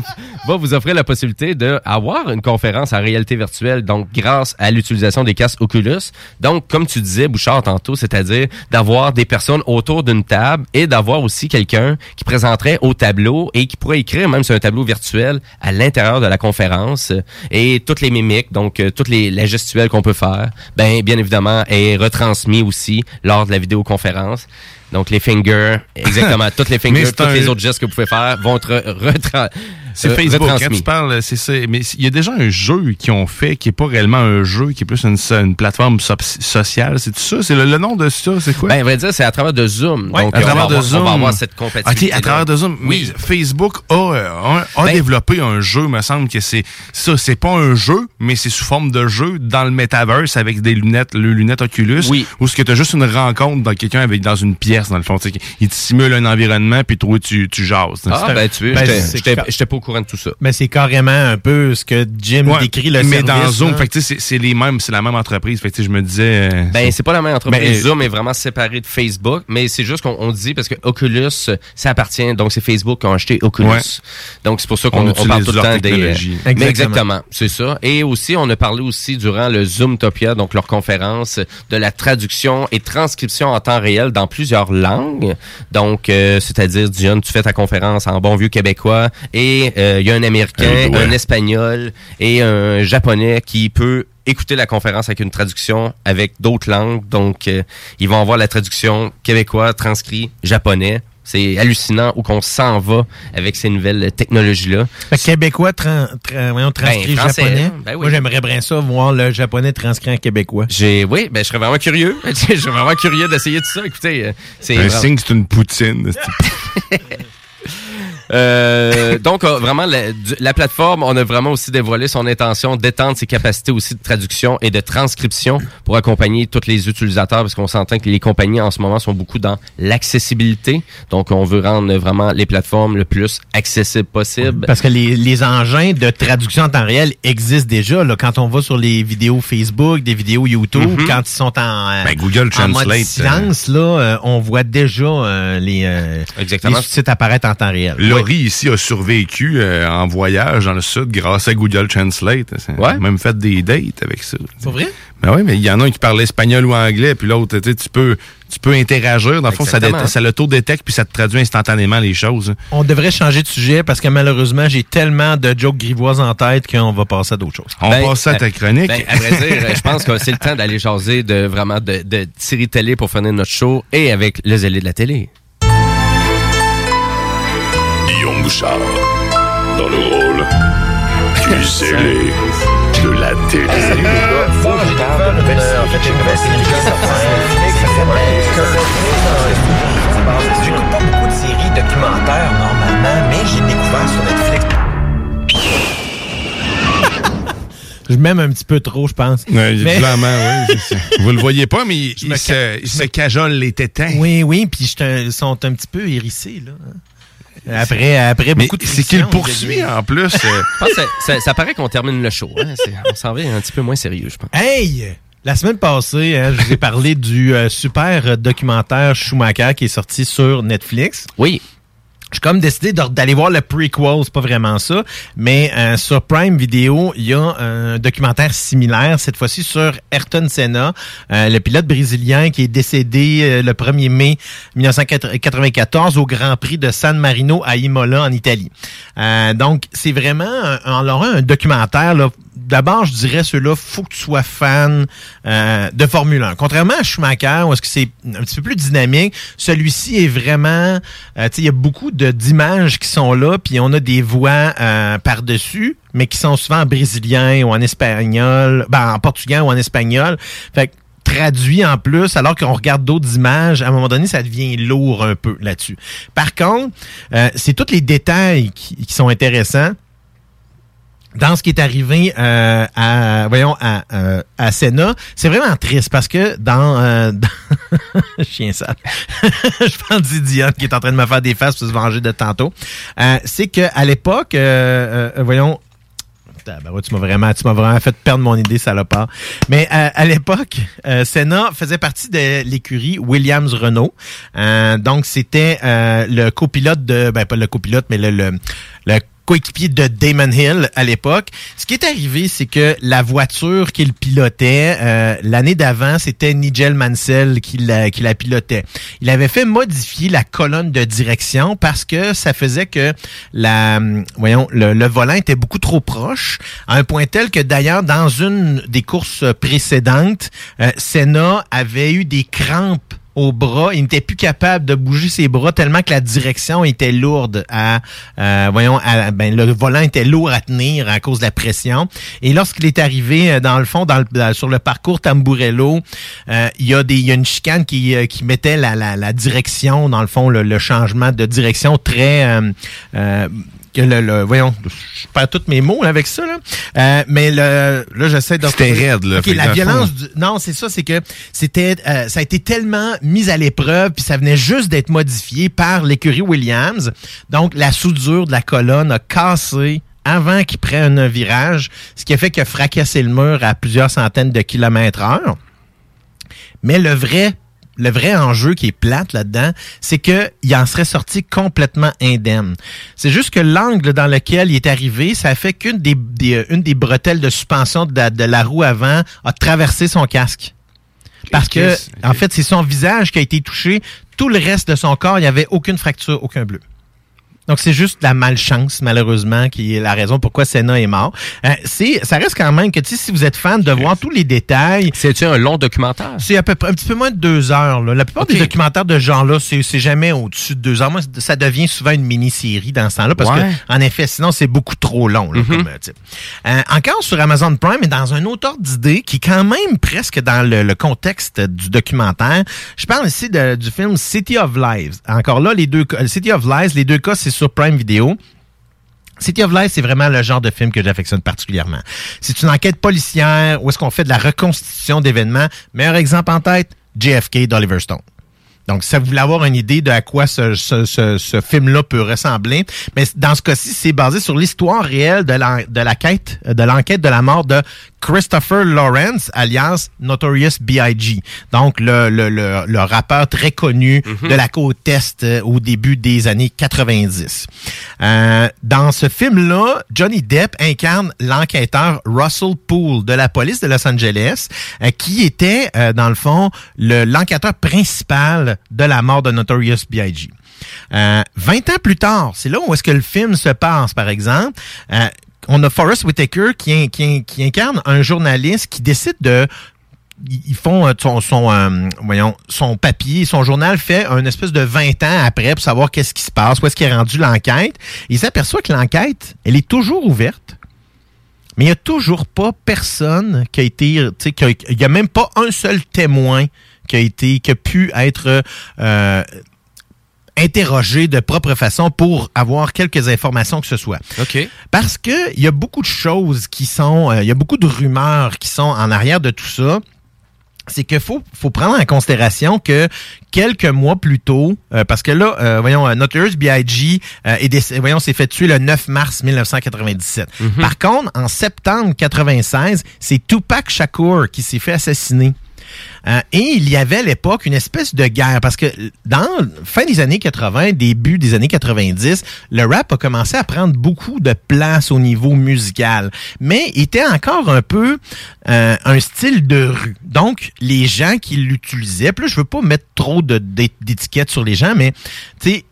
va vous offrir la possibilité d'avoir une conférence en réalité virtuelle, donc grâce à l'utilisation des casques Oculus. Donc, comme tu disais, Bouchard, tantôt, c'est-à-dire d'avoir des personnes autour d'une table et d'avoir aussi quelqu'un qui présenterait au tableau et qui pourrait écrire même sur un tableau virtuel à l'intérieur de la conférence euh, et toutes les mimiques, donc euh, toutes les la gestuelle qu'on peut faire, ben bien évidemment est retransmis aussi lors de la vidéoconférence. Donc les fingers, exactement, [LAUGHS] toutes les fingers, c'est tous un- les autres gestes que vous pouvez faire vont être retra C'est euh, Facebook, quand retransmis. tu parles, c'est ça. Mais il y a déjà un jeu qu'ils ont fait qui est pas réellement un jeu, qui est plus une, plateforme so- sociale. C'est ça? C'est le, le nom de ça? C'est quoi? Ben, à vrai dire, c'est à travers de Zoom. Ouais, Donc, à travers de avoir- Zoom. On va avoir cette compatibilité. OK, à travers de Zoom. Oui. Mais Facebook a, euh, a, a Ben- développé un jeu, me semble que c'est ça. C'est pas un jeu, mais c'est sous forme de jeu dans le metaverse avec des lunettes, le lunettes Oculus. Oui. Où ce que tu as juste une rencontre dans quelqu'un avec dans une pièce, dans le fond. Tu sais, Il te simule un environnement, puis toi, tu, tu jases. Ah, ben, tu veux, Ben, j'étais- pas au courant de tout ça. Mais c'est carrément un peu ce que Jim Ouais, décrit le mais service. dans Zoom, c'est c'est les mêmes, c'est la même entreprise. Fait que je me disais. euh, Ben, c'est pas la même entreprise. Ben, Zoom est vraiment séparé de Facebook, mais c'est juste qu'on on dit parce que Oculus, ça appartient, donc c'est Facebook qui a acheté Oculus. Ouais. Donc c'est pour ça On qu'on parle tout le temps des. Mais Exactement. exactement, c'est ça. Et aussi, on a parlé aussi durant le Zoomtopia, donc leur conférence, de la traduction et transcription en temps réel dans plusieurs langues. Donc, euh, c'est-à-dire, Dion, tu fais ta conférence en bon vieux québécois et euh, il y a un Américain, un Espagnol et un Japonais qui peut écouter la conférence avec une traduction avec d'autres langues. Donc, euh, ils vont avoir la traduction québécois, transcrit, japonais. C'est hallucinant où qu'on s'en va avec ces nouvelles technologies-là. Québécois tran- tra- voyons, transcrit Ben, français, japonais. hein. Ben oui. Moi, j'aimerais bien ça, voir le japonais transcrit en québécois. J'ai, oui, ben, je serais vraiment curieux. [LAUGHS] je serais vraiment curieux d'essayer tout ça. Écoutez, euh, c'est un vraiment- signe, c'est une poutine. [LAUGHS] Euh, donc, euh, vraiment, la, la plateforme, on a vraiment aussi dévoilé son intention d'étendre ses capacités aussi de traduction et de transcription pour accompagner tous les utilisateurs, parce qu'on s'entend que les compagnies en ce moment sont beaucoup dans l'accessibilité. Donc, on veut rendre vraiment les plateformes le plus accessibles possible. Parce que les, les engins de traduction en temps réel existent déjà. Là, quand on va sur les vidéos Facebook, des vidéos YouTube, Mhm. quand ils sont en, euh, Ben, Google en mode Translate, silence, là, euh, on voit déjà euh, les, euh, Exactement. les sous-titres apparaître en temps réel. Laurie ici a survécu euh, en voyage dans le sud grâce à Google Translate. A Ouais. même fait des dates avec ça. C'est vrai? Ben oui, mais il y en a un qui parle espagnol ou anglais, puis l'autre, tu sais, tu peux, tu peux interagir. Dans le fond, ça, ça l'auto-détecte, puis ça te traduit instantanément les choses. On devrait changer de sujet parce que malheureusement, j'ai tellement de jokes grivoises en tête qu'on va passer à d'autres choses. On Ben, passe à ta chronique. Ben, à vrai dire, [LAUGHS] je pense que c'est le temps d'aller jaser de vraiment de, de série télé pour finir notre show et avec le zélé de la télé. Guillaume Bouchard, dans le rôle du zélé de la télé. J'écoute pas beaucoup de séries documentaires normalement, mais j'ai découvert sur Netflix. Je m'aime un petit peu trop, je pense. Ouais, Mais- Clairement, oui. Vous le voyez pas, mais il, me il se, il se cajole les tétins. Oui, oui, puis je ils sont un petit peu hérissés, là. Après, après beaucoup de c'est qu'il poursuit en plus. euh, Je pense que ça, ça- ça paraît qu'on termine le show. hein. On s'en va un petit peu moins sérieux, je pense. Hey! La semaine passée, hein, je vous ai parlé du euh, super documentaire Schumacher qui est sorti sur Netflix. Oui. J'ai comme décidé d'aller voir le prequel, c'est pas vraiment ça, mais euh, sur Prime Video, il y a un documentaire similaire, cette fois-ci sur Ayrton Senna, euh, le pilote brésilien qui est décédé euh, le 1er mai 1994 au Grand Prix de San Marino à Imola en Italie. Euh, donc, c'est vraiment un, alors un documentaire là, D'abord, je dirais ceux-là, faut que tu sois fan euh, de Formule 1. Contrairement à Schumacher, où est-ce que c'est un petit peu plus dynamique, celui-ci est vraiment, euh, tu sais, il y a beaucoup d'images qui sont là, puis on a des voix euh, par-dessus, mais qui sont souvent en brésilien ou en espagnol, ben en portugais ou en espagnol. Fait que traduit en plus, alors qu'on regarde d'autres images, à un moment donné, ça devient lourd un peu là-dessus. Par contre, euh, c'est tous les détails qui, qui sont intéressants dans ce qui est arrivé euh, à voyons à, euh, à Senna, c'est vraiment triste parce que dans, euh, [LAUGHS] chien sale, [LAUGHS] je pense d'Idiot qui est en train de me faire des faces pour se venger de tantôt. Euh, c'est que à l'époque, voyons. Tabarouette, tu m'as vraiment, tu m'as vraiment fait perdre mon idée, salopard. Mais à l'époque, Senna faisait partie de l'écurie Williams Renault. Donc c'était le copilote de, ben pas le copilote, mais le coéquipier de Damon Hill à l'époque. Ce qui est arrivé, c'est que la voiture qu'il pilotait, euh, l'année d'avant, c'était Nigel Mansell qui la, pilotait. Il avait fait modifier la colonne de direction parce que ça faisait que la, voyons, le, le volant était beaucoup trop proche, à un point tel que d'ailleurs, dans une des courses précédentes, euh, Senna avait eu des crampes au bras. Il n'était plus capable de bouger ses bras tellement que la direction était lourde à, euh, voyons, ben, le volant était lourd à tenir à cause de la pression. Et lorsqu'il est arrivé, euh, dans le fond, dans le- sur le parcours Tamburello, euh, il y a des, il y a une chicane qui, euh, qui mettait la, la, la direction, dans le fond, le, le changement de direction très, euh, euh, le, le- voyons, je perds tous mes mots là, avec ça, là. Euh, mais le, là, j'essaie de... C'était raide, là. Ok, Fait que dans la le violence du- non, c'est ça, c'est que c'était, euh, ça a été tellement mis à l'épreuve, puis ça venait juste d'être modifié par l'écurie Williams. Donc, la soudure de la colonne a cassé avant qu'il prenne un virage, ce qui a fait qu'il a fracassé le mur à plusieurs centaines de kilomètres heure. Mais le vrai le vrai enjeu qui est plate là-dedans, c'est que il en serait sorti complètement indemne. C'est juste que l'angle dans lequel il est arrivé, ça a fait qu'une des, des- une des bretelles de suspension de la, de la roue avant a traversé son casque. Parce que, en fait, c'est son visage qui a été touché. Tout le reste de son corps, il n'y avait aucune fracture, aucun bleu. Donc, c'est juste la malchance, malheureusement, qui est la raison pourquoi Senna est mort. Euh, c'est, ça reste quand même que, si vous êtes fan de voir tous les détails... C'est-tu un long documentaire? C'est à peu près un petit peu moins de deux heures. là. La plupart des documentaires de ce genre-là, c'est, c'est jamais au-dessus de deux heures. Moi, ça devient souvent une mini-série dans ce temps-là, parce Ouais. que, en effet, sinon, c'est beaucoup trop long. Là, comme, euh. Euh, encore sur Amazon Prime, mais dans un autre ordre d'idée, qui est quand même presque dans le, le contexte du documentaire, je parle ici de- du film City of Lives. Encore là, les deux cas- City of Lies, les deux cas, c'est sur Prime Video. City of Lies, c'est vraiment le genre de film que j'affectionne particulièrement. C'est une enquête policière où est-ce qu'on fait de la reconstitution d'événements. Meilleur exemple en tête, JFK d'Oliver Stone. Donc, ça voulez avoir une idée de à quoi ce, film-là peut ressembler. Mais dans ce cas-ci, c'est basé sur l'histoire réelle de la, de l'enquête de la mort de Christopher Lawrence, alias Notorious B.I.G. Donc, le, le, le, le rappeur très connu de la côte Est euh, au début des années 90. Euh, dans ce film-là, Johnny Depp incarne l'enquêteur Russell Poole de la police de Los Angeles, euh, qui était, euh, dans le fond, le- l'enquêteur principal de la mort de Notorious B.I.G. Euh, 20 ans plus tard, c'est là où est-ce que le film se passe, par exemple. On a Forrest Whitaker qui, in- qui in- qui incarne un journaliste qui décide de ils ils font euh, euh, son papier, son journal fait un espèce de 20 ans après pour savoir qu'est-ce qui se passe, où est-ce qu'il est rendu l'enquête. Il s'aperçoit que l'enquête, elle est toujours ouverte, mais il n'y a toujours pas personne qui a été, tu sais, qui il n'y a même pas un seul témoin qui a été, qui a pu être euh, interrogé de propre façon pour avoir quelques informations que ce soit. OK. Parce que il y a beaucoup de choses qui sont, euh, il y a beaucoup de rumeurs qui sont en arrière de tout ça. c'est qu'il faut, faut prendre en considération que quelques mois plus tôt, euh, parce que là, euh, voyons, euh, Notorious B.I.G. euh, est voyons, s'est fait tuer le 9 mars 1997. Par contre, en septembre 96, c'est Tupac Shakur qui s'est fait assassiner. Euh, et il y avait à l'époque une espèce de guerre parce que dans fin des années 80, début des années 90, le rap a commencé à prendre beaucoup de place au niveau musical, mais était encore un peu euh, un style de rue. Donc les gens qui l'utilisaient, là, je veux pas mettre trop d'étiquettes sur les gens, mais tu sais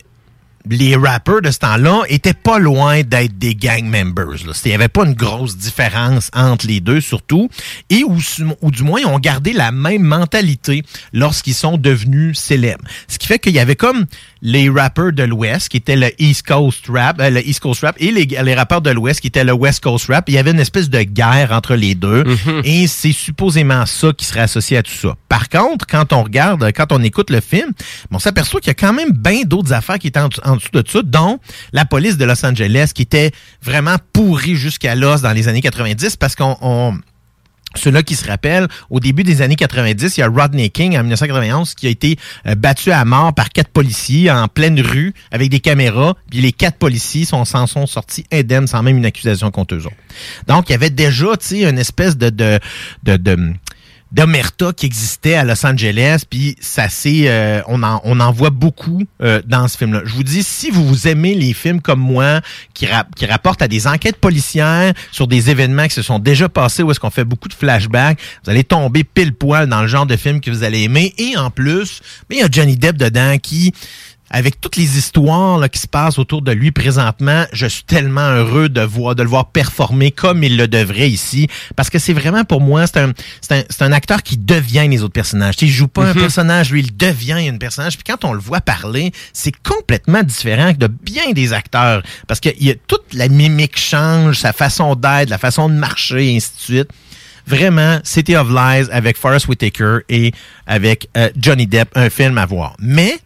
les rappers de ce temps-là étaient pas loin d'être des gang members. Il n'y avait pas une grosse différence entre les deux, surtout, et ou, ou du moins, ils ont gardé la même mentalité lorsqu'ils sont devenus célèbres. Ce qui fait qu'il y avait comme les rappers de l'Ouest, qui étaient le East Coast Rap, euh, le East Coast Rap, et les, les rappeurs de l'Ouest, qui étaient le West Coast Rap. Il y avait une espèce de guerre entre les deux, et c'est supposément ça qui serait associé à tout ça. Par contre, quand on regarde, quand on écoute le film, on s'aperçoit qu'il y a quand même bien d'autres affaires qui étaient en, en dessous de ça, dont la police de Los Angeles, qui était vraiment pourrie jusqu'à l'os dans les années 90, parce qu'on... on- ceux-là qui se rappellent, au début des années 90, il y a Rodney King en 1991 qui a été euh, battu à mort par quatre policiers en pleine rue avec des caméras. Puis les quatre policiers sont, s'en sont sortis indemnes sans même une accusation contre eux autres. Donc il y avait déjà, tu sais, une espèce de d'omerta qui existait à Los Angeles, puis ça c'est, euh, on en on en voit beaucoup euh, dans ce film-là. Je vous dis, si vous, aimez les films comme moi, qui, qui rapportent à des enquêtes policières sur des événements qui se sont déjà passés, où est-ce qu'on fait beaucoup de flashbacks, vous allez tomber pile poil dans le genre de film que vous allez aimer. Et en plus, il y a Johnny Depp dedans qui avec toutes les histoires là, qui se passent autour de lui présentement, je suis tellement heureux de voir de le voir performer comme il le devrait ici, parce que c'est vraiment pour moi c'est un c'est un, c'est un acteur qui devient les autres personnages. Il joue pas un Mhm. personnage, lui il devient un personnage. Puis quand on le voit parler, c'est complètement différent de bien des acteurs, parce que il y a toute la mimique change, sa façon d'être, la façon de marcher, et ainsi de suite. Vraiment, City of Lies avec Forrest Whitaker et avec euh, Johnny Depp, un film à voir. Mais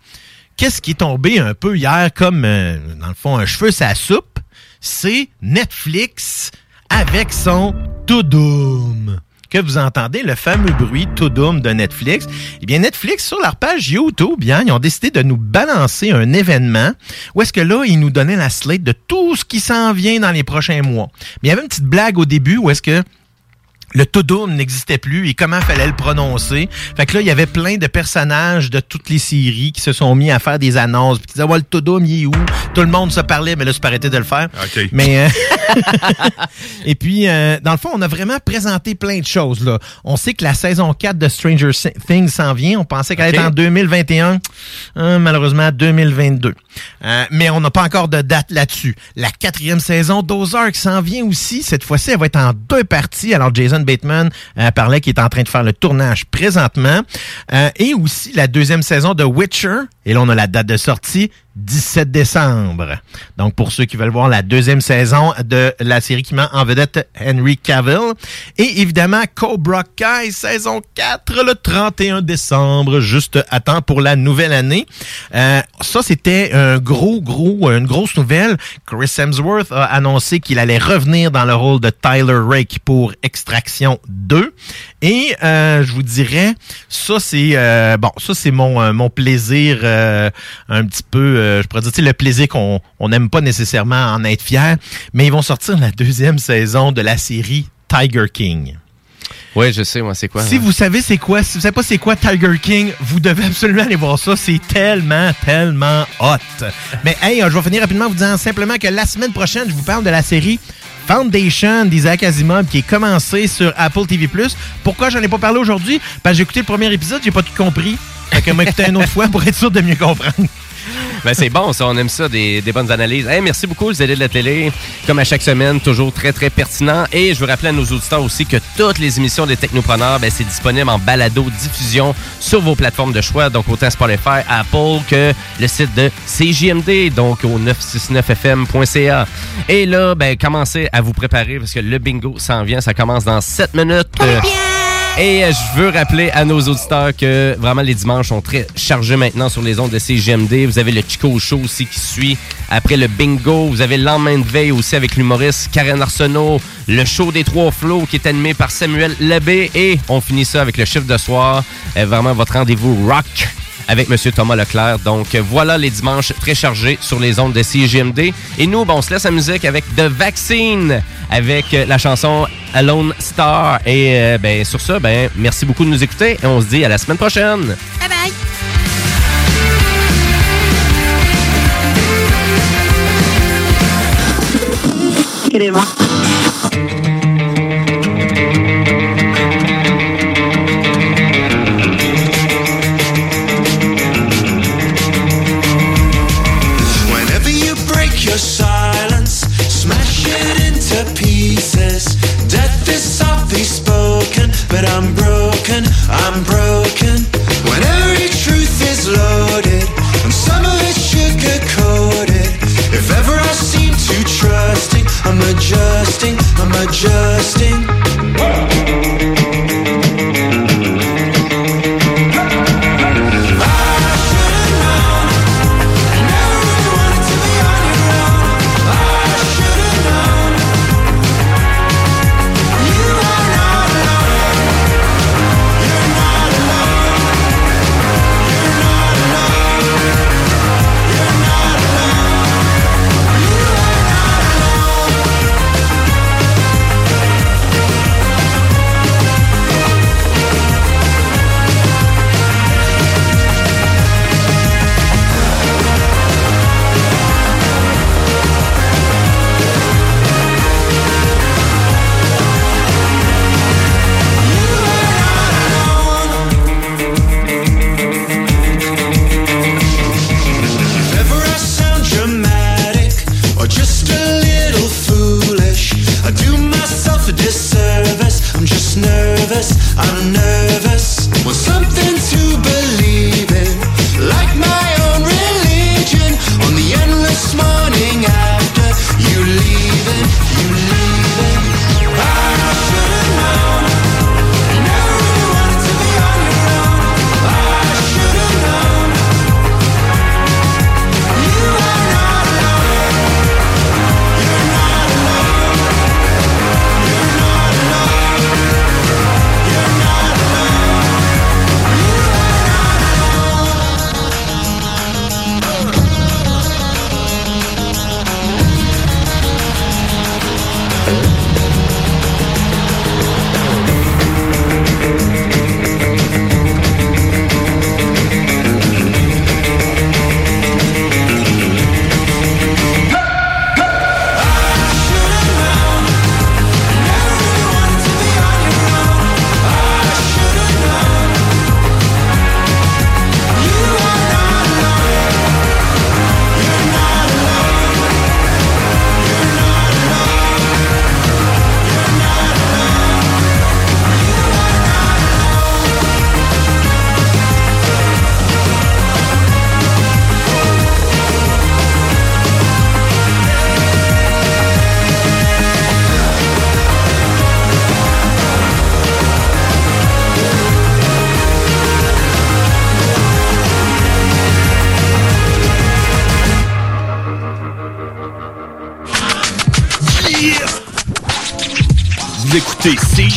qu'est-ce qui est tombé un peu hier comme, euh, dans le fond, un cheveu sa soupe? C'est Netflix avec son Tudum. Que vous entendez, le fameux bruit Tudum de Netflix? Eh bien, Netflix, sur leur page YouTube, bien, ils ont décidé de nous balancer un événement où est-ce que là, ils nous donnaient la slate de tout ce qui s'en vient dans les prochains mois. Mais il y avait une petite blague au début où est-ce que le Tudum n'existait plus et comment fallait le prononcer. Fait que là, il y avait plein de personnages de toutes les séries qui se sont mis à faire des annonces, puis qui disaient, ouais, le Tudum, il est où? Tout le monde se parlait, mais là, c'est arrêté de le faire. OK. Mais, euh, [LAUGHS] et puis, euh, dans le fond, on a vraiment présenté plein de choses, là. On sait que la saison 4 de Stranger Things s'en vient. On pensait qu'elle OK. était en 2021. Hein, malheureusement, 2022. Euh, mais on n'a pas encore de date là-dessus. La quatrième saison d'Ozark s'en vient aussi. Cette fois-ci, elle va être en deux parties. Alors, Jason Bateman euh, parlait qu'il est en train de faire le tournage présentement. Euh, et aussi la deuxième saison de Witcher. Et là, on a la date de sortie, 17 décembre. Donc, pour ceux qui veulent voir la deuxième saison de la série qui met en vedette Henry Cavill. Et évidemment, Cobra Kai, saison 4, le 31 décembre, juste à temps pour la nouvelle année. Euh, ça, c'était un gros, gros, une grosse nouvelle. Chris Hemsworth a annoncé qu'il allait revenir dans le rôle de Tyler Rake pour Extraction 2. Et euh, je vous dirais, ça c'est euh, bon, ça c'est mon euh, mon plaisir euh, un petit peu, euh, je pourrais dire, le plaisir qu'on on n'aime pas nécessairement en être fier, mais ils vont sortir la deuxième saison de la série Tiger King. Oui, je sais, moi, c'est quoi. Si vous savez c'est quoi, si vous savez pas c'est quoi Tiger King, vous devez absolument aller voir ça. C'est tellement, tellement hot. Mais hey, je vais finir rapidement en vous disant simplement que la semaine prochaine, je vous parle de la série Foundation d'Isaac Asimov qui est commencée sur Apple TV+. Pourquoi j'en ai pas parlé aujourd'hui? Parce que j'ai écouté le premier épisode, j'ai pas tout compris. Fait que m'a écouté une autre [LAUGHS] fois pour être sûr de mieux comprendre. Ben, c'est bon, ça, on aime ça, des, des bonnes analyses. Hey, merci beaucoup, les aider de la télé. Comme à chaque semaine, toujours très, très pertinent. Et je veux rappeler à nos auditeurs aussi que toutes les émissions des Technopreneurs, ben, c'est disponible en balado diffusion sur vos plateformes de choix, donc autant Spotify, Apple que le site de CJMD, donc au 969fm.ca. Et là, ben, commencez à vous préparer parce que le bingo s'en vient, ça commence dans 7 minutes. Et euh, je veux rappeler à nos auditeurs que vraiment les dimanches sont très chargés maintenant sur les ondes de CGMD. Vous avez le Chico Show aussi qui suit après le bingo. Vous avez le lendemain de veille aussi avec l'humoriste Karen Arsenault. Le show des trois flots qui est animé par Samuel Labbé. Et on finit ça avec le chiffre de soir. Euh, vraiment votre rendez-vous rock avec Monsieur Thomas Leclerc. Donc voilà les dimanches très chargés sur les ondes de CGMD. Et nous, ben, on se laisse la musique avec The Vaccine, avec euh, la chanson Alone Star. Et euh, ben, sur ça, ben, merci beaucoup de nous écouter et on se dit à la semaine prochaine. Bye bye. I'm broken. When every truth is loaded, and some of it sugar coated. If ever I seem too trusting, I'm adjusting, I'm adjusting.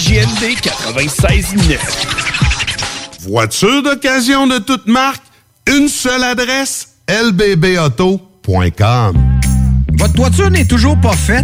CJMD 96.9. Voiture d'occasion de toute marque, une seule adresse, lbbauto.com. Votre toiture n'est toujours pas faite?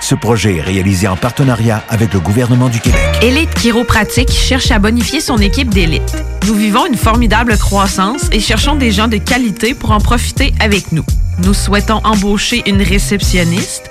Ce projet est réalisé en partenariat avec le gouvernement du Québec. Élite Chiropratique cherche à bonifier son équipe d'élite. Nous vivons une formidable croissance et cherchons des gens de qualité pour en profiter avec nous. Nous souhaitons embaucher une réceptionniste,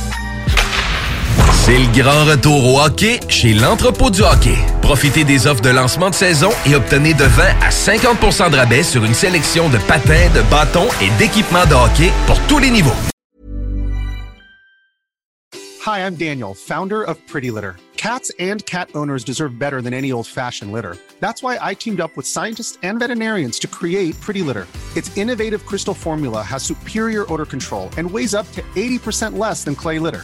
C'est le grand retour au hockey chez l'entrepôt du hockey. Profitez des offres de lancement de saison et obtenez de 20 à 50% de rabais sur une sélection de patins, de bâtons et d'équipements de hockey pour tous les niveaux. Hi, I'm Daniel, founder of Pretty Litter. Cats and cat owners deserve better than any old-fashioned litter. That's why I teamed up with scientists and veterinarians to create Pretty Litter. Its innovative crystal formula has superior odor control and weighs up to 80% less than clay litter.